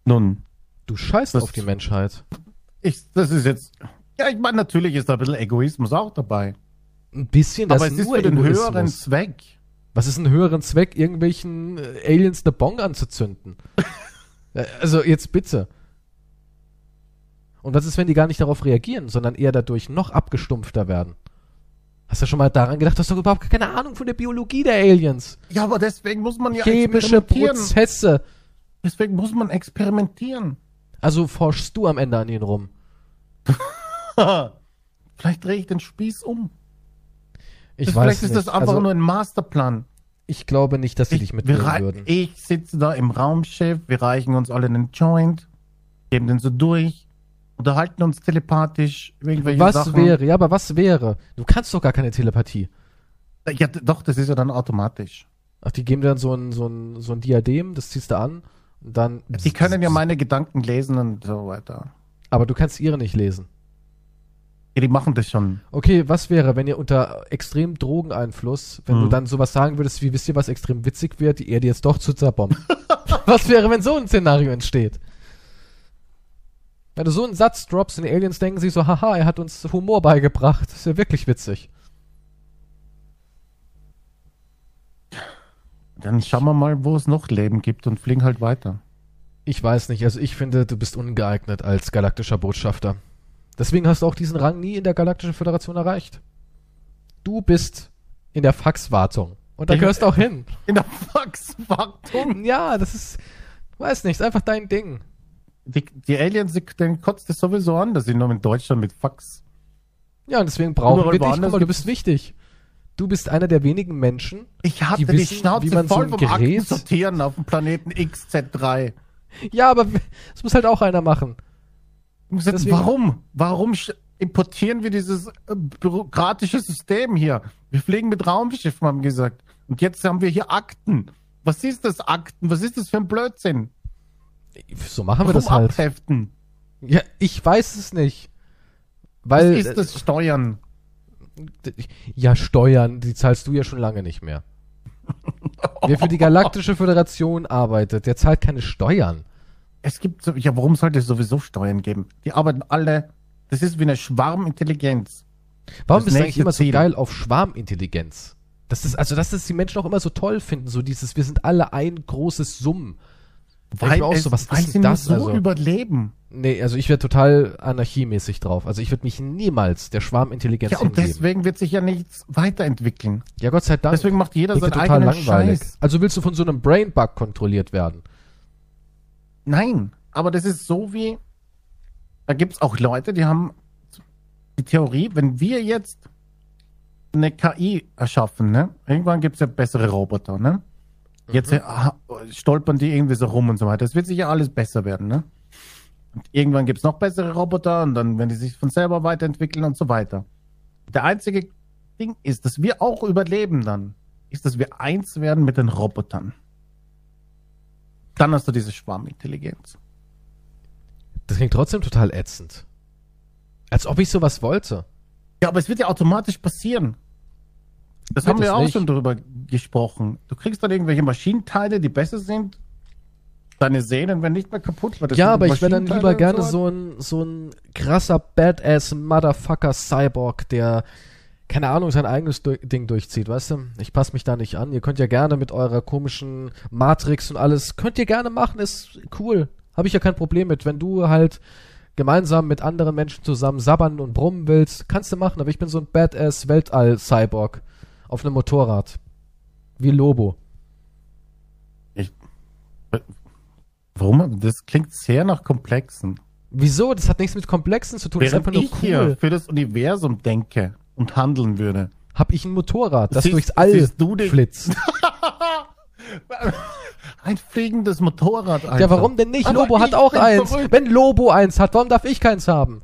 [SPEAKER 2] nun.
[SPEAKER 1] Du scheißt auf die Menschheit.
[SPEAKER 2] Ich, das ist jetzt. Ja, ich meine, natürlich ist da ein bisschen Egoismus auch dabei.
[SPEAKER 1] Ein bisschen, das
[SPEAKER 2] Aber es ist für den höheren Zweck.
[SPEAKER 1] Was ist ein höheren Zweck, irgendwelchen äh, Aliens eine Bong anzuzünden? Äh, also jetzt bitte. Und was ist, wenn die gar nicht darauf reagieren, sondern eher dadurch noch abgestumpfter werden? Hast du schon mal daran gedacht, du hast doch überhaupt keine Ahnung von der Biologie der Aliens?
[SPEAKER 2] Ja, aber deswegen muss man ja
[SPEAKER 1] Chemische. Prozesse.
[SPEAKER 2] Deswegen muss man experimentieren.
[SPEAKER 1] Also forschst du am Ende an ihnen rum.
[SPEAKER 2] Vielleicht drehe ich den Spieß um.
[SPEAKER 1] Ich
[SPEAKER 2] Das-
[SPEAKER 1] weiß
[SPEAKER 2] Vielleicht
[SPEAKER 1] nicht.
[SPEAKER 2] ist das einfach
[SPEAKER 1] also,
[SPEAKER 2] nur ein Masterplan.
[SPEAKER 1] ich glaube nicht, dass sie dich
[SPEAKER 2] wir
[SPEAKER 1] mitnehmen würden.
[SPEAKER 2] ich sitze da im Raumschiff, wir reichen uns alle einen Joint, geben den so durch, unterhalten uns telepathisch, irgendwelche
[SPEAKER 1] Was
[SPEAKER 2] Sachen.
[SPEAKER 1] wäre, ja, aber was wäre? Du kannst doch gar keine Telepathie.
[SPEAKER 2] Ja, doch, das ist ja dann automatisch.
[SPEAKER 1] Ach, die geben dir dann so ein, so ein, so ein Diadem, das ziehst du an und dann.
[SPEAKER 2] Die können ja meine Gedanken lesen und so weiter.
[SPEAKER 1] Aber du kannst ihre nicht lesen.
[SPEAKER 2] Ja, die machen das schon.
[SPEAKER 1] Okay, was wäre, wenn ihr unter extrem Drogeneinfluss, wenn du
[SPEAKER 2] Hm.
[SPEAKER 1] dann sowas sagen würdest, wie wisst ihr, was extrem witzig wird, die Erde jetzt doch zu zerbomben? was wäre, wenn so ein Szenario entsteht? Wenn du so einen Satz droppst und die Aliens denken sich so, haha, er hat uns Humor beigebracht. Das ist ja wirklich witzig.
[SPEAKER 2] Dann schauen wir mal, wo es noch Leben gibt und fliegen halt weiter.
[SPEAKER 1] Ich weiß nicht, also ich finde, du bist ungeeignet als galaktischer Botschafter. Deswegen hast du auch diesen Rang nie in der Galaktischen Föderation erreicht. Du bist in der Faxwartung. Und da
[SPEAKER 2] Ich-
[SPEAKER 1] gehörst du auch hin.
[SPEAKER 2] In der Faxwartung.
[SPEAKER 1] Ja, das ist, weiß nicht, ist einfach dein Ding.
[SPEAKER 2] Die, die Aliens, die, denen kotzt es sowieso an, dass sie nur in Deutschland mit Fax.
[SPEAKER 1] Ja, und deswegen brauchen
[SPEAKER 2] Überall
[SPEAKER 1] wir dich. Guck mal, du bist wichtig. Du bist einer der wenigen Menschen.
[SPEAKER 2] Ich hatte
[SPEAKER 1] Die
[SPEAKER 2] die,
[SPEAKER 1] wissen, wie
[SPEAKER 2] Schnauze
[SPEAKER 1] man so
[SPEAKER 2] voll
[SPEAKER 1] ein
[SPEAKER 2] vom
[SPEAKER 1] Gerät-
[SPEAKER 2] Aktensortieren auf dem Planeten XZ3.
[SPEAKER 1] Ja, aber es muss halt auch einer machen. Deswegen-
[SPEAKER 2] warum? Warum importieren wir dieses äh, bürokratische System hier? Wir fliegen mit Raumschiffen, haben wir gesagt. Und jetzt haben wir hier Akten. Was ist das Akten? Was ist das für ein Blödsinn?
[SPEAKER 1] So machen wir
[SPEAKER 2] Warum
[SPEAKER 1] das halt.
[SPEAKER 2] abheften?
[SPEAKER 1] Ja, ich weiß es nicht.
[SPEAKER 2] Was
[SPEAKER 1] Weil,
[SPEAKER 2] ist das Steuern?
[SPEAKER 1] äh, ja, Steuern, die zahlst du ja schon lange nicht mehr. Wer für die Galaktische Föderation arbeitet, der zahlt keine Steuern.
[SPEAKER 2] Es gibt so, ja, warum sollte es sowieso Steuern geben? Die arbeiten alle, das ist wie eine Schwarmintelligenz.
[SPEAKER 1] Warum
[SPEAKER 2] Das
[SPEAKER 1] bist du eigentlich immer so
[SPEAKER 2] Ziel.
[SPEAKER 1] geil auf Schwarmintelligenz? Das ist, also, dass das die Menschen auch immer so toll finden, so dieses, wir sind alle ein großes Summen. Denk ich auch so, was
[SPEAKER 2] weil
[SPEAKER 1] ist denn das?
[SPEAKER 2] so
[SPEAKER 1] Also,
[SPEAKER 2] überleben.
[SPEAKER 1] nee, also ich wäre total anarchiemäßig drauf. Also ich würde mich niemals der Schwarmintelligenz
[SPEAKER 2] Ja, und
[SPEAKER 1] hingeben.
[SPEAKER 2] deswegen wird sich ja nichts weiterentwickeln.
[SPEAKER 1] ja, Gott sei Dank.
[SPEAKER 2] Deswegen macht jeder eigenen
[SPEAKER 1] langweilig.
[SPEAKER 2] Scheiß.
[SPEAKER 1] Also willst du von so einem Brainbug kontrolliert werden?
[SPEAKER 2] Nein, aber das ist so wie, da gibt es auch Leute, die haben die Theorie, wenn wir jetzt eine KI erschaffen, ne? Irgendwann gibt es ja bessere Roboter, ne? Jetzt
[SPEAKER 1] Mhm.
[SPEAKER 2] stolpern die irgendwie so rum und so weiter. Es wird sicher alles besser werden, ne? Und irgendwann gibt es noch bessere Roboter und dann, wenn die sich von selber weiterentwickeln und so weiter. Der einzige Ding ist, dass wir auch überleben dann, ist, dass wir eins werden mit den Robotern. Dann hast du diese Schwarmintelligenz.
[SPEAKER 1] Das klingt trotzdem total ätzend. Als ob ich sowas wollte.
[SPEAKER 2] Ja, aber es wird ja automatisch passieren. Das
[SPEAKER 1] Wird
[SPEAKER 2] haben wir auch
[SPEAKER 1] nicht.
[SPEAKER 2] schon drüber gesprochen. Du kriegst dann irgendwelche Maschinenteile, die besser sind. Deine Sehnen werden nicht mehr kaputt. weil das
[SPEAKER 1] ja, aber ich wäre dann lieber gerne so ein, so ein krasser Badass Motherfucker Cyborg, der, keine Ahnung, sein eigenes du Ding durchzieht, weißt du? Ich passe mich da nicht an. Ihr könnt ja gerne mit eurer komischen Matrix und alles, könnt ihr gerne machen, ist cool. Habe ich ja kein Problem mit. Wenn du halt gemeinsam mit anderen Menschen zusammen sabbern und brummen willst, kannst du machen, aber ich bin so ein Badass Weltall-Cyborg auf einem Motorrad. Wie Lobo.
[SPEAKER 2] Warum? Das klingt sehr nach Komplexen.
[SPEAKER 1] Wieso? Das hat nichts mit Komplexen zu tun. Das ist
[SPEAKER 2] Während
[SPEAKER 1] einfach nur
[SPEAKER 2] ich hier
[SPEAKER 1] cool.
[SPEAKER 2] für das Universum denke und handeln würde.
[SPEAKER 1] Hab ich ein Motorrad, das
[SPEAKER 2] Siehst-
[SPEAKER 1] durchs All
[SPEAKER 2] du den-
[SPEAKER 1] flitzt.
[SPEAKER 2] Ein fliegendes Motorrad, Alter.
[SPEAKER 1] Ja, warum denn nicht?
[SPEAKER 2] Aber
[SPEAKER 1] Lobo hat auch eins.
[SPEAKER 2] verrückt.
[SPEAKER 1] Wenn Lobo eins hat, warum darf ich keins haben?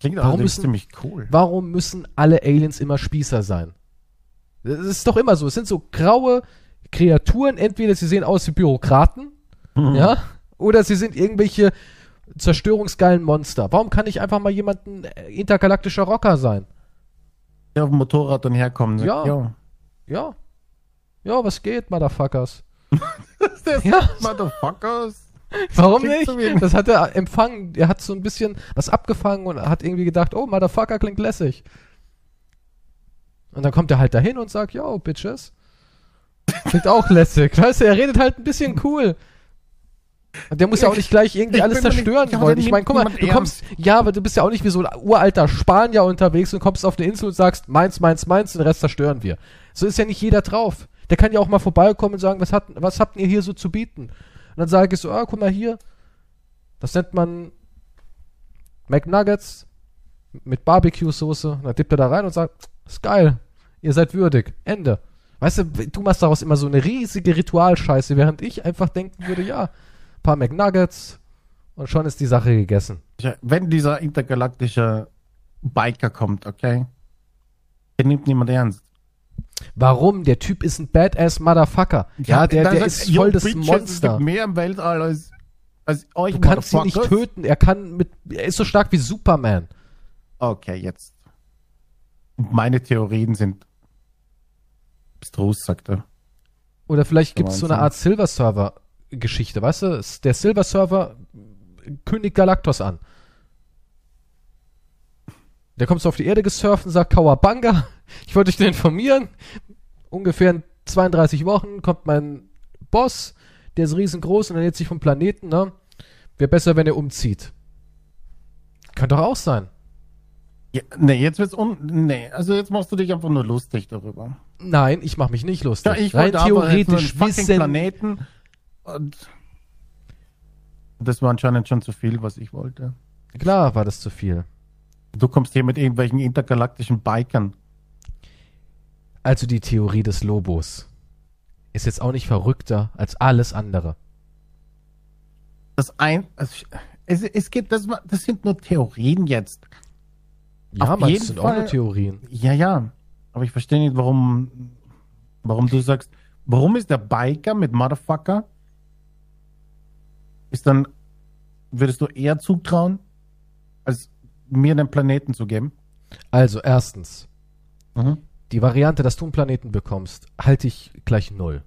[SPEAKER 2] Klingt
[SPEAKER 1] Warum müssen-
[SPEAKER 2] ziemlich cool.
[SPEAKER 1] Warum müssen alle Aliens immer Spießer sein? Das ist doch immer so. Es sind so graue Kreaturen. Entweder sie sehen aus wie Bürokraten,
[SPEAKER 2] Mhm.
[SPEAKER 1] ja, oder sie sind irgendwelche zerstörungsgeilen Monster. Warum kann nicht einfach mal jemand ein äh, intergalaktischer Rocker sein?
[SPEAKER 2] Auf dem Motorrad dann herkommen.
[SPEAKER 1] Ja.
[SPEAKER 2] ja.
[SPEAKER 1] Ja. Ja, was geht, Motherfuckers?
[SPEAKER 2] Das
[SPEAKER 1] Ja.
[SPEAKER 2] Motherfuckers.
[SPEAKER 1] Warum nicht? Das hat er empfangen. Er hat so ein bisschen was abgefangen und hat irgendwie gedacht, oh, Motherfucker klingt lässig. Und dann kommt er halt dahin und sagt, yo, Bitches. Klingt auch lässig. Weißt du, er redet halt ein bisschen cool. Und der muss ja auch nicht gleich irgendwie
[SPEAKER 2] Ich
[SPEAKER 1] alles
[SPEAKER 2] nicht-
[SPEAKER 1] zerstören
[SPEAKER 2] ja,
[SPEAKER 1] wollen. Ich meine, guck mal, du kommst, ja, aber du bist ja auch nicht wie so ein uralter Spanier unterwegs und kommst auf eine Insel und sagst, meins, meins, meins, den Rest zerstören wir. So ist ja nicht jeder drauf. Der kann ja auch mal vorbeikommen und sagen, was, hat, was habt ihr hier so zu bieten? Und dann sage ich so, ah, guck mal hier. Das nennt man McNuggets mit Barbecue-Soße. Dann dippt er da rein und sagt, ist geil. Ihr seid würdig. Ende. Weißt du, du machst daraus immer so eine riesige Ritualscheiße, während ich einfach denken würde, ja, paar McNuggets und schon ist die Sache gegessen.
[SPEAKER 2] Ja, Wenn dieser intergalaktische Biker kommt, okay? Den nimmt niemand ernst.
[SPEAKER 1] Warum? Der Typ ist ein Badass Motherfucker. Ja, der,
[SPEAKER 2] da
[SPEAKER 1] der
[SPEAKER 2] sagt,
[SPEAKER 1] ist
[SPEAKER 2] "Yo,
[SPEAKER 1] voll das Monster.
[SPEAKER 2] mehr im Weltall als, als euch
[SPEAKER 1] Du kannst ihn nicht
[SPEAKER 2] Motherfuckers."
[SPEAKER 1] töten. Er kann mit, er ist so stark wie Superman.
[SPEAKER 2] Okay, jetzt. Meine Theorien sind abstrus, sagt er.
[SPEAKER 1] Oder vielleicht gibt es so eine. Art Silver Server Geschichte, weißt du? Der Silver Server kündigt Galactus an. Der kommt so auf die Erde gesurft und sagt Kawabanga. Ich wollte dich nur informieren. Ungefähr in 32 Wochen kommt mein Boss, der ist riesengroß und ernährt sich vom Planeten, ne? Wäre besser, wenn er umzieht. Könnte doch auch sein.
[SPEAKER 2] Ja, nee, jetzt wird's un. Nee, also jetzt machst du dich einfach nur lustig darüber.
[SPEAKER 1] Nein, ich mache mich nicht lustig.
[SPEAKER 2] Ja, ich
[SPEAKER 1] Rein theoretisch wissen.
[SPEAKER 2] Planeten das war anscheinend schon zu viel, was ich wollte.
[SPEAKER 1] Klar war das zu viel.
[SPEAKER 2] Du kommst hier mit irgendwelchen intergalaktischen Bikern.
[SPEAKER 1] Also die Theorie des Lobos ist jetzt auch nicht verrückter als alles andere.
[SPEAKER 2] Das ein, also, es, es gibt, das, das sind nur Theorien jetzt.
[SPEAKER 1] Ja,
[SPEAKER 2] Auf
[SPEAKER 1] man,
[SPEAKER 2] jeden
[SPEAKER 1] das sind auch
[SPEAKER 2] Fall-
[SPEAKER 1] nur Theorien.
[SPEAKER 2] Ja, ja. Aber ich verstehe nicht, warum, warum du sagst, warum ist der Biker mit Motherfucker? Ist dann, würdest du eher zutrauen, als mir den Planeten zu geben?
[SPEAKER 1] Also erstens,
[SPEAKER 2] Mhm.
[SPEAKER 1] die Variante, dass du einen Planeten bekommst, halte ich gleich null.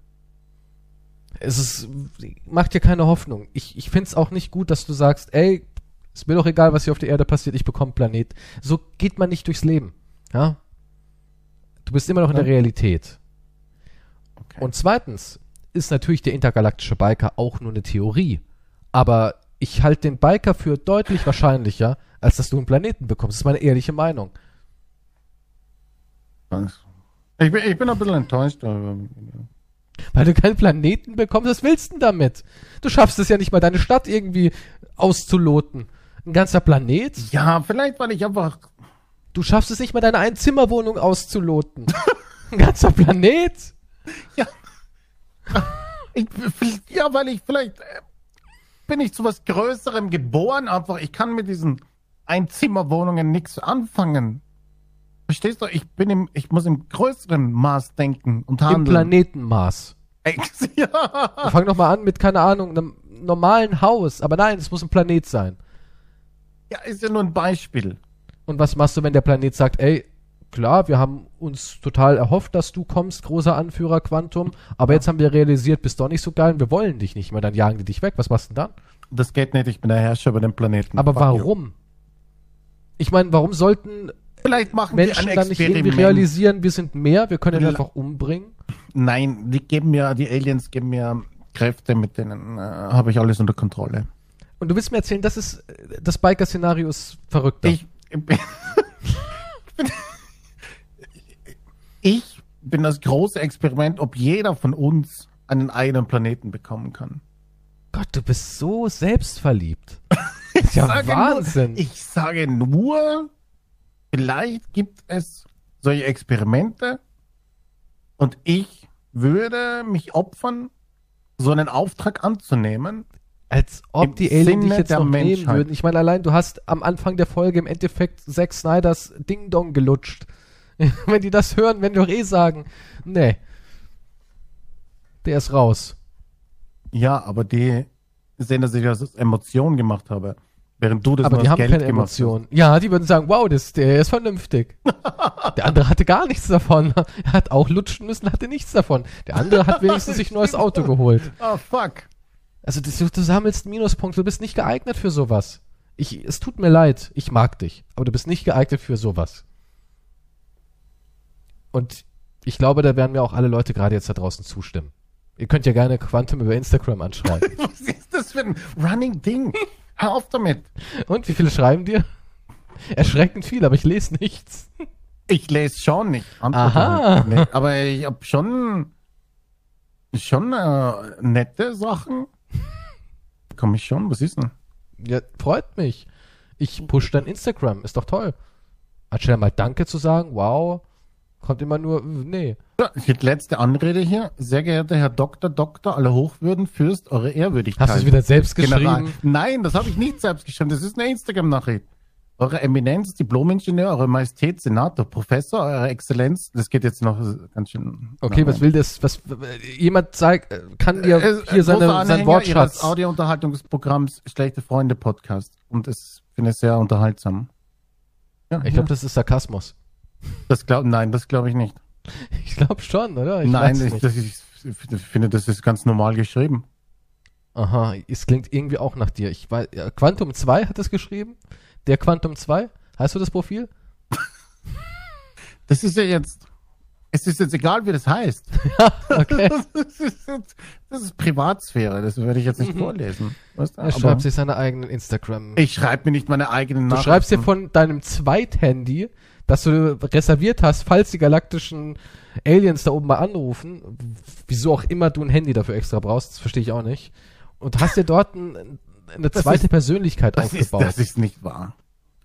[SPEAKER 1] Es ist, macht dir keine Hoffnung. Ich, ich finde es auch nicht gut, dass du sagst, ey, ist mir doch egal, was hier auf der Erde passiert, ich bekomme einen Planet. So geht man nicht durchs Leben. Ja? Du bist immer noch in der Realität.
[SPEAKER 2] Okay.
[SPEAKER 1] Und zweitens ist natürlich der intergalaktische Biker auch nur eine Theorie. Aber ich halte den Biker für deutlich wahrscheinlicher, als dass du einen Planeten bekommst. Das ist meine ehrliche Meinung.
[SPEAKER 2] ich, bin, ich bin ein bisschen enttäuscht. darüber.
[SPEAKER 1] Weil du keinen Planeten bekommst, was willst du denn damit? Du schaffst es ja nicht mal, deine Stadt irgendwie auszuloten. Ein ganzer Planet?
[SPEAKER 2] Ja, vielleicht, weil ich einfach.
[SPEAKER 1] Du schaffst es nicht mal, deine Einzimmerwohnung auszuloten. Ein ganzer Planet?
[SPEAKER 2] Ich, ja, weil ich vielleicht. äh, Bin ich zu was Größerem geboren, einfach. Ich kann mit diesen Einzimmerwohnungen nichts anfangen. Verstehst du? Ich bin im, ich muss im größeren Maß denken und
[SPEAKER 1] Im
[SPEAKER 2] handeln.
[SPEAKER 1] Planetenmaß.
[SPEAKER 2] Ey, ja.
[SPEAKER 1] Fang doch mal an mit, keine Ahnung, einem normalen Haus. Aber nein, es muss ein Planet sein.
[SPEAKER 2] ja, ist ja nur ein Beispiel.
[SPEAKER 1] Und was machst du, wenn der Planet sagt, ey, klar, wir haben uns total erhofft, dass du kommst, großer Anführer Quantum, aber jetzt haben wir realisiert, bist doch nicht so geil und wir wollen dich nicht mehr, dann jagen die dich weg. Was machst du denn dann?
[SPEAKER 2] Das geht nicht, ich bin der Herrscher über den Planeten.
[SPEAKER 1] Aber warum? Ich meine, warum sollten
[SPEAKER 2] Vielleicht machen
[SPEAKER 1] Menschen dann nicht irgendwie realisieren, wir sind mehr, wir können ihn einfach umbringen?
[SPEAKER 2] Nein, die geben mir, die Aliens geben mir Kräfte, mit denen äh, habe ich alles unter Kontrolle.
[SPEAKER 1] Und du willst mir erzählen, das ist, das Biker-Szenario ist verrückter.
[SPEAKER 2] Ich, ich, bin, ich bin das große Experiment, ob jeder von uns einen eigenen Planeten bekommen kann.
[SPEAKER 1] Gott, du bist so selbstverliebt. Das ist ja
[SPEAKER 2] sage
[SPEAKER 1] Wahnsinn.
[SPEAKER 2] Nur, ich sage nur, vielleicht gibt es solche Experimente und ich würde mich opfern, so einen Auftrag anzunehmen.
[SPEAKER 1] Als ob
[SPEAKER 2] Im
[SPEAKER 1] die Aliens dich jetzt noch nehmen würden. Ich meine, allein du hast am Anfang der Folge im Endeffekt Zack Snyders Ding Dong gelutscht. wenn die das hören, wenn doch eh sagen, nee, der ist raus.
[SPEAKER 2] Ja, aber die sehen, dass ich das aus Emotionen gemacht habe. Während du das
[SPEAKER 1] Aber
[SPEAKER 2] nur
[SPEAKER 1] die haben
[SPEAKER 2] Geld
[SPEAKER 1] keine
[SPEAKER 2] gemacht hast.
[SPEAKER 1] Emotionen. Ja, die würden sagen, wow, das, der ist vernünftig. der andere hatte gar nichts davon. Er hat auch lutschen müssen, hatte nichts davon. Der andere hat wenigstens sich ein neues Auto geholt.
[SPEAKER 2] Ah, fuck.
[SPEAKER 1] Also das, du, du sammelst Minuspunkte, du bist nicht geeignet für sowas. Ich, es tut mir leid, ich mag dich, aber du bist nicht geeignet für sowas. Und ich glaube, da werden mir auch alle Leute gerade jetzt da draußen zustimmen. Ihr könnt ja gerne Quantum über Instagram anschreiben.
[SPEAKER 2] Was ist das für ein Running Ding? Hör auf damit.
[SPEAKER 1] Und wie viele schreiben dir? Erschreckend viel, aber ich lese nichts.
[SPEAKER 2] Ich lese schon nicht.
[SPEAKER 1] Aha.
[SPEAKER 2] nicht. Aber ich habe schon, schon äh, nette Sachen. Komm ich schon, was ist denn?
[SPEAKER 1] Ja, freut mich. Ich push dein Instagram, ist doch toll. Anstelle mal Danke zu sagen, wow, kommt immer nur, nee.
[SPEAKER 2] Ja, die letzte Anrede hier. Sehr geehrter Herr Doktor, Doktor, alle Hochwürden, Fürst, eure Ehrwürdigkeit.
[SPEAKER 1] Hast du es wieder selbst
[SPEAKER 2] General.
[SPEAKER 1] geschrieben?
[SPEAKER 2] Nein, das habe ich nicht selbst geschrieben. Das ist eine Instagram-Nachricht. Eure Eminenz, Diplom-Ingenieur, Eure Majestät, Senator, Professor, Eure Exzellenz. Das geht jetzt noch ganz schön.
[SPEAKER 1] Okay, was will das? Was jemand zeigt, äh, kann dir
[SPEAKER 2] Äh,
[SPEAKER 1] hier seine,
[SPEAKER 2] großer
[SPEAKER 1] sein Wortschatz.
[SPEAKER 2] Ihres Audio-Unterhaltungsprogramms Schlechte Freunde Podcast. Und es finde ich sehr unterhaltsam. Ja,
[SPEAKER 1] Ich glaube, das ist Sarkasmus.
[SPEAKER 2] Das glaub, nein, das glaube ich nicht.
[SPEAKER 1] Ich glaube schon, oder? Ich
[SPEAKER 2] nein, ich, das ich finde, das ist ganz normal geschrieben.
[SPEAKER 1] Aha, es klingt irgendwie auch nach dir. Ich weiß, ja, Quantum 2 hat das geschrieben. Der Quantum 2. Heißt du das Profil?
[SPEAKER 2] Das ist ja jetzt. Es ist jetzt egal, wie das heißt.
[SPEAKER 1] Okay.
[SPEAKER 2] Das ist, jetzt, das ist Privatsphäre, das werde ich jetzt nicht vorlesen. Weißt du?
[SPEAKER 1] Er
[SPEAKER 2] Aber
[SPEAKER 1] schreibt sich seine eigenen Instagram.
[SPEAKER 2] ich schreibe mir nicht meine eigenen
[SPEAKER 1] Du
[SPEAKER 2] Nachrichten.
[SPEAKER 1] schreibst dir von deinem Zweithandy, das du reserviert hast, falls die galaktischen Aliens da oben mal anrufen. Wieso auch immer du ein Handy dafür extra brauchst, das verstehe ich auch nicht. Und hast dir dort ein, eine
[SPEAKER 2] Das
[SPEAKER 1] zweite
[SPEAKER 2] ist-
[SPEAKER 1] Persönlichkeit
[SPEAKER 2] das ist,
[SPEAKER 1] aufgebaut.
[SPEAKER 2] das ist nicht wahr.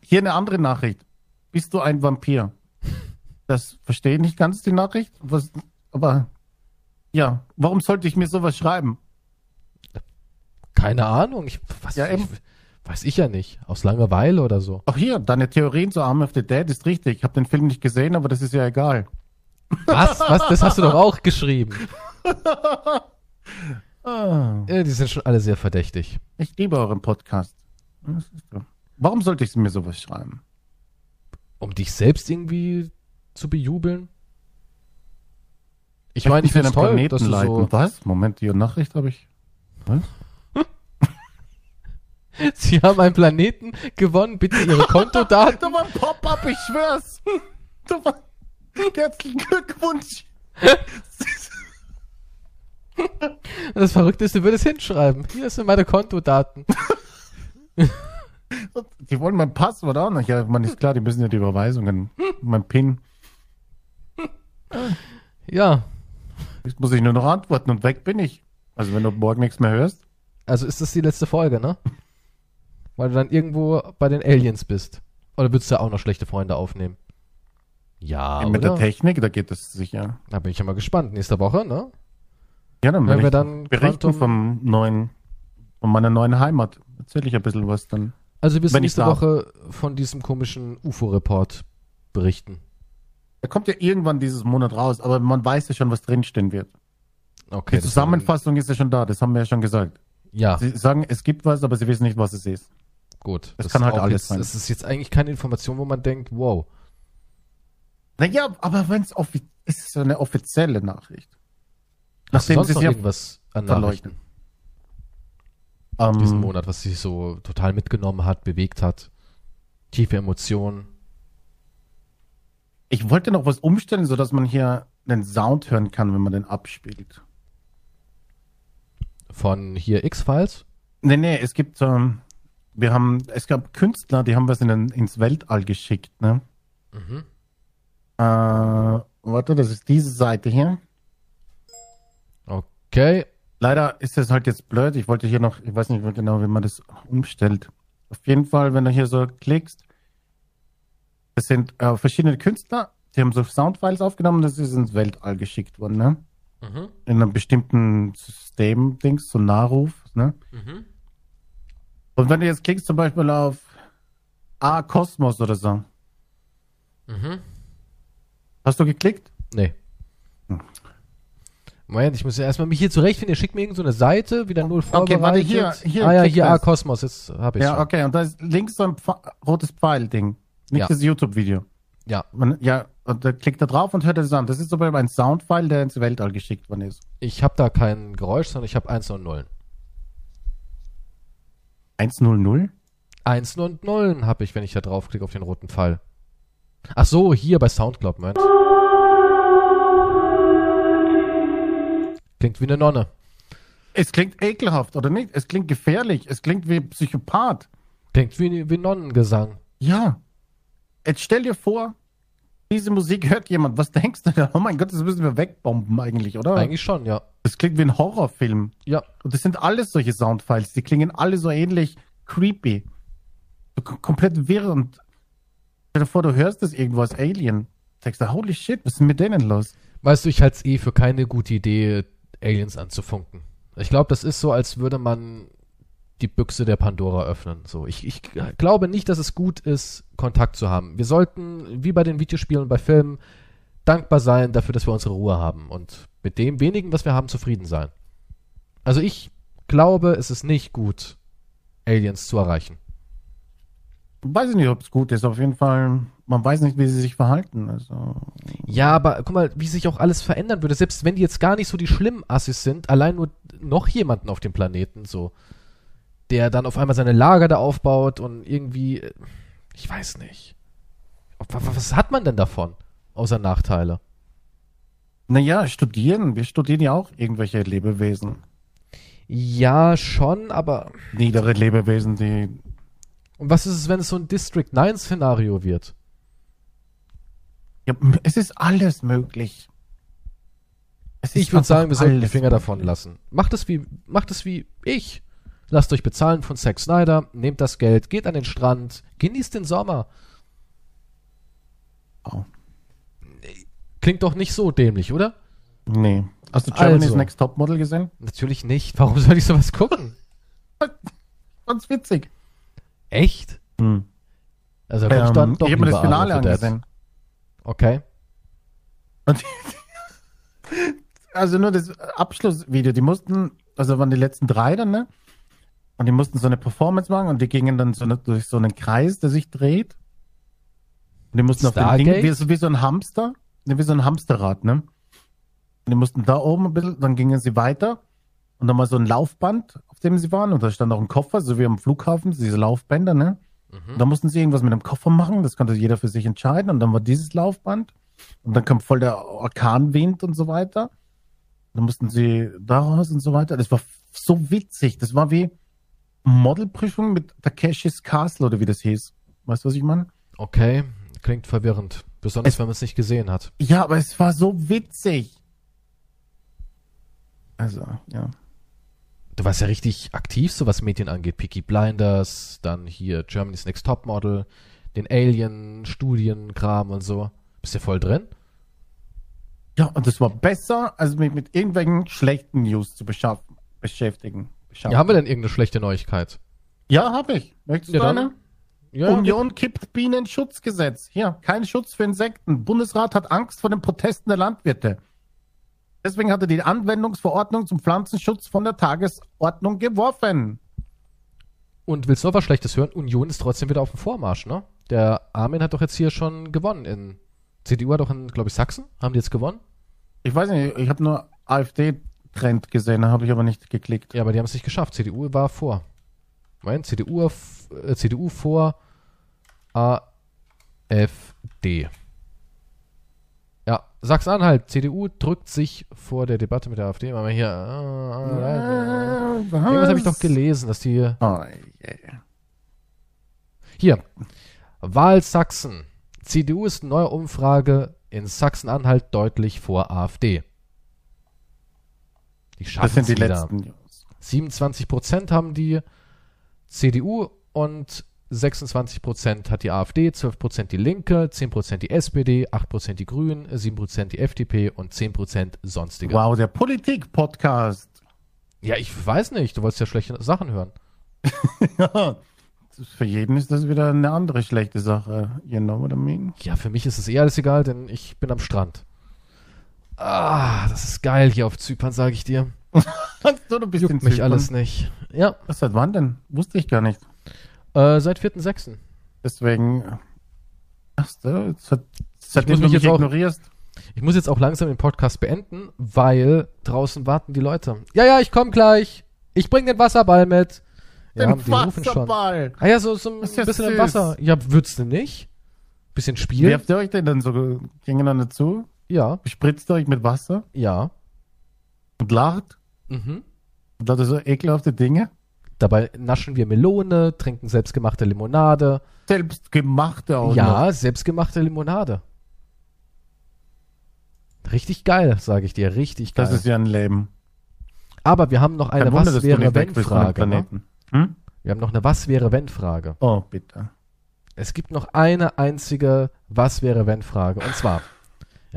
[SPEAKER 2] Hier eine andere Nachricht. Bist du ein Vampir? Das verstehe ich nicht ganz, die Nachricht. Was, aber ja, warum sollte ich mir sowas schreiben?
[SPEAKER 1] Keine Ahnung. Ich, was,
[SPEAKER 2] Ja, eben.
[SPEAKER 1] Weiß ich ja nicht. Aus Langeweile oder so.
[SPEAKER 2] Auch hier, deine Theorien zu Arm of the Dead ist richtig. Ich habe den Film nicht gesehen, aber das ist ja egal.
[SPEAKER 1] Was? Was? Das hast du doch auch geschrieben.
[SPEAKER 2] Ah,
[SPEAKER 1] Ja, die sind schon alle sehr verdächtig.
[SPEAKER 2] ich liebe euren Podcast. Warum sollte ich mir sowas schreiben?
[SPEAKER 1] Um dich selbst irgendwie zu bejubeln? Ich meine, ich finde es toll,
[SPEAKER 2] Planeten
[SPEAKER 1] dass du so...
[SPEAKER 2] Was? Moment, die Nachricht habe ich. Was?
[SPEAKER 1] Sie haben einen Planeten gewonnen. Bitte Ihre Kontodaten.
[SPEAKER 2] Da war ein Pop-up, ich schwör's. Da war... Herzlichen Glückwunsch.
[SPEAKER 1] Das Verrückte ist, du würdest hinschreiben. Hier sind meine Kontodaten.
[SPEAKER 2] Die wollen mein Passwort auch noch. Ja, man ist klar, die müssen ja die Überweisungen. Mein PIN.
[SPEAKER 1] Ja,
[SPEAKER 2] Jetzt muss ich nur noch antworten und weg bin ich. Also wenn du morgen nichts mehr hörst.
[SPEAKER 1] also ist das die letzte Folge, ne? Weil du dann irgendwo bei den Aliens bist. Oder würdest du auch noch schlechte Freunde aufnehmen? Ja,
[SPEAKER 2] mit der
[SPEAKER 1] oder?
[SPEAKER 2] Technik, da geht das sicher.
[SPEAKER 1] Da bin ich ja mal gespannt. Nächste Woche, ne?
[SPEAKER 2] Ja, dann
[SPEAKER 1] Wenn
[SPEAKER 2] werde
[SPEAKER 1] wir dann
[SPEAKER 2] berichten
[SPEAKER 1] Quantum-
[SPEAKER 2] vom neuen, von meiner neuen Heimat. Erzähle ich ein bisschen was dann.
[SPEAKER 1] Also
[SPEAKER 2] ich
[SPEAKER 1] nächste. Woche von diesem komischen UFO-Report berichten.
[SPEAKER 2] Er kommt ja irgendwann dieses Monat raus, aber man weiß ja schon, was drinstehen wird.
[SPEAKER 1] Okay.
[SPEAKER 2] Die Zusammenfassung ist ja schon da, das haben wir ja schon gesagt.
[SPEAKER 1] Ja,
[SPEAKER 2] Sie sagen, es gibt was, aber sie wissen nicht, was es ist.
[SPEAKER 1] Gut.
[SPEAKER 2] das kann halt alles
[SPEAKER 1] jetzt,
[SPEAKER 2] sein.
[SPEAKER 1] Das ist jetzt eigentlich keine Information, wo man denkt, wow.
[SPEAKER 2] Naja, aber wenn es es ist so eine offizielle Nachricht.
[SPEAKER 1] Hast du
[SPEAKER 2] Nachdem
[SPEAKER 1] sonst
[SPEAKER 2] sie
[SPEAKER 1] noch
[SPEAKER 2] es
[SPEAKER 1] irgendwas an. Nachrichten diesen
[SPEAKER 2] Ähm,
[SPEAKER 1] Monat, was dich so total mitgenommen hat, bewegt hat? Tiefe Emotionen.
[SPEAKER 2] ich wollte noch was umstellen, sodass man hier den Sound hören kann, wenn man den abspielt.
[SPEAKER 1] Von hier X-Files?
[SPEAKER 2] Nee, nee, es gibt, ähm, wir haben, es gab Künstler, die haben was in den, ins Weltall geschickt, ne?
[SPEAKER 1] Mhm.
[SPEAKER 2] Äh, warte, das ist diese Seite hier.
[SPEAKER 1] Okay.
[SPEAKER 2] Leider ist das halt jetzt blöd. Ich wollte hier noch, ich weiß nicht genau, wie man das umstellt. Auf jeden Fall, wenn du hier so klickst, das sind äh, verschiedene Künstler, die haben so Soundfiles aufgenommen, das ist ins Weltall geschickt worden, ne?
[SPEAKER 1] Mhm.
[SPEAKER 2] In einem bestimmten System-Dings, so Nachruf, ne?
[SPEAKER 1] Mhm.
[SPEAKER 2] Und wenn du jetzt klickst zum Beispiel auf A Kosmos oder so,
[SPEAKER 1] Mhm.
[SPEAKER 2] hast du geklickt?
[SPEAKER 1] Nee.
[SPEAKER 2] Hm.
[SPEAKER 1] Moment, ich muss ja erstmal mich hier zurechtfinden. Ihr schickt mir irgendeine so Seite, wieder null vorbereitet.
[SPEAKER 2] warte, hier- hier,
[SPEAKER 1] ah ja, hier,
[SPEAKER 2] das.
[SPEAKER 1] ah, Kosmos, jetzt habe ich
[SPEAKER 2] Ja,
[SPEAKER 1] schon.
[SPEAKER 2] okay, und da ist links so ein Pfe rotes Pfeil-Ding. Nicht
[SPEAKER 1] Ja.
[SPEAKER 2] das YouTube-Video.
[SPEAKER 1] Ja,
[SPEAKER 2] Man, ja, und da klickt da drauf und hört das an. Das ist zum Beispiel ein Soundfile, der ins Weltall geschickt worden ist.
[SPEAKER 1] ich habe da kein Geräusch, sondern ich habe Eins und Nullen.
[SPEAKER 2] 100?
[SPEAKER 1] Einsen und Nullen habe ich, wenn ich da draufklicke auf den roten Pfeil. Ach so, hier bei Soundcloud, Moment. Klingt wie eine Nonne.
[SPEAKER 2] Es klingt ekelhaft, oder nicht? Es klingt gefährlich. Es klingt wie Psychopath.
[SPEAKER 1] Klingt wie, wie Nonnengesang.
[SPEAKER 2] Ja. Jetzt stell dir vor, diese Musik hört jemand. Was denkst du da? Oh mein Gott, das müssen wir wegbomben eigentlich, oder?
[SPEAKER 1] Eigentlich schon, ja.
[SPEAKER 2] Das klingt wie ein Horrorfilm.
[SPEAKER 1] Ja.
[SPEAKER 2] Und das sind alles solche Soundfiles. Die klingen alle so ähnlich creepy. So kom- komplett wirr und stell dir vor, du hörst das irgendwo als Alien. Denkst du, holy shit, was ist denn mit denen los?
[SPEAKER 1] Weißt du, ich halte es eh für keine gute Idee, Aliens anzufunken. Ich glaube, das ist so, als würde man die Büchse der Pandora öffnen. So, ich, ich glaube nicht, dass es gut ist, Kontakt zu haben. Wir sollten, wie bei den Videospielen und bei Filmen, dankbar sein dafür, dass wir unsere Ruhe haben und mit dem wenigen, was wir haben, zufrieden sein. Also ich glaube, es ist nicht gut, Aliens zu erreichen.
[SPEAKER 2] Weiß ich nicht, ob es gut ist. Auf jeden Fall, man weiß nicht, wie sie sich verhalten. Also,
[SPEAKER 1] Ja, aber guck mal, wie sich auch alles verändern würde. Selbst wenn die jetzt gar nicht so die schlimmen Assis sind, allein nur noch jemanden auf dem Planeten, so, der dann auf einmal seine Lager da aufbaut und irgendwie, ich weiß nicht. Was hat man denn davon? Außer Nachteile.
[SPEAKER 2] naja, studieren. Wir studieren ja auch irgendwelche Lebewesen.
[SPEAKER 1] Ja, schon, aber.
[SPEAKER 2] Niedere Lebewesen, die.
[SPEAKER 1] Und was ist es, wenn es so ein District 9-Szenario wird?
[SPEAKER 2] Ja, es ist alles möglich. Es
[SPEAKER 1] Ich würde sagen, wir sollten die Finger davon
[SPEAKER 2] möglich.
[SPEAKER 1] lassen. Macht es wie, macht es wie ich. Lasst euch bezahlen von Zack Snyder, nehmt das Geld, geht an den Strand, genießt den Sommer.
[SPEAKER 2] Oh.
[SPEAKER 1] Klingt doch nicht so dämlich, oder?
[SPEAKER 2] Nee. Hast du Germany's
[SPEAKER 1] Also.
[SPEAKER 2] Next Topmodel gesehen?
[SPEAKER 1] Natürlich nicht. Warum soll ich sowas gucken?
[SPEAKER 2] Ganz witzig.
[SPEAKER 1] Echt?
[SPEAKER 2] Hm.
[SPEAKER 1] Also da kommt dann
[SPEAKER 2] Ähm,
[SPEAKER 1] doch
[SPEAKER 2] ich habe mir das Finale angesehen.
[SPEAKER 1] Okay.
[SPEAKER 2] Und also nur das Abschlussvideo, die mussten, also waren die letzten drei dann, ne? Und die mussten so eine Performance machen und die gingen dann so eine, durch so einen Kreis, der sich dreht. Und die mussten auf dem Ding,
[SPEAKER 1] Stargate?
[SPEAKER 2] wie, so- wie so ein Hamster, ne, wie so ein Hamsterrad, ne? Und die mussten da oben ein bisschen, dann gingen sie weiter und dann mal so ein Laufband, auf dem sie waren und da stand auch ein Koffer, so wie am Flughafen, diese Laufbänder, ne?
[SPEAKER 1] Mhm.
[SPEAKER 2] Und da mussten sie irgendwas mit dem Koffer machen, das konnte jeder für sich entscheiden. Und dann war dieses Laufband. Und dann kam voll der Orkanwind und so weiter. Dann mussten sie daraus und so weiter. Das war so witzig. Das war wie Modelprüfung mit Takeshis Castle oder wie das hieß. Weißt du, was ich meine?
[SPEAKER 1] Okay. Klingt verwirrend. Besonders,
[SPEAKER 2] Es-
[SPEAKER 1] wenn man es nicht gesehen hat.
[SPEAKER 2] Ja, aber es war so witzig. Also, ja.
[SPEAKER 1] Du warst ja richtig aktiv, so was Medien angeht. Peaky Blinders, dann hier Germany's Next Topmodel, den Alien-Studienkram und so. Bist du voll drin?
[SPEAKER 2] Ja, und das war besser, als mich mit irgendwelchen schlechten News zu beschäftigen. Beschaffen.
[SPEAKER 1] Ja, haben wir denn irgendeine schlechte Neuigkeit?
[SPEAKER 2] Ja, habe ich. Möchtest du
[SPEAKER 1] Ja, dann-
[SPEAKER 2] eine?
[SPEAKER 1] Ja,
[SPEAKER 2] Union kippt Bienenschutzgesetz. Hier, kein Schutz für Insekten. Bundesrat hat Angst vor den Protesten der Landwirte. Deswegen hat er die Anwendungsverordnung zum Pflanzenschutz von der Tagesordnung geworfen.
[SPEAKER 1] Und willst du noch was Schlechtes hören? Union ist trotzdem wieder auf dem Vormarsch, ne? Der Armin hat doch jetzt hier schon gewonnen in. CDU hat doch in, glaube ich, Sachsen. Haben die jetzt gewonnen?
[SPEAKER 2] Ich weiß nicht, ich habe nur AfD-Trend gesehen, da habe ich aber nicht geklickt.
[SPEAKER 1] Ja, aber die haben es nicht geschafft. CDU war vor. Mein CDU, äh, CDU vor AfD. Ja, Sachsen-Anhalt. CDU drückt sich vor der Debatte mit der AfD. Machen wir hier. Äh, irgendwas habe ich doch gelesen, dass die.
[SPEAKER 2] Oh, yeah.
[SPEAKER 1] Hier. Wahl Sachsen. CDU ist in neuer Umfrage in Sachsen-Anhalt deutlich vor AfD. Die
[SPEAKER 2] Das sind die
[SPEAKER 1] wieder.
[SPEAKER 2] letzten News.
[SPEAKER 1] 27 Prozent haben die CDU und 26 Prozent hat die AfD, 12 Prozent die Linke, 10 Prozent die SPD, 8 Prozent die Grünen, 7 Prozent die FDP und 10 Prozent sonstige.
[SPEAKER 2] Wow, der Politik-Podcast.
[SPEAKER 1] Ja, ich weiß nicht, du wolltest ja schlechte Sachen hören.
[SPEAKER 2] Ja, für jeden ist das wieder eine andere schlechte Sache. You know what I mean?
[SPEAKER 1] Ja, für mich ist es eh alles egal, denn ich bin am Strand. Ah, das ist geil hier auf Zypern, sage ich dir.
[SPEAKER 2] so, du bist
[SPEAKER 1] Juckt mich
[SPEAKER 2] Zypern.
[SPEAKER 1] alles nicht. Ja,
[SPEAKER 2] Was, seit wann denn? Wusste ich gar nicht.
[SPEAKER 1] äh, seit 4.6.
[SPEAKER 2] Deswegen. Ach so, seit, seitdem du
[SPEAKER 1] mich jetzt auch-
[SPEAKER 2] ignorierst.
[SPEAKER 1] Ich muss jetzt auch langsam den Podcast beenden, weil draußen warten die Leute. Ja, ja, ich komme gleich. Ich bring den Wasserball mit. Ja,
[SPEAKER 2] Den
[SPEAKER 1] rufen schon.
[SPEAKER 2] Wasserball.
[SPEAKER 1] Ah ja, so, so ein
[SPEAKER 2] ja
[SPEAKER 1] bisschen im
[SPEAKER 2] süß.
[SPEAKER 1] Wasser. Ja, würdest du nicht? Bisschen spielen?
[SPEAKER 2] Werft ihr euch denn dann so gegeneinander zu?
[SPEAKER 1] Ja,
[SPEAKER 2] Bespritzt ihr euch mit Wasser
[SPEAKER 1] ja.
[SPEAKER 2] und lacht?
[SPEAKER 1] Mhm.
[SPEAKER 2] Und das so ekelhafte Dinge?
[SPEAKER 1] Dabei naschen wir Melone, trinken selbstgemachte Limonade.
[SPEAKER 2] Selbstgemachte auch
[SPEAKER 1] ja,
[SPEAKER 2] noch.
[SPEAKER 1] selbstgemachte Limonade. Richtig geil, sage ich dir, richtig geil.
[SPEAKER 2] Das ist ja ein Leben.
[SPEAKER 1] Aber wir haben noch eine
[SPEAKER 2] Kein Wunder,
[SPEAKER 1] Was
[SPEAKER 2] du
[SPEAKER 1] wäre
[SPEAKER 2] nicht weg
[SPEAKER 1] wenn
[SPEAKER 2] bist von dem
[SPEAKER 1] Frage. Ne?
[SPEAKER 2] Planeten. Hm?
[SPEAKER 1] Wir haben noch eine Was wäre wenn Frage.
[SPEAKER 2] Oh, bitte.
[SPEAKER 1] Es gibt noch eine einzige Was wäre wenn Frage. Und zwar,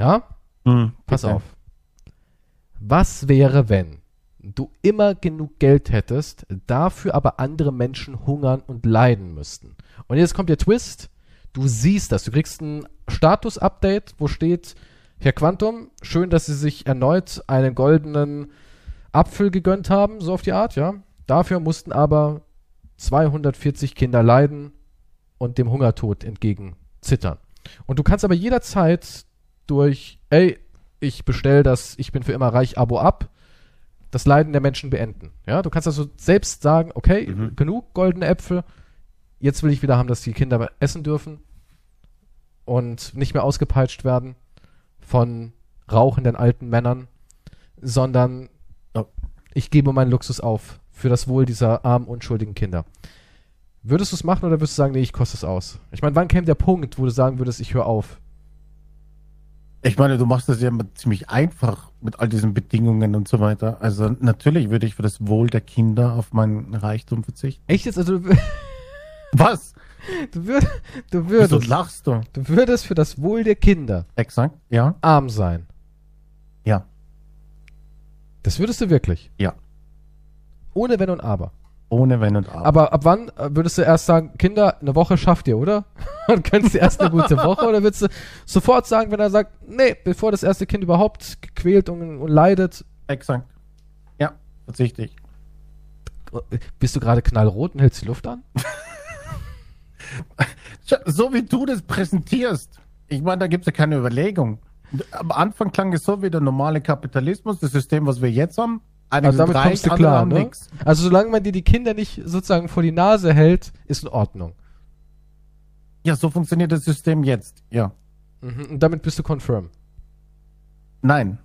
[SPEAKER 1] ja,
[SPEAKER 2] Hm,
[SPEAKER 1] pass auf. Was wäre, wenn du immer genug Geld hättest, dafür aber andere Menschen hungern und leiden müssten? Und jetzt kommt der Twist. Du siehst das. Du kriegst ein Status-Update, wo steht, Herr Quantum, schön, dass Sie sich erneut einen goldenen Apfel gegönnt haben, so auf die Art, ja. Dafür mussten aber 240 Kinder leiden und dem Hungertod entgegen zittern. Und du kannst aber jederzeit durch, ey, ich bestell das Ich bin für immer reich Abo ab, das Leiden der Menschen beenden. Ja, du kannst also selbst sagen, okay,
[SPEAKER 2] Mhm.
[SPEAKER 1] genug goldene Äpfel, jetzt will ich wieder haben, dass die Kinder essen dürfen und nicht mehr ausgepeitscht werden von rauchenden alten Männern, sondern
[SPEAKER 2] Oh.
[SPEAKER 1] ich gebe meinen Luxus auf für das Wohl dieser armen, unschuldigen Kinder. Würdest du es machen oder würdest du sagen, nee, ich koste es aus? Ich meine, wann käme der Punkt, wo du sagen würdest, ich höre auf?
[SPEAKER 2] Ich meine, du machst das ja ziemlich einfach mit all diesen Bedingungen und so weiter. Also natürlich würde ich für das Wohl der Kinder auf meinen Reichtum verzichten.
[SPEAKER 1] Echt jetzt? Also
[SPEAKER 2] Was?
[SPEAKER 1] du, würd, du,
[SPEAKER 2] Wieso
[SPEAKER 1] würdest,
[SPEAKER 2] lachst du?
[SPEAKER 1] du würdest für das Wohl der Kinder
[SPEAKER 2] Exakt? Ja?
[SPEAKER 1] arm sein.
[SPEAKER 2] Ja.
[SPEAKER 1] Das würdest du wirklich.
[SPEAKER 2] Ja.
[SPEAKER 1] Ohne Wenn und Aber.
[SPEAKER 2] Ohne Wenn und Aber.
[SPEAKER 1] Aber ab wann äh, würdest du erst sagen, Kinder, eine Woche schafft ihr, oder? Und könntest du erst eine gute Woche? Oder würdest du sofort sagen, wenn er sagt, nee, bevor das erste Kind überhaupt gequält und, und leidet,
[SPEAKER 2] Exakt. Ja, verzichte ich.
[SPEAKER 1] äh, bist du gerade knallrot und hältst die Luft an?
[SPEAKER 2] So wie du das präsentierst. Ich meine, da gibt es ja keine Überlegung. Am Anfang klang es so wie der normale Kapitalismus, das System, was wir jetzt haben. Einige
[SPEAKER 1] Also damit kommst du klar, ne?
[SPEAKER 2] nix.
[SPEAKER 1] Also solange man dir die Kinder nicht sozusagen vor die Nase hält, ist in Ordnung.
[SPEAKER 2] Ja, so funktioniert das System jetzt. Ja.
[SPEAKER 1] Mhm. Und damit bist du confirm.
[SPEAKER 2] Nein.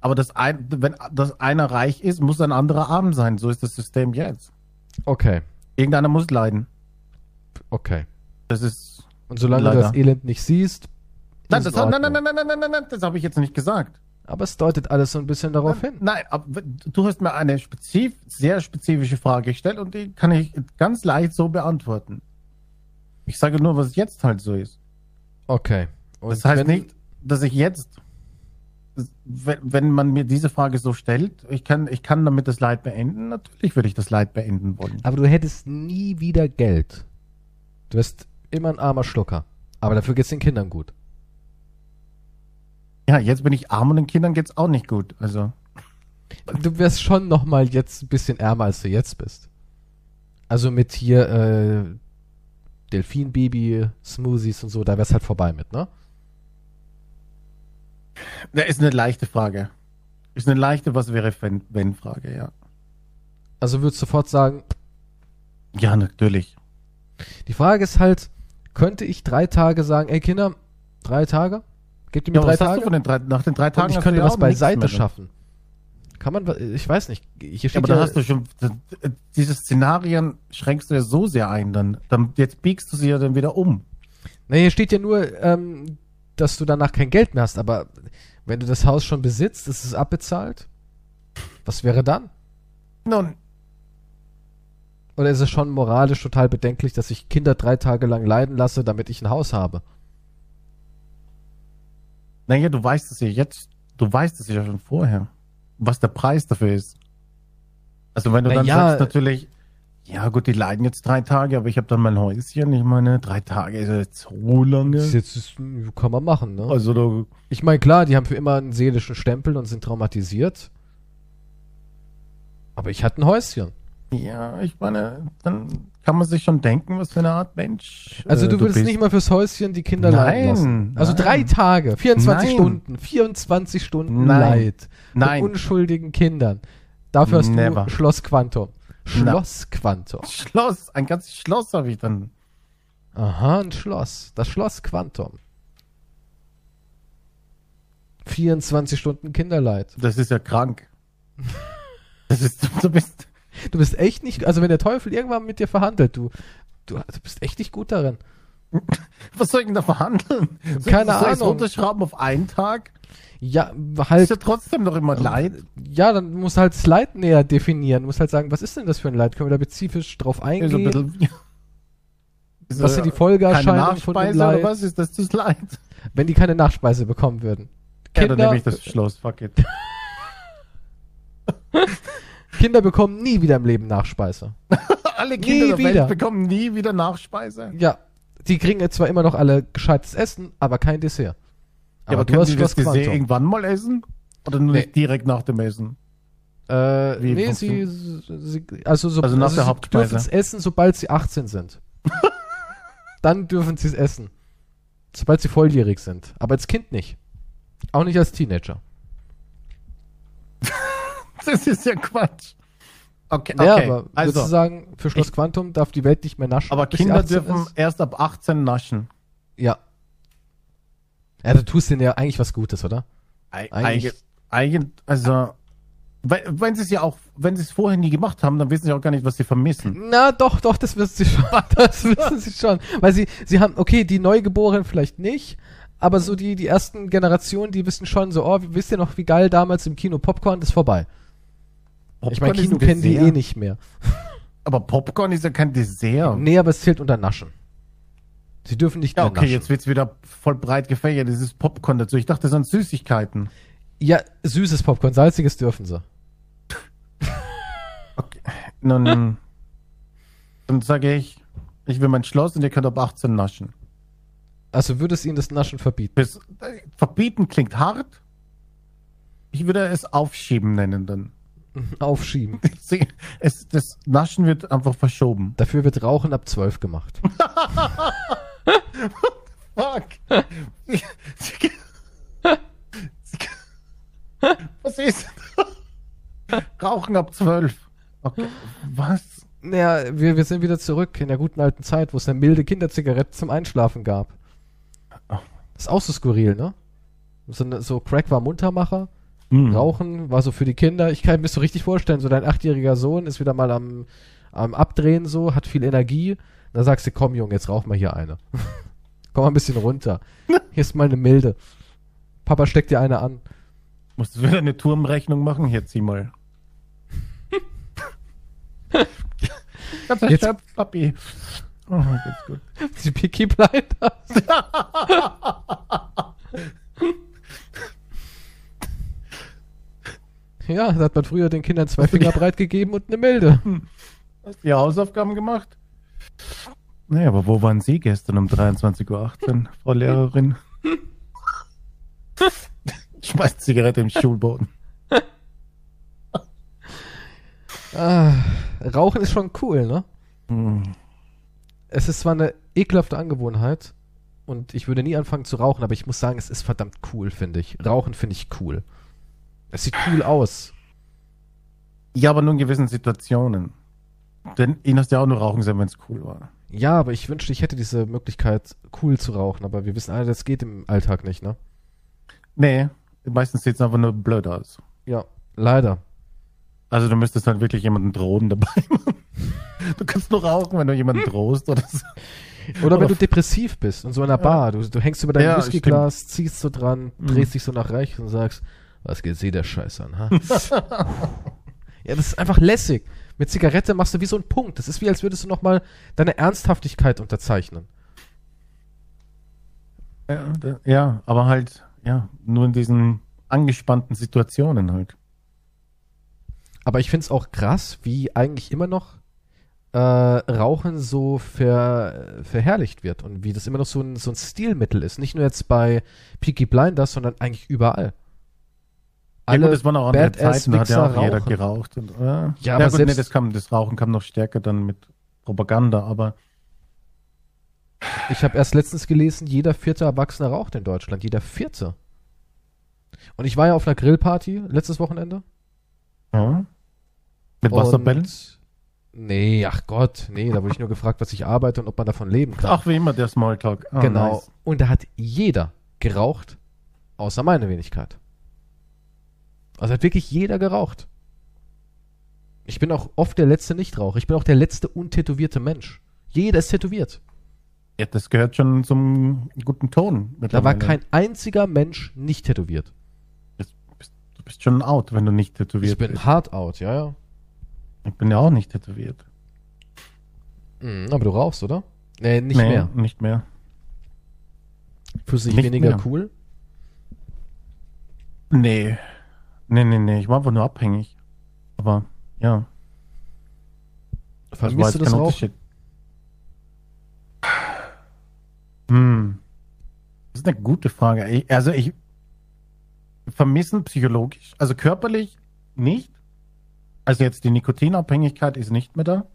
[SPEAKER 2] Aber das ein, wenn das einer reich ist, muss ein anderer arm sein. So ist das System jetzt.
[SPEAKER 1] Okay,
[SPEAKER 2] Irgendeiner muss leiden.
[SPEAKER 1] okay.
[SPEAKER 2] Das ist.
[SPEAKER 1] Und solange
[SPEAKER 2] Leider.
[SPEAKER 1] du das Elend nicht siehst,
[SPEAKER 2] Nein, das nein, nein, nein, nein, nein, nein, nein, das habe ich jetzt nicht gesagt.
[SPEAKER 1] Aber es deutet alles so ein bisschen darauf hin.
[SPEAKER 2] Nein, aber du hast mir eine spezif sehr spezifische Frage gestellt und die kann ich ganz leicht so beantworten. Ich sage nur, was jetzt halt so ist.
[SPEAKER 1] Okay. Und
[SPEAKER 2] Das heißt nicht, dass ich jetzt, wenn, wenn man mir diese Frage so stellt, ich kann, ich kann damit das Leid beenden. Natürlich würde ich das Leid beenden wollen.
[SPEAKER 1] Aber du hättest nie wieder Geld. Du wärst immer ein armer Schlucker. Aber dafür geht's den Kindern gut.
[SPEAKER 2] Ja, jetzt bin ich arm und den Kindern geht's auch nicht gut. Also,
[SPEAKER 1] Du wärst schon noch mal jetzt ein bisschen ärmer, als du jetzt bist. Also mit hier äh, Delfinbaby, Smoothies und so, da wär's halt vorbei mit, ne?
[SPEAKER 2] das ist eine leichte Frage. Ist eine leichte, was wäre, wenn, wenn Frage, ja.
[SPEAKER 1] Also würdest du sofort sagen,
[SPEAKER 2] Ja, natürlich.
[SPEAKER 1] die Frage ist halt, könnte ich drei Tage sagen, ey Kinder, drei Tage? Gebt ihr mir
[SPEAKER 2] Ja,
[SPEAKER 1] drei
[SPEAKER 2] was hast
[SPEAKER 1] Tage?
[SPEAKER 2] den drei, nach den drei Tagen
[SPEAKER 1] und ich könnte was beiseite
[SPEAKER 2] mehr.
[SPEAKER 1] schaffen. Kann man, ich weiß nicht. Hier steht
[SPEAKER 2] Ja, aber
[SPEAKER 1] ja,
[SPEAKER 2] da hast du schon, diese Szenarien schränkst du ja so sehr ein, dann, dann jetzt biegst du sie ja dann wieder um.
[SPEAKER 1] Na, hier steht ja nur, ähm, dass du danach kein Geld mehr hast, aber wenn du das Haus schon besitzt, ist es abbezahlt? Was wäre dann?
[SPEAKER 2] Nun,
[SPEAKER 1] Oder ist es schon moralisch total bedenklich, dass ich Kinder drei Tage lang leiden lasse, damit ich ein Haus habe?
[SPEAKER 2] Naja, du weißt es ja jetzt, du weißt es ja schon vorher, was der Preis dafür ist. Also wenn du
[SPEAKER 1] Na
[SPEAKER 2] dann
[SPEAKER 1] ja.
[SPEAKER 2] sagst natürlich, ja gut, die leiden jetzt drei Tage, aber ich habe dann mein Häuschen. Ich meine, drei Tage ist jetzt so lange.
[SPEAKER 1] Das ist jetzt, ist, kann man machen, ne?
[SPEAKER 2] Also da,
[SPEAKER 1] Ich meine, klar, die haben für immer einen seelischen Stempel und sind traumatisiert. Aber ich hatte ein Häuschen.
[SPEAKER 2] ja, ich meine, dann kann man sich schon denken, was für eine Art Mensch.
[SPEAKER 1] Also
[SPEAKER 2] äh,
[SPEAKER 1] du würdest
[SPEAKER 2] bist.
[SPEAKER 1] nicht mal fürs Häuschen die Kinder leiden lassen. Also
[SPEAKER 2] nein.
[SPEAKER 1] drei Tage, 24
[SPEAKER 2] Nein.
[SPEAKER 1] Stunden, 24 Stunden
[SPEAKER 2] Nein.
[SPEAKER 1] Leid.
[SPEAKER 2] Nein.
[SPEAKER 1] Mit unschuldigen Kindern. Dafür hast
[SPEAKER 2] Never.
[SPEAKER 1] du Schloss Quantum. Schloss Quantum.
[SPEAKER 2] Schloss, ein ganzes Schloss habe ich dann.
[SPEAKER 1] Aha, ein Schloss. Das Schloss Quantum. 24 Stunden Kinderleid.
[SPEAKER 2] Das ist ja krank. Das Das ist, du bist,
[SPEAKER 1] Du bist echt nicht, also wenn der Teufel irgendwann mit dir verhandelt, du, du, du bist echt nicht gut darin.
[SPEAKER 2] was soll ich denn da verhandeln? Soll
[SPEAKER 1] Keine
[SPEAKER 2] soll
[SPEAKER 1] Ahnung.
[SPEAKER 2] runterschrauben auf einen Tag?
[SPEAKER 1] Ja,
[SPEAKER 2] Ist
[SPEAKER 1] halt,
[SPEAKER 2] ja trotzdem noch immer leid.
[SPEAKER 1] ja, dann musst du halt das Leid näher definieren. Du musst halt sagen, was ist denn das für ein Leid? Können wir da spezifisch drauf
[SPEAKER 2] Ist so ein
[SPEAKER 1] eingehen?
[SPEAKER 2] bisschen, Ist
[SPEAKER 1] was
[SPEAKER 2] so
[SPEAKER 1] sind die
[SPEAKER 2] keine
[SPEAKER 1] Folgeerscheinungen von dem
[SPEAKER 2] Nachspeise oder
[SPEAKER 1] Leid?
[SPEAKER 2] was? Ist das das Leid?
[SPEAKER 1] Wenn die keine Nachspeise bekommen würden.
[SPEAKER 2] Ja, dann
[SPEAKER 1] Kinder,
[SPEAKER 2] nehme ich das Schloss, fuck it.
[SPEAKER 1] Kinder bekommen nie wieder im Leben Nachspeise.
[SPEAKER 2] Alle Kinder der
[SPEAKER 1] wieder.
[SPEAKER 2] Welt bekommen nie wieder Nachspeise.
[SPEAKER 1] Ja, die kriegen jetzt zwar immer noch alle gescheites Essen, aber kein Dessert.
[SPEAKER 2] Ja, aber,
[SPEAKER 1] du hast
[SPEAKER 2] die das Dessert
[SPEAKER 1] Quantum.
[SPEAKER 2] irgendwann mal essen? Oder nur
[SPEAKER 1] Nee.
[SPEAKER 2] nicht direkt nach dem Essen?
[SPEAKER 1] Äh,
[SPEAKER 2] Wie
[SPEAKER 1] nee, sie, sie, also, so,
[SPEAKER 2] Also nach der
[SPEAKER 1] sie
[SPEAKER 2] Hauptspeise.
[SPEAKER 1] dürfen es essen, sobald sie 18 sind. Dann dürfen sie es essen. Sobald sie volljährig sind. Aber als Kind nicht. Auch nicht als Teenager.
[SPEAKER 2] Das ist ja Quatsch. Okay,
[SPEAKER 1] Ja,
[SPEAKER 2] okay.
[SPEAKER 1] aber würdest
[SPEAKER 2] also,
[SPEAKER 1] du sagen, für Schloss
[SPEAKER 2] ich-
[SPEAKER 1] Quantum darf die Welt nicht mehr naschen?
[SPEAKER 2] aber Kinder
[SPEAKER 1] 18
[SPEAKER 2] dürfen
[SPEAKER 1] ist?
[SPEAKER 2] erst ab 18 naschen.
[SPEAKER 1] Ja. Ja, du tust denen ja eigentlich was Gutes, oder?
[SPEAKER 2] Eig-
[SPEAKER 1] Eigentlich-
[SPEAKER 2] Eigentlich, eigentlich, also, wenn, wenn sie es ja auch, wenn sie es vorher nie gemacht haben, dann wissen sie auch gar nicht, was sie vermissen.
[SPEAKER 1] Na, doch, doch, das wissen sie schon. Das wissen sie schon. Weil sie, sie haben, okay, die Neugeborenen vielleicht nicht, aber so die, die ersten Generationen, die wissen schon so, oh, wisst ihr noch, wie geil damals im Kino Popcorn, das ist vorbei. Ich meine, Kino kennen die
[SPEAKER 2] Dessert.
[SPEAKER 1] eh nicht mehr.
[SPEAKER 2] Aber Popcorn ist ja kein Dessert.
[SPEAKER 1] Nee, aber es zählt unter Naschen. Sie dürfen nicht
[SPEAKER 2] Ja,
[SPEAKER 1] mehr
[SPEAKER 2] okay,
[SPEAKER 1] naschen.
[SPEAKER 2] jetzt wird's wieder voll breit gefächert. Das ist Popcorn dazu. Ich dachte, das sind Süßigkeiten.
[SPEAKER 1] Ja, süßes Popcorn, salziges dürfen sie.
[SPEAKER 2] Nun, dann sage ich, ich will mein Schloss und ihr könnt ab 18 naschen.
[SPEAKER 1] Also würdest ihnen das Naschen verbieten.
[SPEAKER 2] Das, äh, verbieten klingt hart. Ich würde es aufschieben nennen dann.
[SPEAKER 1] Aufschieben.
[SPEAKER 2] Ich seh- Es, das Naschen wird einfach verschoben.
[SPEAKER 1] Dafür wird Rauchen ab 12 gemacht.
[SPEAKER 2] Fuck. Was ist? Rauchen ab 12. Okay. Was?
[SPEAKER 1] Naja, wir, wir sind wieder zurück in der guten alten Zeit, wo es eine milde Kinderzigarette zum Einschlafen gab.
[SPEAKER 2] Oh.
[SPEAKER 1] ist auch so skurril, ne? So, eine- so Crack war Muntermacher,
[SPEAKER 2] Hm.
[SPEAKER 1] Rauchen war so für die Kinder. Ich kann mir so richtig vorstellen, so dein achtjähriger Sohn ist wieder mal am, am Abdrehen so, hat viel Energie. Da sagst du, komm Junge, jetzt rauch mal hier eine. komm mal ein bisschen runter. Hier ist mal eine milde. Papa steckt dir eine an.
[SPEAKER 2] Musst du wieder eine Turmrechnung machen? Hier, zieh mal. Ganz
[SPEAKER 1] Jetzt-
[SPEAKER 2] erschöpft, Papi. Oh, geht's gut.
[SPEAKER 1] Die Peaky Blinders. Ja, da hat man früher den Kindern zwei Finger breit gegeben und eine milde.
[SPEAKER 2] Hast du die Hausaufgaben gemacht? Nee, aber wo waren Sie gestern um 23.18 Uhr, Frau Lehrerin? Schmeißt Zigarette im Schulboden.
[SPEAKER 1] Ah, Rauchen ist schon cool, ne?
[SPEAKER 2] Hm.
[SPEAKER 1] Es ist zwar eine ekelhafte Angewohnheit und ich würde nie anfangen zu rauchen, aber ich muss sagen, es ist verdammt cool, finde ich. Rauchen finde ich cool. Es sieht cool aus.
[SPEAKER 2] Ja, aber nur in gewissen Situationen. Denn ihn hast ja auch nur rauchen sehen, wenn es cool war.
[SPEAKER 1] Ja, aber ich wünschte, ich hätte diese Möglichkeit, cool zu rauchen, aber wir wissen alle, das geht im Alltag nicht, ne?
[SPEAKER 2] Nee, meistens sieht es einfach nur blöd aus.
[SPEAKER 1] Ja, leider.
[SPEAKER 2] Also du müsstest halt wirklich jemanden drohen dabei machen. Du kannst nur rauchen, wenn du jemanden drohst oder so.
[SPEAKER 1] Oder wenn du depressiv bist in so einer Bar, du, du hängst über dein
[SPEAKER 2] Ja,
[SPEAKER 1] Whiskyglas, ziehst so dran,
[SPEAKER 2] Mhm.
[SPEAKER 1] drehst dich so nach rechts und sagst, was geht sie der Scheiß an, ha? ja, das ist einfach lässig. Mit Zigarette machst du wie so einen Punkt. Das ist wie, als würdest du nochmal deine Ernsthaftigkeit unterzeichnen.
[SPEAKER 2] Ja, da- ja, aber halt, ja, nur in diesen angespannten Situationen halt.
[SPEAKER 1] Aber ich finde es auch krass, wie eigentlich immer noch äh, Rauchen so ver, verherrlicht wird und wie das immer noch so ein, so ein Stilmittel ist. Nicht nur jetzt bei Peaky Blinders, sondern eigentlich überall.
[SPEAKER 2] Ja gut, das waren auch andere Zeiten, da hat ja auch jeder
[SPEAKER 1] rauchen.
[SPEAKER 2] geraucht. Und, äh,
[SPEAKER 1] Ja,
[SPEAKER 2] ja,
[SPEAKER 1] aber
[SPEAKER 2] gut, nee, das, kam, das Rauchen kam noch stärker dann mit Propaganda, aber
[SPEAKER 1] Ich habe erst letztens gelesen, jeder vierte Erwachsene raucht in Deutschland. Jeder vierte. Und ich war ja auf einer Grillparty letztes Wochenende.
[SPEAKER 2] ja. Mit Wasserbällen?
[SPEAKER 1] Nee, ach Gott, nee, da wurde ich nur gefragt, was ich arbeite und ob man davon leben kann.
[SPEAKER 2] Ach, wie immer der Smalltalk. Ah,
[SPEAKER 1] genau.
[SPEAKER 2] nice.
[SPEAKER 1] Und da hat jeder geraucht, außer meine Wenigkeit. Also hat wirklich jeder geraucht. Ich bin auch oft der letzte Nichtraucher. Ich bin auch der letzte untätowierte Mensch. Jeder ist tätowiert.
[SPEAKER 2] Ja, das gehört schon zum guten Ton.
[SPEAKER 1] Da war kein einziger Mensch nicht tätowiert.
[SPEAKER 2] Du bist schon out, wenn du nicht tätowiert
[SPEAKER 1] Ich bin
[SPEAKER 2] bist.
[SPEAKER 1] hart out, ja, ja.
[SPEAKER 2] Ich bin ja auch nicht tätowiert.
[SPEAKER 1] Mhm, aber du rauchst, oder? Nee, nicht
[SPEAKER 2] nee,
[SPEAKER 1] mehr.
[SPEAKER 2] Nicht mehr.
[SPEAKER 1] Fühlst du dich weniger
[SPEAKER 2] mehr.
[SPEAKER 1] cool?
[SPEAKER 2] Nee. Nee, nee, nee. Ich war einfach nur abhängig. Aber, ja.
[SPEAKER 1] Vermisst du
[SPEAKER 2] jetzt
[SPEAKER 1] das?
[SPEAKER 2] Unterschied. Hm. Das ist eine gute Frage. Ich, also ich vermissen psychologisch, also körperlich nicht. Also jetzt die Nikotinabhängigkeit ist nicht mehr da.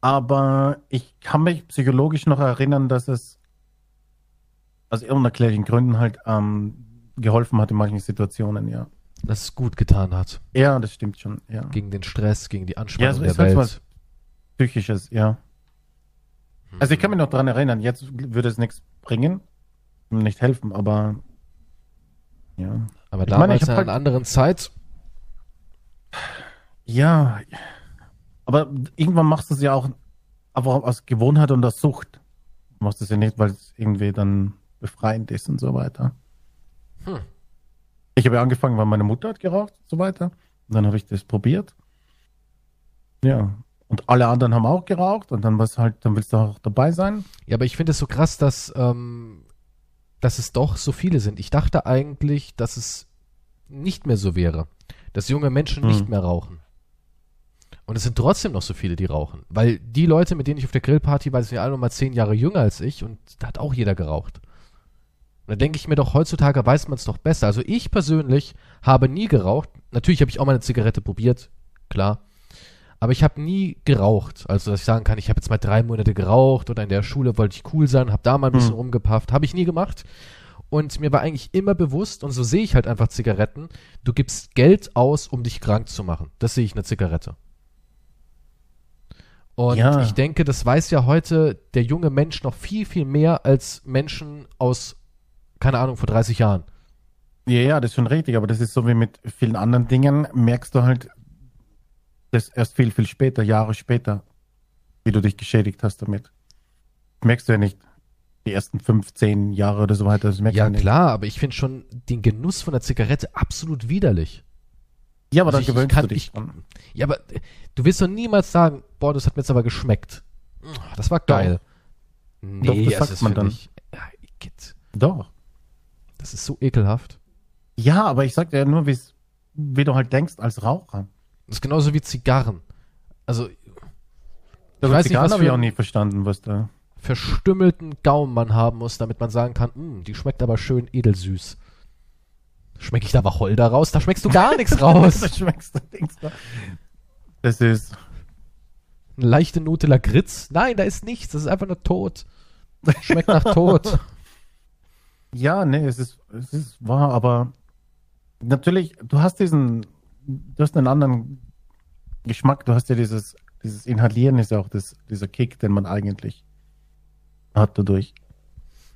[SPEAKER 2] Aber ich kann mich psychologisch noch erinnern, dass es aus unerklärlichen Gründen halt ähm, geholfen hat in manchen Situationen, ja.
[SPEAKER 1] Dass es gut getan hat.
[SPEAKER 2] Ja, das stimmt schon, ja.
[SPEAKER 1] Gegen den Stress, gegen die
[SPEAKER 2] Ja,
[SPEAKER 1] Anspannung
[SPEAKER 2] so
[SPEAKER 1] der
[SPEAKER 2] ist
[SPEAKER 1] Welt.
[SPEAKER 2] Psychisches, ja. Also ich kann mich noch dran erinnern, jetzt würde es nichts bringen, nicht helfen, aber ja.
[SPEAKER 1] Aber
[SPEAKER 2] Ich meine,
[SPEAKER 1] damals
[SPEAKER 2] ich hab
[SPEAKER 1] in einer
[SPEAKER 2] halt-
[SPEAKER 1] anderen Zeit,
[SPEAKER 2] Ja, aber irgendwann machst du es ja auch einfach aus Gewohnheit und aus Sucht. Du machst es ja nicht, weil es irgendwie dann befreiend ist und so weiter.
[SPEAKER 1] Hm.
[SPEAKER 2] Ich habe ja angefangen, weil meine Mutter hat geraucht und so weiter. Und dann habe ich das probiert. Ja. Und alle anderen haben auch geraucht und dann was halt, dann willst du auch dabei sein.
[SPEAKER 1] ja, aber ich finde es so krass, dass, ähm, dass es doch so viele sind. Ich dachte eigentlich, dass es nicht mehr so wäre. Dass junge Menschen
[SPEAKER 2] Hm.
[SPEAKER 1] nicht mehr rauchen. Und es sind trotzdem noch so viele, die rauchen. Weil die Leute, mit denen ich auf der Grillparty war, sind ja alle noch mal zehn Jahre jünger als ich und da hat auch jeder geraucht. Und da denke ich mir doch, heutzutage weiß man es doch besser. Also ich persönlich habe nie geraucht. Natürlich habe ich auch mal eine Zigarette probiert, klar. Aber ich habe nie geraucht. Also, dass ich sagen kann, ich habe jetzt mal drei Monate geraucht oder in der Schule wollte ich cool sein, habe da mal ein bisschen
[SPEAKER 2] Hm.
[SPEAKER 1] rumgepafft. Habe ich nie gemacht. Und mir war eigentlich immer bewusst, und so sehe ich halt einfach Zigaretten, du gibst Geld aus, um dich krank zu machen. Das sehe ich eine Zigarette. Und
[SPEAKER 2] Ja.
[SPEAKER 1] ich denke, das weiß ja heute der junge Mensch noch viel, viel mehr als Menschen aus, keine Ahnung, vor 30 Jahren.
[SPEAKER 2] Ja, ja, das ist schon richtig, aber das ist so wie mit vielen anderen Dingen, merkst du halt das erst viel, viel später, Jahre später, wie du dich geschädigt hast damit. Merkst du ja nicht die ersten 15 Jahre oder so weiter, das merkst
[SPEAKER 1] Ja,
[SPEAKER 2] du nicht.
[SPEAKER 1] klar, aber ich finde schon den Genuss von der Zigarette absolut widerlich.
[SPEAKER 2] Ja, aber
[SPEAKER 1] Also
[SPEAKER 2] dann gewöhnst
[SPEAKER 1] kann-
[SPEAKER 2] du dich
[SPEAKER 1] ich-
[SPEAKER 2] dran.
[SPEAKER 1] Ja, aber du wirst doch niemals sagen, boah, das hat mir jetzt aber geschmeckt. Mm, Das war geil. Nee,
[SPEAKER 2] Doch, das sagt
[SPEAKER 1] ist
[SPEAKER 2] man dann.
[SPEAKER 1] Ja.
[SPEAKER 2] Doch.
[SPEAKER 1] Das ist so ekelhaft.
[SPEAKER 2] Ja, aber ich sag dir ja nur, wie du halt denkst als Raucher.
[SPEAKER 1] Das ist genauso wie Zigarren. Also,
[SPEAKER 2] Das
[SPEAKER 1] weiß nicht, was
[SPEAKER 2] habe ich auch nie verstanden, was da.
[SPEAKER 1] verstümmelten Gaumen man haben muss, damit man sagen kann, "Mm, die schmeckt aber schön edelsüß. Schmecke ich da Wacholder raus? Da schmeckst du gar nichts raus.
[SPEAKER 2] das schmeckst du, denkst du. Das ist.
[SPEAKER 1] Eine leichte Note Lakritz? Nein, da ist nichts. Das ist einfach nur tot. Schmeckt nach Tod.
[SPEAKER 2] Ja, nee, es ist, es ist wahr, aber natürlich, du hast diesen, du hast einen anderen Geschmack, du hast ja dieses, dieses Inhalieren ist ja auch das, dieser Kick, den man eigentlich hat dadurch.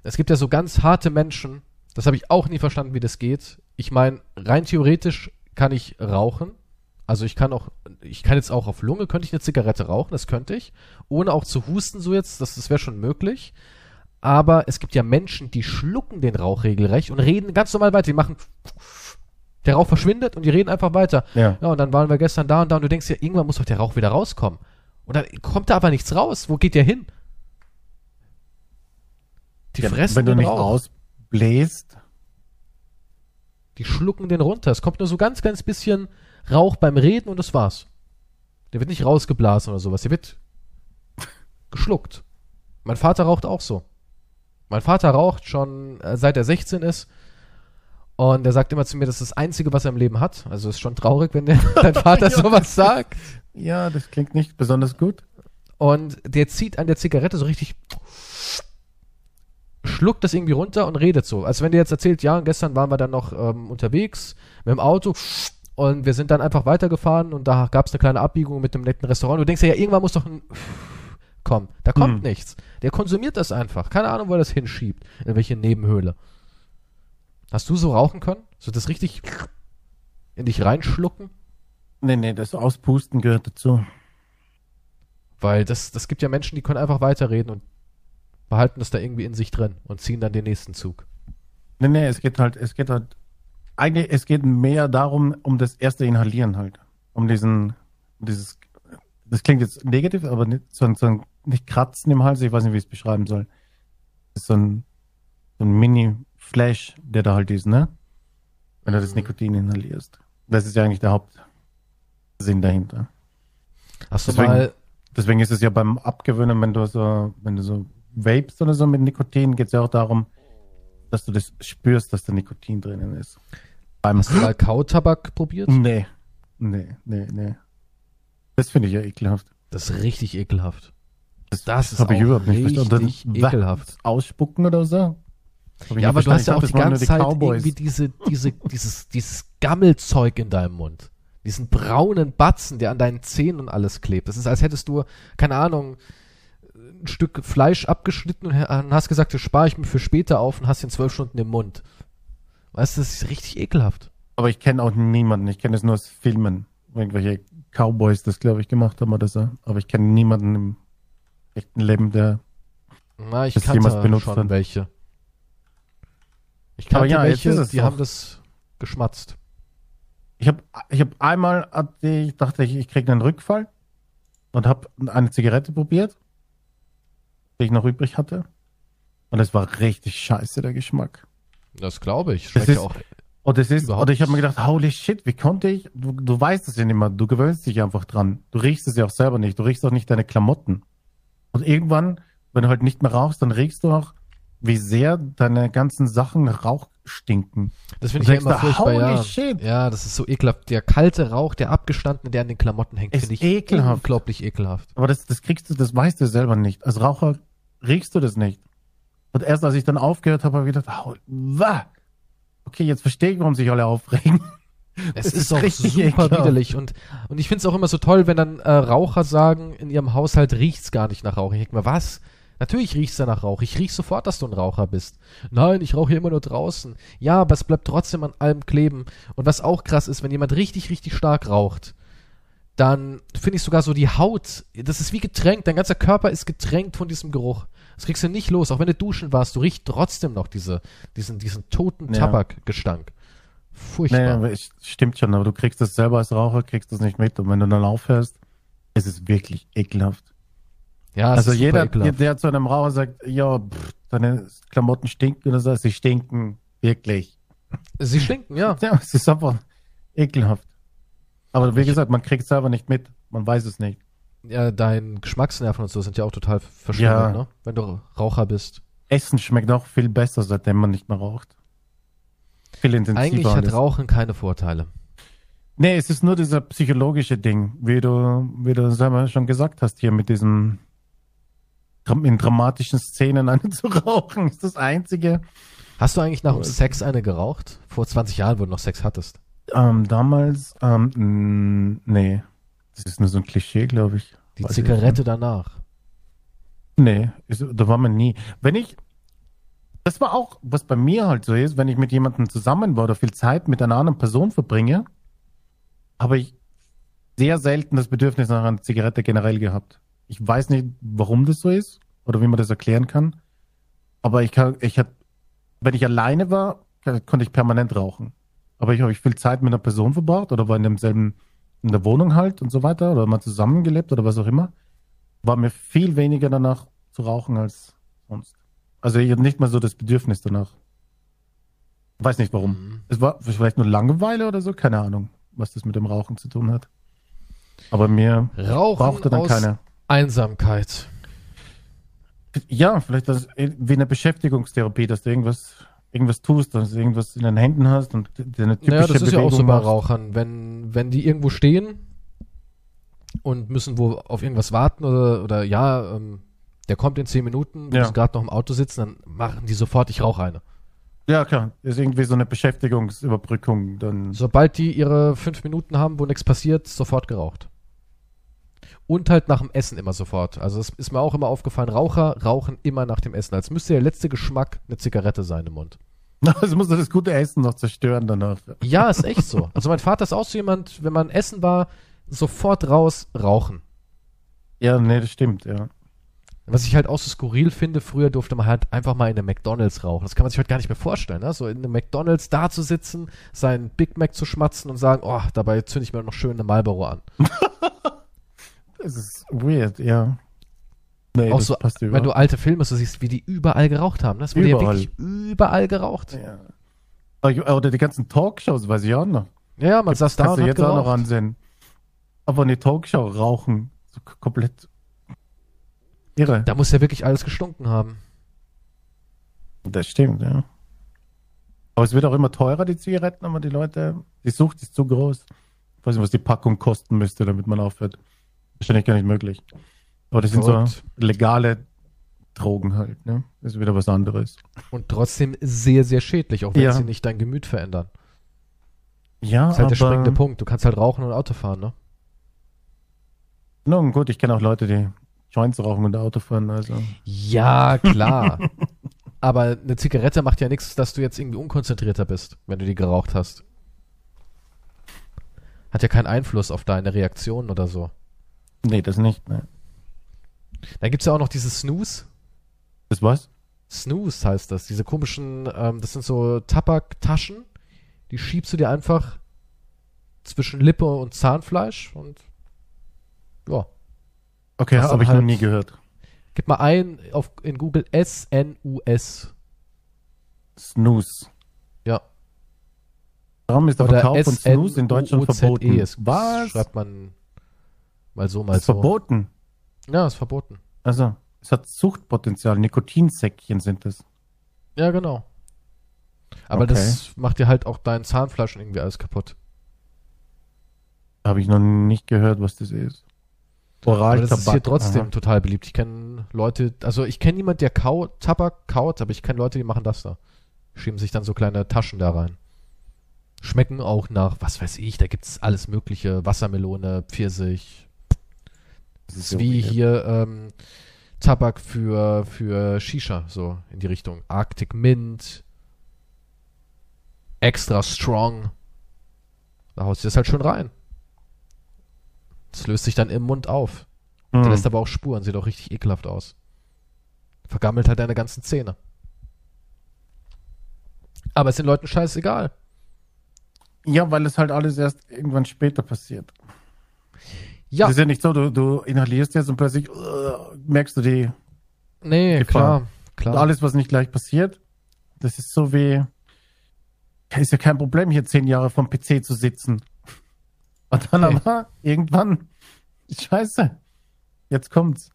[SPEAKER 1] Es gibt ja so ganz harte Menschen, das habe ich auch nie verstanden, wie das geht. Ich meine, rein theoretisch kann ich rauchen. Also ich kann auch, ich kann jetzt auch auf Lunge, könnte ich eine Zigarette rauchen, das könnte ich. Ohne auch zu husten so jetzt, das, das wäre schon möglich. Aber es gibt ja Menschen, die schlucken den Rauch regelrecht und reden ganz normal weiter. Die machen, der Rauch verschwindet und die reden einfach weiter.
[SPEAKER 2] Ja.
[SPEAKER 1] Ja, und dann waren wir gestern da und da und du denkst ja, irgendwann muss doch der Rauch wieder rauskommen. Und dann kommt da aber nichts raus. Wo geht der hin? Die
[SPEAKER 2] Ja,
[SPEAKER 1] fressen
[SPEAKER 2] Wenn du
[SPEAKER 1] den
[SPEAKER 2] nicht
[SPEAKER 1] Rauch.
[SPEAKER 2] ausbläst,
[SPEAKER 1] Die schlucken den runter. Es kommt nur so ganz, ganz bisschen Rauch beim Reden und das war's. Der wird nicht rausgeblasen oder sowas. Der wird geschluckt. Mein Vater raucht auch so. Mein Vater raucht schon äh, seit er 16 ist. Und er sagt immer zu mir, das ist das Einzige, was er im Leben hat. Also ist schon traurig, wenn der, dein Vater sowas sagt.
[SPEAKER 2] ja, das klingt nicht besonders gut.
[SPEAKER 1] Und der zieht an der Zigarette so richtig, schluckt das irgendwie runter und redet so. Als wenn der jetzt erzählt, ja, gestern waren wir dann noch ähm, unterwegs mit dem Auto und wir sind dann einfach weitergefahren und da gab es eine kleine Abbiegung mit einem netten Restaurant. Du denkst ja, ja irgendwann muss doch ein kommen. Da kommt
[SPEAKER 2] Hm.
[SPEAKER 1] nichts. Der konsumiert das einfach. Keine Ahnung, wo er das hinschiebt. In welche Nebenhöhle. Hast du so rauchen können? So das richtig in dich reinschlucken?
[SPEAKER 2] Nee, nee, das Auspusten gehört dazu.
[SPEAKER 1] Weil das, das gibt ja Menschen, die können einfach weiterreden und behalten das da irgendwie in sich drin und ziehen dann den nächsten Zug.
[SPEAKER 2] Nee, nee, es geht halt, es geht halt, eigentlich, es geht mehr darum, um das erste Inhalieren halt. Um diesen, dieses, das klingt jetzt negativ, aber nicht, so ein, so ein, nicht Kratzen im Hals, ich weiß nicht, wie ich es beschreiben soll. Das ist so ein, so ein Mini-Flash, der da halt ist, ne? Wenn du das. Nikotin inhalierst. Das ist ja eigentlich der Hauptsinn dahinter.
[SPEAKER 1] Hast du
[SPEAKER 2] Deswegen-
[SPEAKER 1] mal,
[SPEAKER 2] Deswegen ist es ja beim Abgewöhnen, wenn du so, wenn du so vapest oder so mit Nikotin, geht es ja auch darum, dass du das spürst, dass da Nikotin drinnen ist. Beim
[SPEAKER 1] hast du mal Kautabak probiert?
[SPEAKER 2] Nee, nee, nee, nee. Das finde ich ja ekelhaft.
[SPEAKER 1] Das ist richtig ekelhaft.
[SPEAKER 2] Das,
[SPEAKER 1] Das ist
[SPEAKER 2] hab ich überhaupt nicht verstanden.
[SPEAKER 1] ekelhaft.
[SPEAKER 2] Ausspucken oder so?
[SPEAKER 1] Ja, aber du hast ja auch die ganze Zeit
[SPEAKER 2] Cowboys.
[SPEAKER 1] irgendwie diese, diese, dieses, dieses Gammelzeug in deinem Mund. Diesen braunen Batzen, der an deinen Zähnen und alles klebt. Das ist, als hättest du, keine Ahnung, ein Stück Fleisch abgeschnitten und hast gesagt, das spare ich mir für später auf und hast ihn zwölf Stunden im Mund. Weißt du, das ist richtig ekelhaft.
[SPEAKER 2] Aber ich kenne auch niemanden. Ich kenne es nur aus Filmen. Irgendwelche Cowboys das, glaube ich, gemacht haben oder so. Aber ich kenne niemanden im echten Leben, der
[SPEAKER 1] Na, ich
[SPEAKER 2] Das jemals benutzt
[SPEAKER 1] schon
[SPEAKER 2] hat.
[SPEAKER 1] welche. Ich
[SPEAKER 2] Aber
[SPEAKER 1] kannte
[SPEAKER 2] ja, jetzt
[SPEAKER 1] welche,
[SPEAKER 2] ist es
[SPEAKER 1] die
[SPEAKER 2] doch.
[SPEAKER 1] haben das geschmatzt.
[SPEAKER 2] Ich habe ich hab einmal, hatte ich dachte ich, ich kriege einen Rückfall und habe eine Zigarette probiert, die ich noch übrig hatte. Und es war richtig scheiße, der Geschmack.
[SPEAKER 1] Das glaube ich.
[SPEAKER 2] Das ist-
[SPEAKER 1] ja auch.
[SPEAKER 2] Und es ist, oder ich habe mir gedacht, holy shit, wie konnte ich? Du, du weißt es ja nicht mehr, du gewöhnst dich einfach dran. Du riechst es ja auch selber nicht, du riechst auch nicht deine Klamotten. Und irgendwann, wenn du halt nicht mehr rauchst, dann riechst du auch, wie sehr deine ganzen Sachen Rauch stinken.
[SPEAKER 1] Das finde ich ja immer furchtbar, ja.
[SPEAKER 2] shit.
[SPEAKER 1] Ja, das ist so ekelhaft. Der kalte Rauch, der abgestandene, der an den Klamotten hängt,
[SPEAKER 2] Ist
[SPEAKER 1] finde ich
[SPEAKER 2] ekelhaft.
[SPEAKER 1] unglaublich ekelhaft.
[SPEAKER 2] Aber das, das kriegst du, das weißt du selber nicht. Als Raucher riechst du das nicht. Und erst als ich dann aufgehört habe, habe ich gedacht, oh, wah. okay, jetzt verstehe ich, warum sich alle aufregen.
[SPEAKER 1] Es ist,
[SPEAKER 2] ist
[SPEAKER 1] auch super
[SPEAKER 2] ekelhaft.
[SPEAKER 1] widerlich. Und, und ich finde es auch immer so toll, wenn dann äh, Raucher sagen, in ihrem Haushalt riecht's gar nicht nach Rauch. Ich denke mir, was? Natürlich riecht's da nach Rauch. Ich riech sofort, dass du ein Raucher bist. Nein, ich rauche hier immer nur draußen. Ja, aber es bleibt trotzdem an allem kleben. Und was auch krass ist, wenn jemand richtig, richtig stark raucht, dann finde ich sogar so die Haut, das ist wie getränkt, dein ganzer Körper ist getränkt von diesem Geruch. Das kriegst du nicht los, auch wenn du duschen warst, du riechst trotzdem noch diese, diesen, diesen toten
[SPEAKER 2] Ja.
[SPEAKER 1] Tabakgestank. Furchtbar.
[SPEAKER 2] Nee, stimmt schon, aber du kriegst das selber als Raucher, kriegst das nicht mit. Und wenn du dann aufhörst, ist es wirklich ekelhaft.
[SPEAKER 1] ja,
[SPEAKER 2] also jeder,
[SPEAKER 1] ekelhaft.
[SPEAKER 2] der zu einem Raucher sagt, ja, pff, deine Klamotten stinken oder so, sie stinken wirklich.
[SPEAKER 1] Sie stinken, ja.
[SPEAKER 2] Ja, es ist einfach ekelhaft. Aber wie gesagt, man kriegt es selber nicht mit. Man weiß es nicht.
[SPEAKER 1] ja. Dein Geschmacksnerven und so sind ja auch total verschwunden,
[SPEAKER 2] Ja.
[SPEAKER 1] ne? Wenn du Raucher bist.
[SPEAKER 2] Essen schmeckt auch viel besser, seitdem man nicht mehr raucht. Viel intensiver.
[SPEAKER 1] Eigentlich hat. Rauchen keine Vorteile.
[SPEAKER 2] Nee, es ist nur dieser psychologische Ding, wie du, wie du selber schon gesagt hast, hier mit diesem in dramatischen Szenen eine zu rauchen, ist das einzige.
[SPEAKER 1] Hast du eigentlich nach dem? Sex eine geraucht? Vor 20 Jahren, wo du noch Sex hattest.
[SPEAKER 2] Ähm, damals, ähm, nee. Das ist nur so ein Klischee, glaube ich.
[SPEAKER 1] Die
[SPEAKER 2] Weiß ich
[SPEAKER 1] Zigarette danach.
[SPEAKER 2] Nee, ist, da war man nie. Wenn ich, das war auch, was bei mir halt so ist, wenn ich mit jemandem zusammen war oder viel Zeit mit einer anderen Person verbringe, habe ich sehr selten das Bedürfnis nach einer Zigarette generell gehabt. Ich weiß nicht, warum das so ist oder wie man das erklären kann. Aber ich kann, ich hatte, wenn ich alleine war, konnte ich permanent rauchen. Aber ich habe ich viel Zeit mit einer Person verbracht oder war in demselben, in der Wohnung halt und so weiter oder mal zusammengelebt oder was auch immer war mir viel weniger danach zu rauchen als sonst. Also ich hatte nicht mal so das Bedürfnis danach. Weiß nicht warum.
[SPEAKER 1] Mhm.
[SPEAKER 2] Es war vielleicht nur Langeweile oder so, keine Ahnung, was das mit dem Rauchen zu tun hat. Aber mir
[SPEAKER 1] Rauchen
[SPEAKER 2] brauchte dann
[SPEAKER 1] aus
[SPEAKER 2] keine.
[SPEAKER 1] Einsamkeit.
[SPEAKER 2] Ja, vielleicht das wie eine Beschäftigungstherapie, dass du irgendwas, irgendwas tust, dass du irgendwas in den Händen hast und deine typische
[SPEAKER 1] Naja, das ist ja auch so bei. Rauchern. Wenn, wenn die irgendwo stehen und müssen wo auf irgendwas warten oder, oder ja, ähm, der kommt in 10 Minuten, wir
[SPEAKER 2] Ja.
[SPEAKER 1] müssen gerade noch im Auto sitzen, dann machen die sofort, ich rauche eine.
[SPEAKER 2] Ja, klar. Ist irgendwie so eine Beschäftigungsüberbrückung. Dann
[SPEAKER 1] Sobald die ihre 5 Minuten haben, wo nichts passiert, sofort geraucht. Und halt nach dem Essen immer sofort. Also es ist mir auch immer aufgefallen, Raucher rauchen immer nach dem Essen. Als müsste der letzte Geschmack eine Zigarette sein im Mund.
[SPEAKER 2] Also muss das gute Essen noch zerstören danach.
[SPEAKER 1] Ja, ist echt so. Also mein Vater ist auch so jemand, wenn man essen war, sofort raus rauchen.
[SPEAKER 2] Ja, nee, das stimmt, ja.
[SPEAKER 1] Was ich halt auch so skurril finde, früher durfte man halt einfach mal in einem McDonalds rauchen. Das kann man sich heute gar nicht mehr vorstellen, ne? So in einem McDonalds da zu sitzen, seinen Big Mac zu schmatzen und sagen, oh, dabei zünde ich mir noch schön eine Marlboro an.
[SPEAKER 2] Das ist weird, ja. Nee,
[SPEAKER 1] auch so, wenn du alte Filme so siehst, wie die überall geraucht haben. Ne? Das wurde ja
[SPEAKER 2] Überall.
[SPEAKER 1] wirklich überall geraucht.
[SPEAKER 2] Ja. Oder die ganzen Talkshows, weiß ich auch noch.
[SPEAKER 1] Ja, ja, man saß da und hat
[SPEAKER 2] jetzt auch noch
[SPEAKER 1] geraucht.
[SPEAKER 2] ansehen. Aber eine Talkshow rauchen, so komplett irre.
[SPEAKER 1] Da muss ja wirklich alles gestunken haben.
[SPEAKER 2] Das stimmt, ja. Aber es wird auch immer teurer, die Zigaretten, aber die Leute, die Sucht ist zu groß. Ich weiß nicht, was die Packung kosten müsste, damit man aufhört. Wahrscheinlich gar nicht möglich. Aber das sind so legale Drogen halt, ne? Das ist wieder was anderes.
[SPEAKER 1] Und trotzdem sehr, sehr schädlich, auch wenn
[SPEAKER 2] Ja.
[SPEAKER 1] sie nicht dein Gemüt verändern.
[SPEAKER 2] Ja,
[SPEAKER 1] Das ist halt der
[SPEAKER 2] aber,
[SPEAKER 1] springende Punkt. Du kannst halt rauchen und Auto fahren, ne?
[SPEAKER 2] Nun gut, ich kenne auch Leute, die Joints rauchen und Auto fahren, also.
[SPEAKER 1] Ja, klar. Aber eine Zigarette macht ja nichts, dass du jetzt irgendwie unkonzentrierter bist, wenn du die geraucht hast. Hat ja keinen Einfluss auf deine Reaktionen oder so.
[SPEAKER 2] Nee, das nicht, ne.
[SPEAKER 1] Dann gibt's ja auch noch dieses Snooze.
[SPEAKER 2] Das was?
[SPEAKER 1] Snooze heißt das. Diese komischen, ähm, das sind so Tabaktaschen. Die schiebst du dir einfach zwischen Lippe und Zahnfleisch und ja.
[SPEAKER 2] Okay, habe ich
[SPEAKER 1] halt-
[SPEAKER 2] noch nie gehört.
[SPEAKER 1] Gib mal ein auf, in Google S-N-U-S.
[SPEAKER 2] Snooze.
[SPEAKER 1] Ja.
[SPEAKER 2] Warum ist der
[SPEAKER 1] Oder
[SPEAKER 2] Verkauf von Snooze in Deutschland
[SPEAKER 1] S-N-U-O-Z-E.
[SPEAKER 2] verboten?
[SPEAKER 1] Es
[SPEAKER 2] Was?
[SPEAKER 1] Schreibt man mal so, mal
[SPEAKER 2] ist
[SPEAKER 1] so.
[SPEAKER 2] verboten.
[SPEAKER 1] Ja, ist verboten.
[SPEAKER 2] Also, es hat Suchtpotenzial. Nikotinsäckchen sind es.
[SPEAKER 1] Ja, genau. Aber
[SPEAKER 2] Okay.
[SPEAKER 1] das macht dir halt auch dein Zahnfleisch und irgendwie alles kaputt.
[SPEAKER 2] Habe ich noch nicht gehört, was das ist. Oral
[SPEAKER 1] Aber das ist hier trotzdem
[SPEAKER 2] Aha.
[SPEAKER 1] total beliebt. Ich kenne Leute, also ich kenne niemanden, der Kau Tabak kaut, aber ich kenne Leute, die machen das da. Schieben sich dann so kleine Taschen da rein. Schmecken auch nach, was weiß ich, da gibt's alles mögliche. Wassermelone, Pfirsich.
[SPEAKER 2] Das ist so
[SPEAKER 1] wie hier ähm, Tabak für, für Shisha, so in die Richtung. Arctic Mint. Extra strong. Da haust du das halt schön rein. Das löst sich dann im Mund auf. Der
[SPEAKER 2] Hm.
[SPEAKER 1] lässt aber auch Spuren, sieht auch richtig ekelhaft aus. Vergammelt halt deine ganzen Zähne. Aber es den Leuten scheißegal.
[SPEAKER 2] Ja, weil es halt alles erst irgendwann später passiert.
[SPEAKER 1] Ja,
[SPEAKER 2] Das ist ja nicht so, du, du inhalierst jetzt und plötzlich uh, merkst du die,
[SPEAKER 1] nee,
[SPEAKER 2] Gefahr.
[SPEAKER 1] klar, klar.
[SPEAKER 2] alles, was nicht gleich passiert. Das ist so wie, ist ja kein Problem, hier zehn Jahre vom PC zu sitzen. Und dann aber irgendwann, scheiße, jetzt kommt's.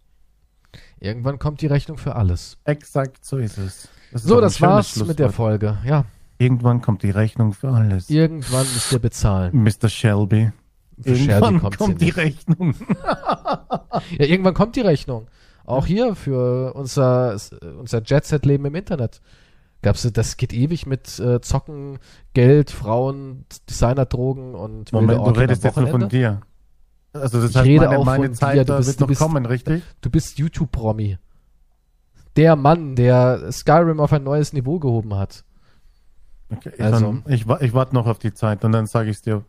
[SPEAKER 1] Irgendwann kommt die Rechnung für alles.
[SPEAKER 2] Exakt so ist es. ist
[SPEAKER 1] So, das war's mit der. Folge. Ja,
[SPEAKER 2] Irgendwann kommt die Rechnung für alles.
[SPEAKER 1] irgendwann müsst ihr bezahlen.
[SPEAKER 2] Mr. Shelby.
[SPEAKER 1] Für Shelby
[SPEAKER 2] Irgendwann
[SPEAKER 1] kommt's
[SPEAKER 2] kommt die Rechnung.
[SPEAKER 1] Ja, irgendwann kommt die Rechnung. Auch hier für unser, unser Jet-Set-Leben im Internet. Gab's, das geht ewig mit äh, Zocken, Geld, Frauen, Designerdrogen und
[SPEAKER 2] Moment, du redest jetzt nur von dir. Also das
[SPEAKER 1] Ich
[SPEAKER 2] heißt,
[SPEAKER 1] rede
[SPEAKER 2] meine,
[SPEAKER 1] auch
[SPEAKER 2] meine
[SPEAKER 1] von
[SPEAKER 2] Zeit
[SPEAKER 1] dir. Du bist- du
[SPEAKER 2] noch
[SPEAKER 1] bist-
[SPEAKER 2] kommen, richtig?
[SPEAKER 1] Du bist YouTube-Promi. Der Mann, der Skyrim auf ein neues Niveau gehoben hat.
[SPEAKER 2] Okay,
[SPEAKER 1] Also-
[SPEAKER 2] dann, ich, ich warte noch auf die Zeit und dann sage ich es dir,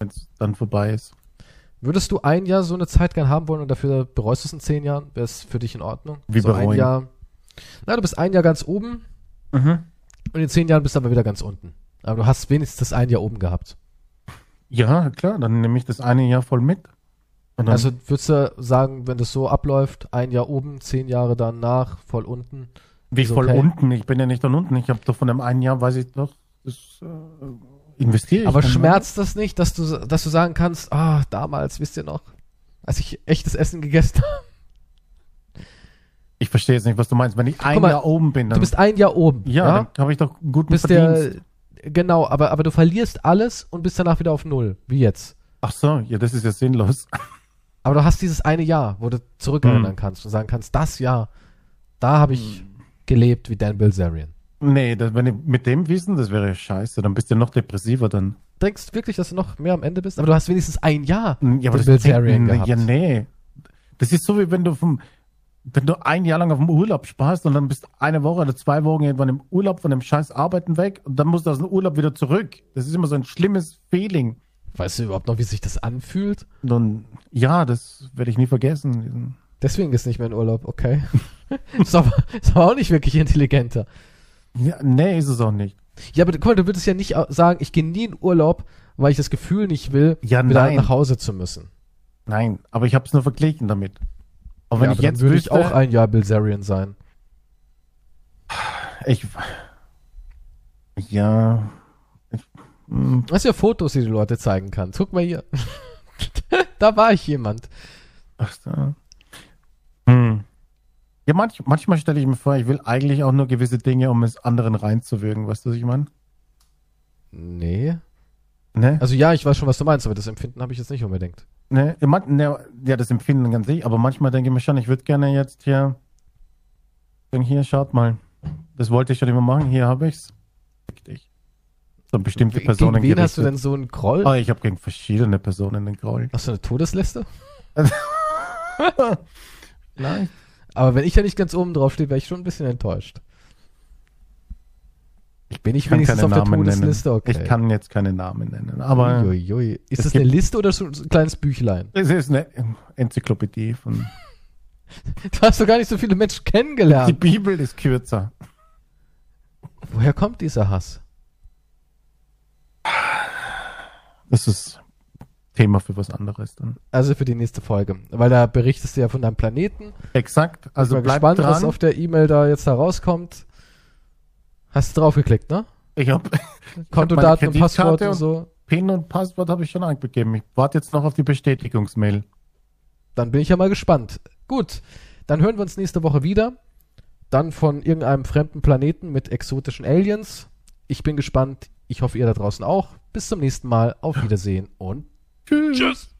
[SPEAKER 2] wenn es dann vorbei ist.
[SPEAKER 1] Würdest du ein Jahr so eine Zeit gern haben wollen und dafür bereust du es in zehn Jahren? Wäre es für dich in Ordnung?
[SPEAKER 2] Wie
[SPEAKER 1] so ein
[SPEAKER 2] bereuen?
[SPEAKER 1] Jahr. Na, du bist ein Jahr ganz oben und in zehn Jahren bist du aber wieder ganz unten. Aber du hast wenigstens das ein Jahr oben gehabt.
[SPEAKER 2] Ja, klar, dann nehme ich das eine Jahr voll mit.
[SPEAKER 1] Also würdest du sagen, wenn das so abläuft, ein Jahr oben, zehn Jahre danach, voll unten.
[SPEAKER 2] wie voll
[SPEAKER 1] okay.
[SPEAKER 2] unten? Ich bin ja nicht dann unten. Ich habe doch von dem einen Jahr, weiß ich doch, das äh, investiere ich.
[SPEAKER 1] Aber
[SPEAKER 2] dann,
[SPEAKER 1] schmerzt das nicht, dass du, dass du sagen kannst, ah, damals, wisst ihr noch, als ich echtes Essen gegessen habe.
[SPEAKER 2] Ich verstehe jetzt nicht, was du meinst. Wenn ich ein
[SPEAKER 1] mal,
[SPEAKER 2] Jahr oben bin, dann,
[SPEAKER 1] Du bist ein Jahr oben.
[SPEAKER 2] ja,
[SPEAKER 1] ja?
[SPEAKER 2] dann habe ich doch guten
[SPEAKER 1] bist
[SPEAKER 2] Verdienst.
[SPEAKER 1] der, genau, aber, aber du verlierst alles und bist danach wieder auf Null, wie jetzt.
[SPEAKER 2] Ach so, ja, das ist ja sinnlos.
[SPEAKER 1] Aber du hast dieses eine Jahr, wo du zurückerinnern
[SPEAKER 2] Hm.
[SPEAKER 1] kannst und sagen kannst, das Jahr, da habe ich gelebt wie Dan Bilzerian.
[SPEAKER 2] Nee, das, wenn ich mit dem Wissen, das wäre scheiße. Dann bist du noch depressiver dann.
[SPEAKER 1] Denkst du wirklich, dass du noch mehr am Ende bist? Aber du hast wenigstens ein Jahr
[SPEAKER 2] Ja, aber das
[SPEAKER 1] Bilzerian gehabt.
[SPEAKER 2] Ja, nee. Das ist so, wie wenn du vom wenn du ein Jahr lang auf dem Urlaub sparst und dann bist eine Woche oder zwei Wochen irgendwann im Urlaub von dem scheiß Arbeiten weg und dann musst du aus dem Urlaub wieder zurück. Das ist immer so ein schlimmes Feeling.
[SPEAKER 1] Weißt du überhaupt noch, wie sich das anfühlt?
[SPEAKER 2] Und ja, das werde ich nie vergessen.
[SPEAKER 1] Deswegen ist nicht mehr in Urlaub, okay. ist, aber, ist aber auch nicht wirklich intelligenter.
[SPEAKER 2] Ja, nee, ist es auch nicht.
[SPEAKER 1] Ja, aber guck mal, du würdest ja nicht sagen, ich gehe nie in Urlaub, weil ich das Gefühl nicht will,
[SPEAKER 2] Ja,
[SPEAKER 1] wieder
[SPEAKER 2] nein.
[SPEAKER 1] nach Hause zu müssen.
[SPEAKER 2] Nein, aber ich habe es nur verglichen damit. Auch wenn
[SPEAKER 1] ja,
[SPEAKER 2] ich
[SPEAKER 1] aber
[SPEAKER 2] jetzt
[SPEAKER 1] würde ich auch ein Jahr Bilzerian sein.
[SPEAKER 2] ich ja, ich, hm,
[SPEAKER 1] Das ja Fotos, die du Leute zeigen kannst. Guck mal hier. da war ich jemand.
[SPEAKER 2] ach so. Hm. Ja, manch, manchmal stelle ich mir vor, ich will eigentlich auch nur gewisse Dinge, um es anderen reinzuwirken. Weißt du, was ich meine?
[SPEAKER 1] Nee.
[SPEAKER 2] Ne?
[SPEAKER 1] Also ja, ich weiß schon, was du meinst, aber das Empfinden habe ich jetzt nicht unbedingt.
[SPEAKER 2] Ne, ja, man, ne, ja, das Empfinden ganz sich, aber manchmal denke ich mir schon, ich würde gerne jetzt hier, sagen, hier, schaut mal, das wollte ich schon immer machen, hier habe ich's. Fick dich. So bestimmte
[SPEAKER 1] Gegen
[SPEAKER 2] Personen
[SPEAKER 1] wen hast du
[SPEAKER 2] gerichtet.
[SPEAKER 1] denn so einen Groll?
[SPEAKER 2] Oh, ich habe gegen verschiedene Personen den Groll.
[SPEAKER 1] Hast du eine Todesliste?
[SPEAKER 2] Nein.
[SPEAKER 1] Aber wenn ich ja nicht ganz oben drauf stehe, wäre ich schon ein bisschen enttäuscht. Ich bin nicht wenigstens auf der
[SPEAKER 2] Namen nennen.
[SPEAKER 1] Todsliste, okay.
[SPEAKER 2] Ich kann jetzt keine Namen nennen, aber
[SPEAKER 1] Uiuiui. Ist
[SPEAKER 2] es
[SPEAKER 1] das eine Liste oder so ein kleines Büchlein?
[SPEAKER 2] es ist eine Enzyklopädie von.
[SPEAKER 1] Du hast doch gar nicht so viele Menschen
[SPEAKER 2] Die
[SPEAKER 1] kennengelernt.
[SPEAKER 2] Bibel ist kürzer.
[SPEAKER 1] Woher kommt dieser Hass?
[SPEAKER 2] Das ist Thema für was anderes dann.
[SPEAKER 1] Also für die nächste Folge. Weil da berichtest du ja von deinem Planeten.
[SPEAKER 2] Exakt. Also
[SPEAKER 1] ich bin
[SPEAKER 2] bleib
[SPEAKER 1] gespannt, was
[SPEAKER 2] dran.
[SPEAKER 1] auf der E-Mail da jetzt da rauskommt. Hast du draufgeklickt, ne?
[SPEAKER 2] Ich habe
[SPEAKER 1] Kontodaten und Passwort
[SPEAKER 2] und
[SPEAKER 1] so.
[SPEAKER 2] PIN und Passwort habe ich schon eingegeben. Ich warte jetzt noch auf die Bestätigungsmail.
[SPEAKER 1] Dann bin ich ja mal gespannt. Gut, dann hören wir uns nächste Woche wieder. Dann von irgendeinem fremden Planeten mit exotischen Aliens. Ich bin gespannt. Ich hoffe, ihr da draußen auch. Bis zum nächsten Mal. Auf Wiedersehen und
[SPEAKER 2] Tschüss.
[SPEAKER 1] tschüss.